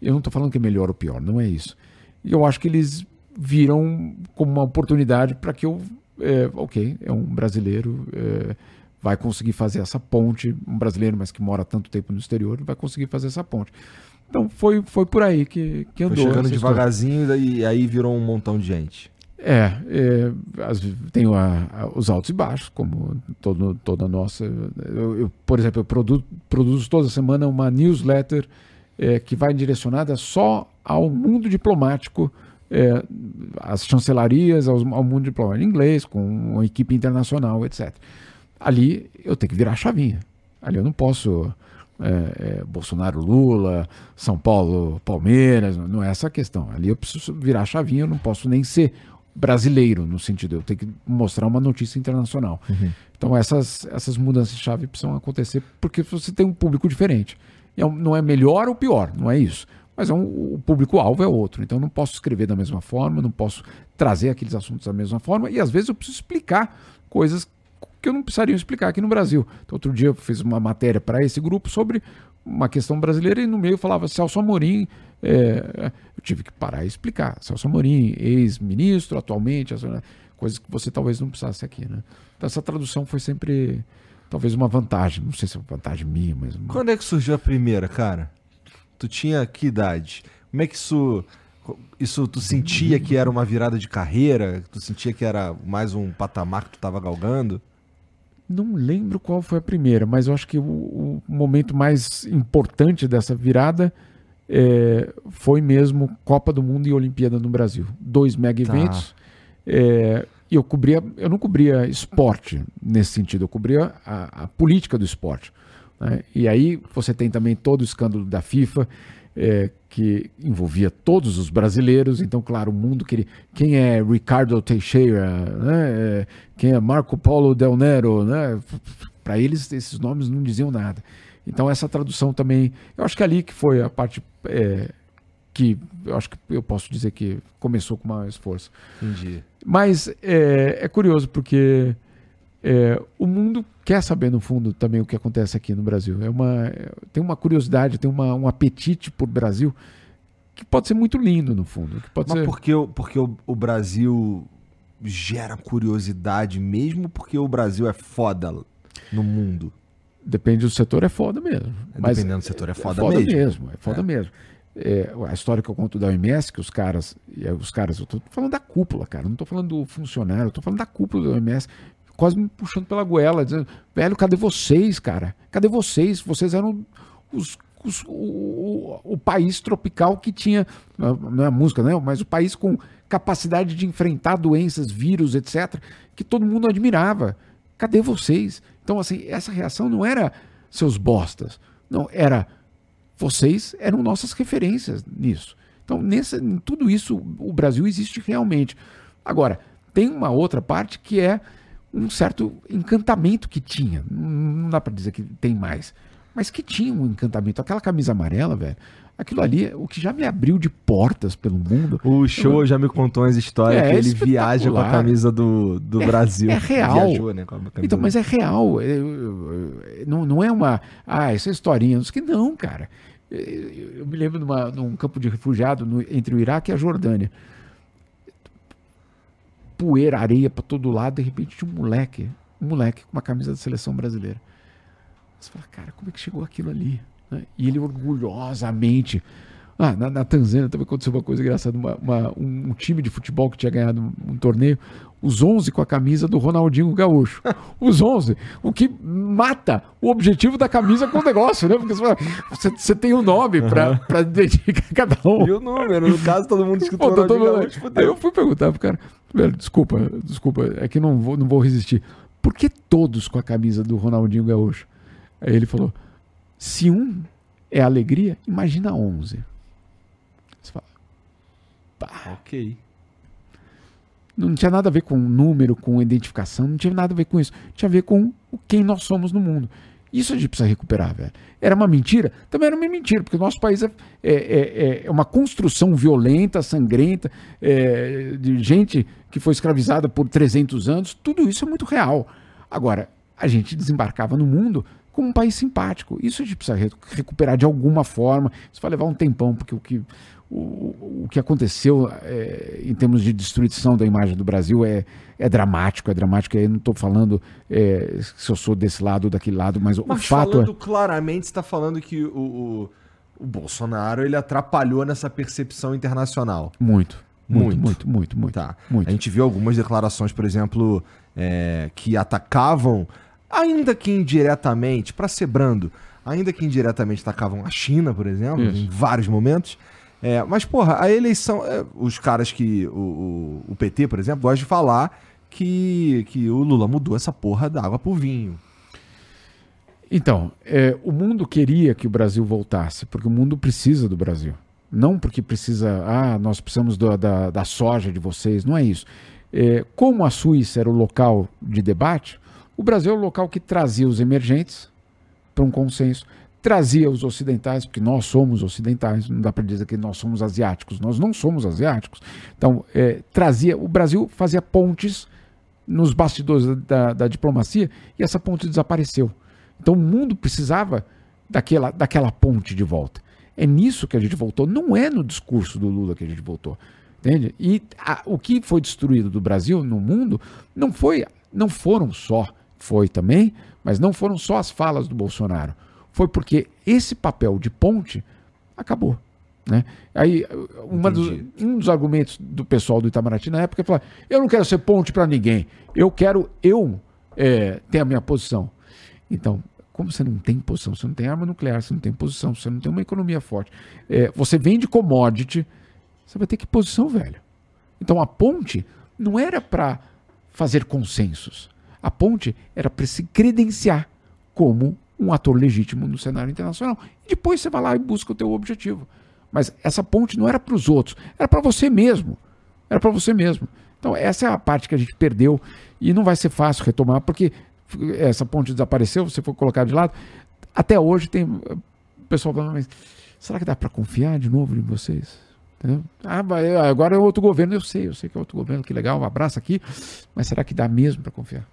Eu não estou falando que é melhor ou pior, não é isso. Eu acho que eles viram como uma oportunidade para que eu, é, ok, é um brasileiro, é, vai conseguir fazer essa ponte, um brasileiro, mas que mora tanto tempo no exterior, vai conseguir fazer essa ponte. Então foi, foi por aí que, que andou. Foi chegando devagarzinho e aí virou um montão de gente. É, é as, tenho a, a, os altos e baixos, como todo, toda a nossa. Eu, eu, por exemplo, eu produzo, produzo toda semana uma newsletter é, que vai direcionada só ao mundo diplomático, é, às chancelarias, ao, ao mundo diplomático inglês, com uma equipe internacional, etc. Ali eu tenho que virar a chavinha. Ali eu não posso é, é, Bolsonaro, Lula, São Paulo, Palmeiras, não é essa a questão. Ali eu preciso virar a chavinha, eu não posso nem ser brasileiro, no sentido, eu tenho que mostrar uma notícia internacional. Uhum. Então essas, essas mudanças de chave precisam acontecer porque você tem um público diferente. É não é melhor ou pior, não é isso. Mas é um, o público-alvo é outro. Então eu não posso escrever da mesma forma, não posso trazer aqueles assuntos da mesma forma, e às vezes eu preciso explicar coisas que eu não precisaria explicar aqui no Brasil. Então, outro dia eu fiz uma matéria para esse grupo sobre uma questão brasileira e no meio falava Celso Amorim. É, eu tive que parar e explicar. Celso Amorim, ex-ministro atualmente, coisas que você talvez não precisasse aqui. Né? Então, essa tradução foi sempre talvez uma vantagem. Não sei se é uma vantagem minha, mas. Quando é que surgiu a primeira, cara? Tu tinha que idade? Como é que isso. Isso tu sentia que era uma virada de carreira? Tu sentia que era mais um patamar que tu estava galgando? Não lembro qual foi a primeira, mas eu acho que o, o momento mais importante dessa virada é, foi mesmo Copa do Mundo e Olimpíada no Brasil. Dois mega tá. eventos. Tá. É, e eu cobria, eu não cobria esporte nesse sentido, eu cobria a, a política do esporte. Né? E aí você tem também todo o escândalo da FIFA, é, que envolvia todos os brasileiros. Então, claro, o mundo que ele, quem é Ricardo Teixeira, né? Quem é Marco Polo Del Nero, né? Para eles esses nomes não diziam nada. Então essa tradução também, eu acho que é ali que foi a parte é, que eu acho que eu posso dizer que começou com mais força. Entendi. Mas é, é curioso porque é, o mundo quer saber, no fundo, também o que acontece aqui no Brasil. É uma, tem uma curiosidade, tem uma, um apetite por Brasil que pode ser muito lindo, no fundo. Que pode Mas ser... porque, porque o, o Brasil gera curiosidade mesmo porque o Brasil é foda no mundo? Depende do setor, é foda mesmo. É, Mas dependendo do setor, é foda, é foda mesmo. mesmo. É foda é. mesmo. É, a história que eu conto da OMS, que os caras, os caras, eu tô falando da cúpula, cara, não tô falando do funcionário, eu tô falando da cúpula da OMS, quase me puxando pela goela, dizendo, velho, cadê vocês, cara? Cadê vocês? Vocês eram os, os o, o, país tropical que tinha, não é a música, né? Mas o país com capacidade de enfrentar doenças, vírus, etc., que todo mundo admirava. Cadê vocês? Então, assim, essa reação não era seus bostas, não, era vocês eram nossas referências nisso. Então, nessa, em tudo isso, o Brasil existe realmente. Agora, tem uma outra parte que é um certo encantamento que tinha. Não dá para dizer que tem mais, mas que tinha um encantamento. Aquela camisa amarela, velho. Aquilo ali, o que já me abriu de portas pelo mundo. O show eu... já me contou as histórias é, que ele viaja com a camisa do, do é, Brasil. É real. Viajou, né, então, mas é real. não, não é uma. Ah, essa é historinha. Não, não cara. Eu me lembro numa, num campo de refugiado no, entre o Iraque e a Jordânia. Poeira, areia para todo lado. De repente tinha um moleque, um moleque com uma camisa da seleção brasileira. Você fala, cara, como é que chegou aquilo ali? Né? E ele orgulhosamente. Ah, na, na Tanzânia também aconteceu uma coisa engraçada. Uma, uma, um, um, time de futebol que tinha ganhado um, um, torneio, os 11 com a camisa do Ronaldinho Gaúcho. Os 11. O que mata o objetivo da camisa com o negócio, né? Porque você, você tem um nome para uhum. dedicar cada um. E o número, no caso, todo mundo escutou Pô, todo Gaúcho. Aí eu fui perguntar pro cara, desculpa, desculpa, é que não vou, não vou resistir. Por que todos com a camisa do Ronaldinho Gaúcho? Aí ele falou: se um é alegria, imagina 11. Pá. Ok. Não tinha nada a ver com número, com identificação, não tinha nada a ver com isso. Tinha a ver com quem nós somos no mundo. Isso a gente precisa recuperar, velho. Era uma mentira? Também era uma mentira, porque o nosso país é, é, é, é uma construção violenta, sangrenta, é, de gente que foi escravizada por 300 anos. Tudo isso é muito real. Agora, a gente desembarcava no mundo como um país simpático. Isso a gente precisa recuperar de alguma forma. Isso vai levar um tempão, porque o que, o, o que aconteceu é, em termos de destruição da imagem do Brasil é, é dramático, é dramático. Eu não estou falando é, se eu sou desse lado ou daquele lado, mas, mas o fato. Falando é... claramente, está falando que o, o, o, Bolsonaro ele atrapalhou nessa percepção internacional. Muito. Muito, muito, muito, muito. muito, tá. muito. A gente viu algumas declarações, por exemplo, é, que atacavam ainda que indiretamente, para ser brando, ainda que indiretamente atacavam a China, por exemplo, Isso. em vários momentos. É, mas, porra, a eleição. É, os caras que. O, o, o, PT, por exemplo, gostam de falar que, que o Lula mudou essa porra da água pro vinho. Então, é, o mundo queria que o Brasil voltasse, porque o mundo precisa do Brasil. Não porque precisa, ah, nós precisamos do, da, da soja de vocês, não é isso. É, como a Suíça era o local de debate, o Brasil é o local que trazia os emergentes para um consenso, trazia os ocidentais, porque nós somos ocidentais, não dá para dizer que nós somos asiáticos, nós não somos asiáticos. Então, é, trazia, o Brasil fazia pontes nos bastidores da, da, diplomacia e essa ponte desapareceu. Então, o mundo precisava daquela, daquela ponte de volta. É nisso que a gente voltou, não é no discurso do Lula que a gente voltou. Entende? E a, o que foi destruído do Brasil no mundo não foi, não foram só foi também, mas não foram só as falas do Bolsonaro. Foi porque esse papel de ponte acabou. Né? Aí, dos, um dos argumentos do pessoal do Itamaraty na época é falar: eu não quero ser ponte para ninguém, eu quero eu é, ter a minha posição. Então, como você não tem posição, você não tem arma nuclear, você não tem posição, você não tem uma economia forte, é, você vende commodity, você vai ter que posição, velho. Então a ponte não era para fazer consensos. A ponte era para se credenciar como um ator legítimo no cenário internacional. E depois você vai lá e busca o teu objetivo. Mas essa ponte não era para os outros, era para você mesmo. Era para você mesmo. Então essa é a parte que a gente perdeu e não vai ser fácil retomar, porque essa ponte desapareceu, você foi colocado de lado. Até hoje tem o pessoal falando, mas será que dá para confiar de novo em vocês? Entendeu? Ah, agora é outro governo, eu sei, eu sei que é outro governo, que legal, um abraço aqui, mas será que dá mesmo para confiar?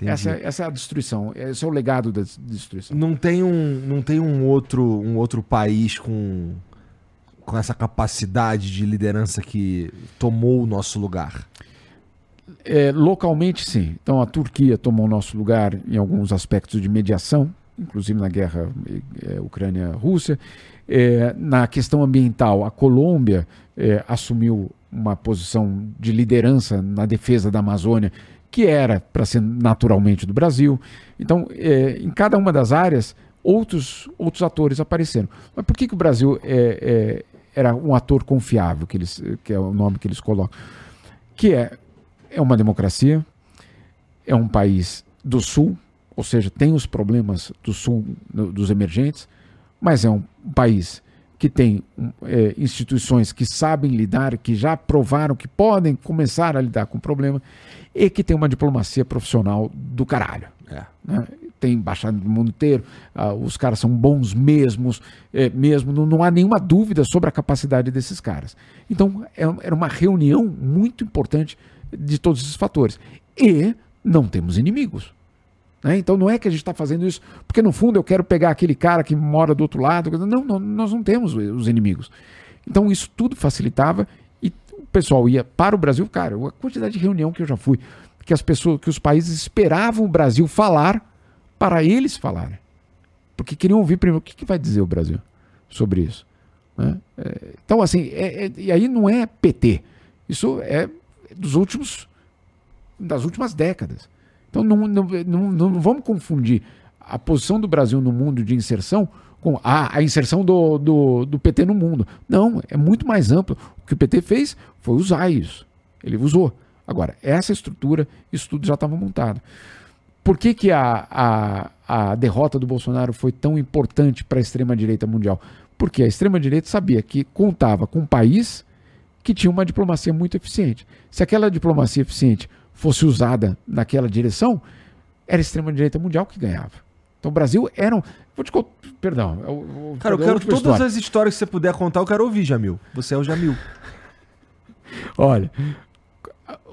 Essa, essa é a destruição, esse é o legado da destruição. Não tem um, não tem um, outro, um outro país com, com essa capacidade de liderança que tomou o nosso lugar? É, localmente, sim. Então, a Turquia tomou o nosso lugar em alguns aspectos de mediação, inclusive na guerra é, Ucrânia-Rússia. É, na questão ambiental, a Colômbia é, assumiu uma posição de liderança na defesa da Amazônia que era para ser naturalmente do Brasil. Então, é, em cada uma das áreas, outros, outros atores apareceram. Mas por que, que o Brasil é, é, era um ator confiável, que, eles, que é o nome que eles colocam? Que é, é uma democracia, é um país do Sul, ou seja, tem os problemas do Sul, dos emergentes, mas é um país que tem é, instituições que sabem lidar, que já provaram que podem começar a lidar com o problema e que tem uma diplomacia profissional do caralho. É. Né? Tem embaixada do mundo inteiro, uh, os caras são bons mesmos, é, mesmo, não, não, há nenhuma dúvida sobre a capacidade desses caras. Então, é, era uma reunião muito importante de todos esses fatores. E não temos inimigos. Né? Então não é que a gente está fazendo isso porque no fundo eu quero pegar aquele cara que mora do outro lado. Não, não, nós não temos os inimigos. Então isso tudo facilitava e pessoal ia para o Brasil, cara, a quantidade de reunião que eu já fui, que as pessoas, que os países esperavam o Brasil falar para eles falarem. Porque queriam ouvir primeiro o que, que vai dizer o Brasil sobre isso. Né? É, então, assim, é, é, e aí não é PT. Isso é dos últimos das últimas décadas. Então não, não, não, não vamos confundir a posição do Brasil no mundo de inserção com a, a inserção do, do, do, PT no mundo. Não, é muito mais amplo. O que o PT fez foi usar isso. Ele usou. Agora, essa estrutura, isso tudo já estava montado. Por que, que a, a, a derrota do Bolsonaro foi tão importante para a extrema-direita mundial? Porque a extrema-direita sabia que contava com um país que tinha uma diplomacia muito eficiente. Se aquela diplomacia eficiente fosse usada naquela direção, era a extrema-direita mundial que ganhava. Então o Brasil era um. Vou te contar. Perdão. Eu, Cara, eu quero todas história. as histórias que você puder contar, eu quero ouvir, Jamil. Você é o Jamil. Olha,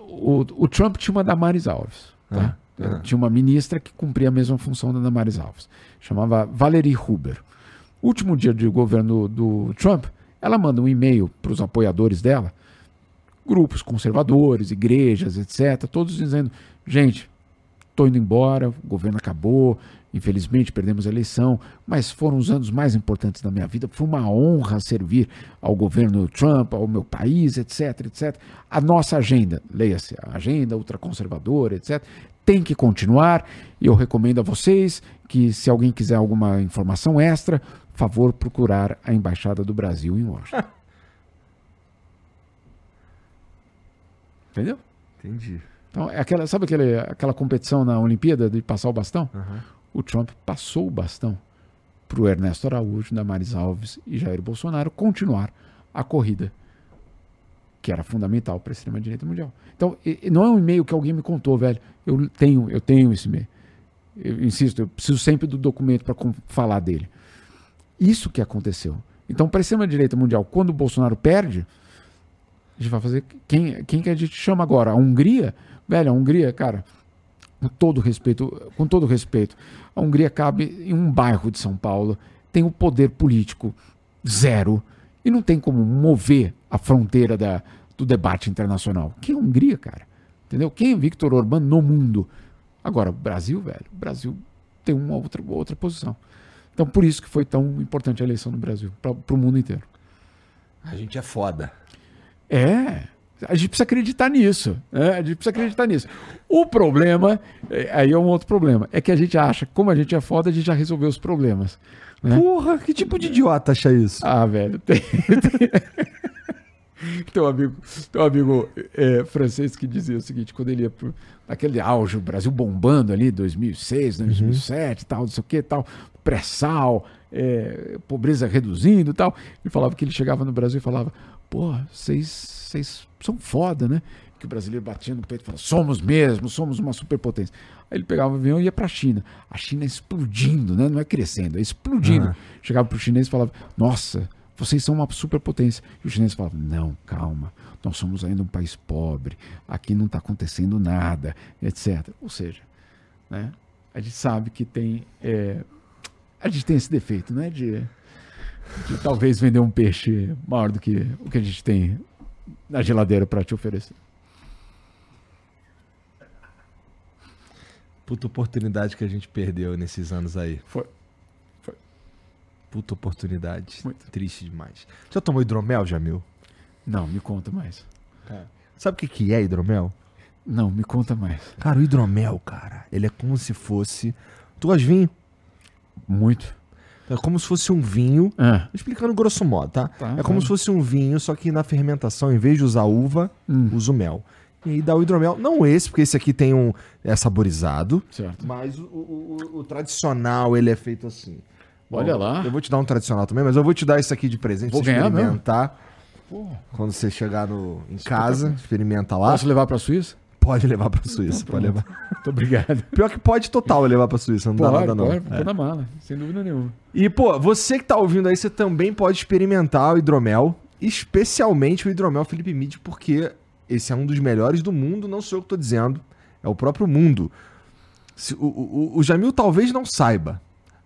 o, o, Trump tinha uma Damares Alves. Tá? Ah, ah. Tinha uma ministra que cumpria a mesma função da Damares Alves. Chamava Valerie Huber. Último dia de governo do Trump, ela manda um e-mail para os apoiadores dela grupos conservadores, igrejas, etc., todos dizendo: gente, estou indo embora, o governo acabou, infelizmente perdemos a eleição, mas foram os anos mais importantes da minha vida. Foi uma honra servir ao governo Trump, ao meu país, etc, etc. A nossa agenda, leia-se, a agenda ultraconservadora, etc., tem que continuar. E eu recomendo a vocês que, se alguém quiser alguma informação extra, favor procurar a Embaixada do Brasil em Washington. Entendeu? Entendi. Então, é aquela, sabe aquele, aquela competição na Olimpíada de passar o bastão? Uhum. O Trump passou o bastão para o Ernesto Araújo, Damares Alves e Jair Bolsonaro continuar a corrida, que era fundamental para a extrema-direita mundial. Então, não é um e-mail que alguém me contou, velho. Eu tenho, eu tenho esse e-mail. Eu insisto, eu preciso sempre do documento para falar dele. Isso que aconteceu. Então, para a extrema-direita mundial, quando o Bolsonaro perde, a gente vai fazer. Quem, quem que a gente chama agora? A Hungria? Velho, a Hungria, cara, com todo respeito, com todo respeito, a Hungria cabe em um bairro de São Paulo, tem o um poder político zero e não tem como mover a fronteira da, do debate internacional. Quem é a Hungria, cara? Entendeu? Quem é Victor Orbán no mundo? Agora, o Brasil, velho, o Brasil tem uma outra, outra posição. Então, por isso que foi tão importante a eleição no Brasil, para o mundo inteiro. A gente é foda. É. A gente precisa acreditar nisso. Né? A gente precisa acreditar nisso. O problema, é, aí é um outro problema, é que a gente acha, como a gente é foda, a gente já resolveu os problemas. Né? Porra, que tipo de idiota acha isso? Ah, velho. Tem, tem... tem um amigo, tem um amigo é, francês que dizia o seguinte: quando ele ia pro, naquele auge, o Brasil bombando ali, 2006, 2007, uhum. tal, não sei o que, tal, pré-sal, é, pobreza reduzindo tal. Ele falava que ele chegava no Brasil e falava: pô, vocês são foda, né? Que o brasileiro batia no peito e falava, somos mesmo, somos uma superpotência. Aí ele pegava o avião e ia para a China. A China explodindo, né? Não é crescendo, é explodindo. Uhum. Chegava para o chinês e falava, nossa, vocês são uma superpotência. E o chinês falava, não, calma, nós somos ainda um país pobre, aqui não está acontecendo nada, etc. Ou seja, né? a gente sabe que tem. É, a gente tem esse defeito, né? De de talvez vender um peixe maior do que o que a gente tem na geladeira para te oferecer. Puta oportunidade que a gente perdeu nesses anos aí. Foi. Foi. Puta oportunidade. Muito. Triste demais. Já tomou hidromel, Jamil? Não, me conta mais. Cara, sabe o que, que é hidromel? Não, me conta mais. Cara, o hidromel, cara, ele é como se fosse. Tu gosta de vinho? Muito. É como se fosse um vinho. É. Explicando grosso modo, tá? tá é como é. se fosse um vinho, só que na fermentação, em vez de usar uva, hum. usa o mel. E aí dá o hidromel. Não esse, porque esse aqui tem um. é saborizado. Certo. Mas o, o, o, o tradicional, ele é feito assim. Olha Bom, lá. Eu vou te dar um tradicional também, mas eu vou te dar esse aqui de presente vou pra você experimentar. Quando você chegar no, em casa, experimenta lá. Posso levar pra Suíça? Pode levar pra Suíça, então, pode levar. Muito obrigado. Pior que pode total levar pra Suíça, não pode, dá nada não. Pode, é. na mala, sem dúvida nenhuma. E, pô, você que tá ouvindo aí, você também pode experimentar o hidromel, especialmente o hidromel Felipe Mid, porque esse é um dos melhores do mundo, não sou eu que tô dizendo, é o próprio mundo. O, o, o Jamil talvez não saiba,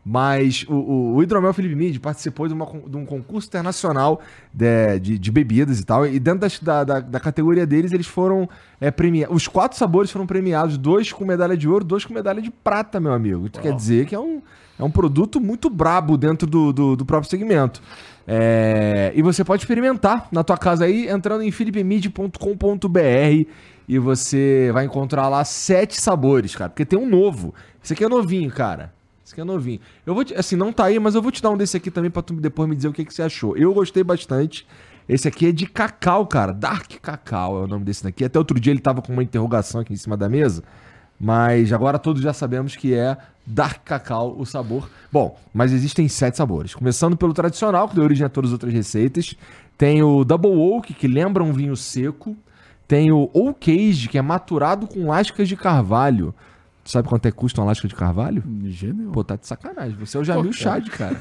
Mas o, o, o Hidromel Felipe Mid participou de, uma, de um concurso internacional de, de, de, bebidas e tal. E dentro das, da, da, da, categoria deles, eles foram é, premiados. Os quatro sabores foram premiados: dois com medalha de ouro, dois com medalha de prata, meu amigo. Isso quer dizer que é um, é um produto muito brabo dentro do, do, do próprio segmento. É, e você pode experimentar na tua casa aí, entrando em philipemid.com.br e você vai encontrar lá sete sabores, cara. Porque tem um novo. Esse aqui é novinho, cara. Esse aqui é novinho. Eu vou te, assim, não tá aí, mas eu vou te dar um desse aqui também pra tu depois me dizer o que, que você achou. Eu gostei bastante. Esse aqui é de cacau, cara. Dark Cacau é o nome desse daqui. Até outro dia ele tava com uma interrogação aqui em cima da mesa. Mas agora todos já sabemos que é Dark Cacau o sabor. Bom, mas existem sete sabores. Começando pelo tradicional, que deu origem a todas as outras receitas. Tem o Double Oak, que lembra um vinho seco. Tem o Oak Age, que é maturado com lascas de carvalho. Tu sabe quanto é custa uma lasca de carvalho? Gênio. Pô, tá de sacanagem. Você é o Jamil Chad, cara.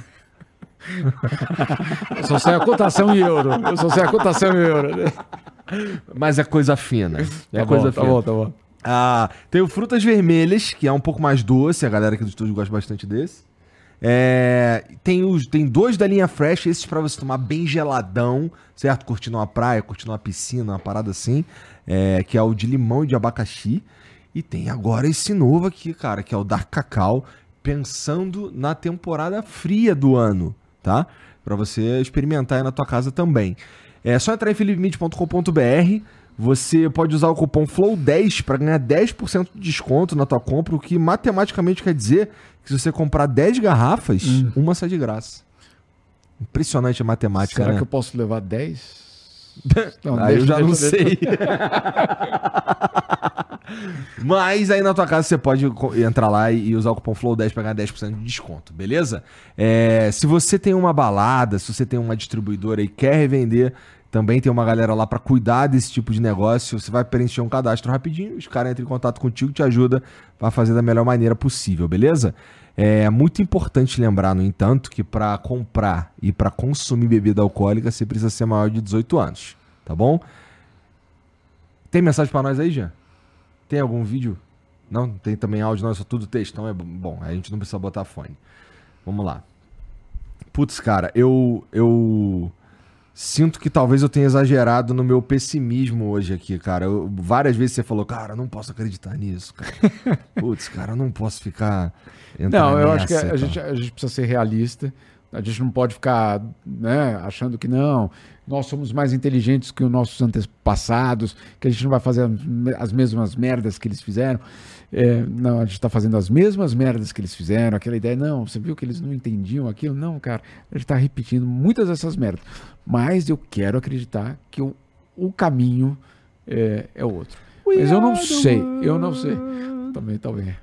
Eu só sei a cotação em euro. Eu só sei a cotação em euro. Mas é coisa fina. É tá coisa bom, fina. Tá bom, tá bom. Ah, tem o Frutas Vermelhas, que é um pouco mais doce. A galera aqui do estúdio gosta bastante desse. É, tem, os, tem dois da linha Fresh, esses para você tomar bem geladão, certo? Curtindo uma praia, curtindo uma piscina, uma parada assim. É, que é o de limão e de abacaxi. E tem agora esse novo aqui, cara, que é o Dark Cacau, pensando na temporada fria do ano, tá? Para você experimentar aí na tua casa também. É só entrar em philipmid.com.br. Você pode usar o cupom FLOW10 para ganhar 10% de desconto na tua compra, o que matematicamente quer dizer que se você comprar 10 garrafas, Hum. uma sai de graça. Impressionante a matemática, Será né? que eu posso levar 10? Aí eu já não sei. Mas aí na tua casa você pode entrar lá e e usar o cupom FLOW10 para ganhar 10% de desconto, beleza? É, se você tem uma balada, se você tem uma distribuidora e quer revender, também tem uma galera lá para cuidar desse tipo de negócio. Você vai preencher um cadastro rapidinho, os caras entram em contato contigo, te ajuda para fazer da melhor maneira possível, beleza? É muito importante lembrar, no entanto, que para comprar e para consumir bebida alcoólica você precisa ser maior de 18 anos, tá bom? Tem mensagem para nós aí, Jean? Tem algum vídeo? Não? Tem também áudio? Não, é só tudo texto. Então é bom. Bom, a gente não precisa botar fone. Vamos lá. Putz, cara, eu. Eu. Sinto que talvez eu tenha exagerado no meu pessimismo hoje aqui, cara. Eu- várias vezes você falou, cara, eu não posso acreditar nisso, cara. Putz, cara, eu não posso ficar. Não, eu acho que a, tal. gente, a gente precisa ser realista. A gente não pode ficar né, achando que não, nós somos mais inteligentes que os nossos antepassados, que a gente não vai fazer as mesmas merdas que eles fizeram. É, não, a gente está fazendo as mesmas merdas que eles fizeram. Aquela ideia, não, você viu que eles não entendiam aquilo? Não, cara, a gente está repetindo muitas dessas merdas. Mas eu quero acreditar que o, o caminho é, é outro. Mas eu não sei, eu não sei. Também, talvez.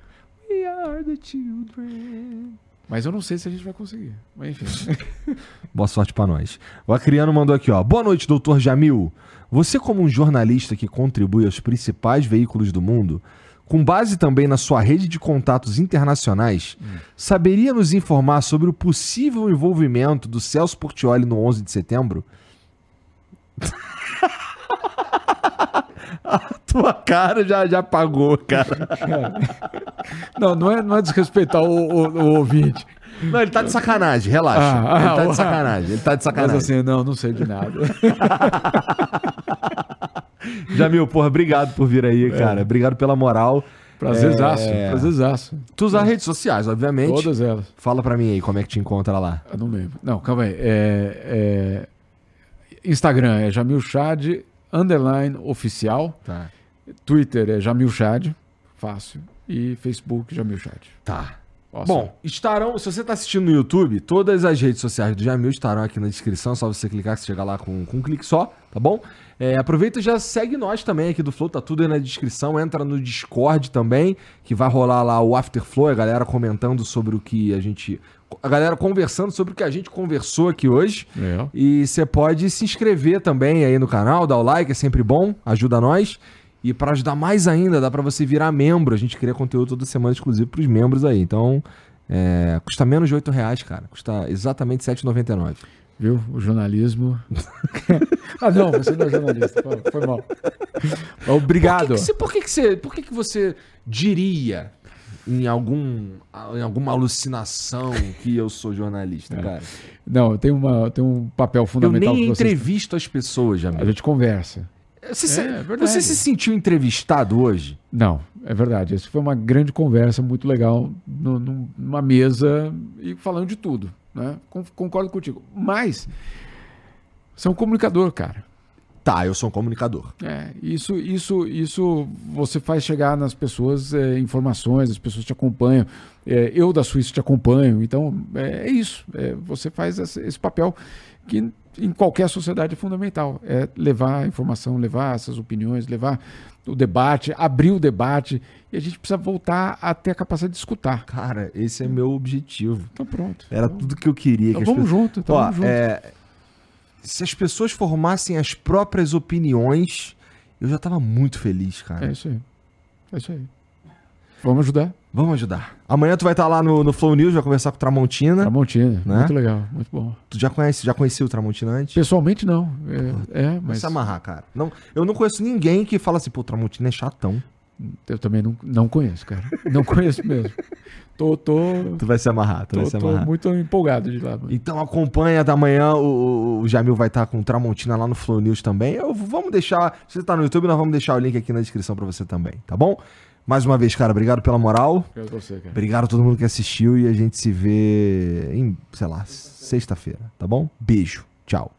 We are the children. Mas eu não sei se a gente vai conseguir. Mas enfim. Boa sorte pra nós. O Acriano mandou aqui, ó. Boa noite, doutor Jamil. Você, como um jornalista que contribui aos principais veículos do mundo, com base também na sua rede de contatos internacionais, saberia nos informar sobre o possível envolvimento do Celso Portioli no 11 de setembro? A tua cara já, já apagou, cara. Não, não é, não é desrespeitar o, o, o ouvinte. Não, ele tá de sacanagem, relaxa. Ah, ele tá ah, de sacanagem, ele tá de Mas sacanagem. assim, não, não sei de nada. Jamil, porra, obrigado por vir aí, cara. Obrigado pela moral. Prazerzaço, É. prazerzaço. Tu usa redes sociais, obviamente. Todas elas. Fala pra mim aí como é que te encontra lá. Eu não lembro. Não, calma aí. É, é, Instagram é Jamil Chad, underline oficial. Tá. Twitter é Jamil Chad, fácil. E Facebook Jamil Chad. Tá. Nossa. Bom, estarão, se você tá assistindo no YouTube, todas as redes sociais do Jamil estarão aqui na descrição, só você clicar que você chega lá com, com um clique só, tá bom? É, aproveita e já segue nós também aqui do Flow, tá tudo aí na descrição, entra no Discord também, que vai rolar lá o Afterflow, a galera comentando sobre o que a gente... A galera conversando sobre o que a gente conversou aqui hoje. É. E você pode se inscrever também aí no canal, dar o like, é sempre bom, ajuda nós. E para ajudar mais ainda, dá para você virar membro. A gente cria conteúdo toda semana exclusivo para os membros aí. Então, é, custa menos de 8 reais, cara. Custa exatamente R$ 7,99. Viu? O jornalismo. ah, não, você não é jornalista. Foi, mal. Obrigado. Por que, que você, por que, que você, diria em, algum, em alguma alucinação que eu sou jornalista, cara. Não, eu tenho, uma, eu tenho um papel Eu fundamental nem que vocês- entrevisto as pessoas, A Jamil. gente conversa. Você, se- É, você se sentiu entrevistado hoje? Não, é verdade. Essa foi uma grande conversa muito legal numa mesa e falando de tudo. Né? Con- Concordo contigo. Mas você é um comunicador, cara. Tá, eu sou um comunicador. É, isso, isso, isso você faz chegar nas pessoas é, informações, as pessoas te acompanham. É, eu da Suíça te acompanho. Então é, é isso. É, você faz esse, esse papel que em qualquer sociedade é fundamental. É levar a informação, levar essas opiniões, levar o debate, abrir o debate. E a gente precisa voltar a ter a capacidade de escutar. Cara, esse é meu objetivo. Então pronto. Era Então, tudo que eu queria. então que vamos pessoas- junto. Então Ó, vamos junto. é, se as pessoas formassem as próprias opiniões, eu já tava muito feliz, cara. É isso aí. É isso aí. Vamos ajudar. Vamos ajudar. Amanhã tu vai estar lá no, no Flow News, vai conversar com o Tramontina. Tramontina. Né? Muito legal. Muito bom. Tu já conhece, já conhecia o Tramontina antes? Pessoalmente, não. É, é Vai mas se amarrar, cara. Não, eu não conheço ninguém que fala assim, pô, o Tramontina é chatão. eu também não, não conheço, cara. Não conheço mesmo. Tô, tô, Tu vai se amarrar, tu vai tô, se tô amarrar. muito empolgado de lá. mano. Então acompanha da manhã, o, o Jamil vai estar com o Tramontina lá no Flow News também. Eu, vamos deixar, se você tá no YouTube, nós vamos deixar o link aqui na descrição pra você também, tá bom? Mais uma vez, cara, obrigado pela moral. Eu tô você, cara. Obrigado a todo mundo que assistiu e a gente se vê em, sei lá, sexta-feira, tá bom? Beijo. Tchau.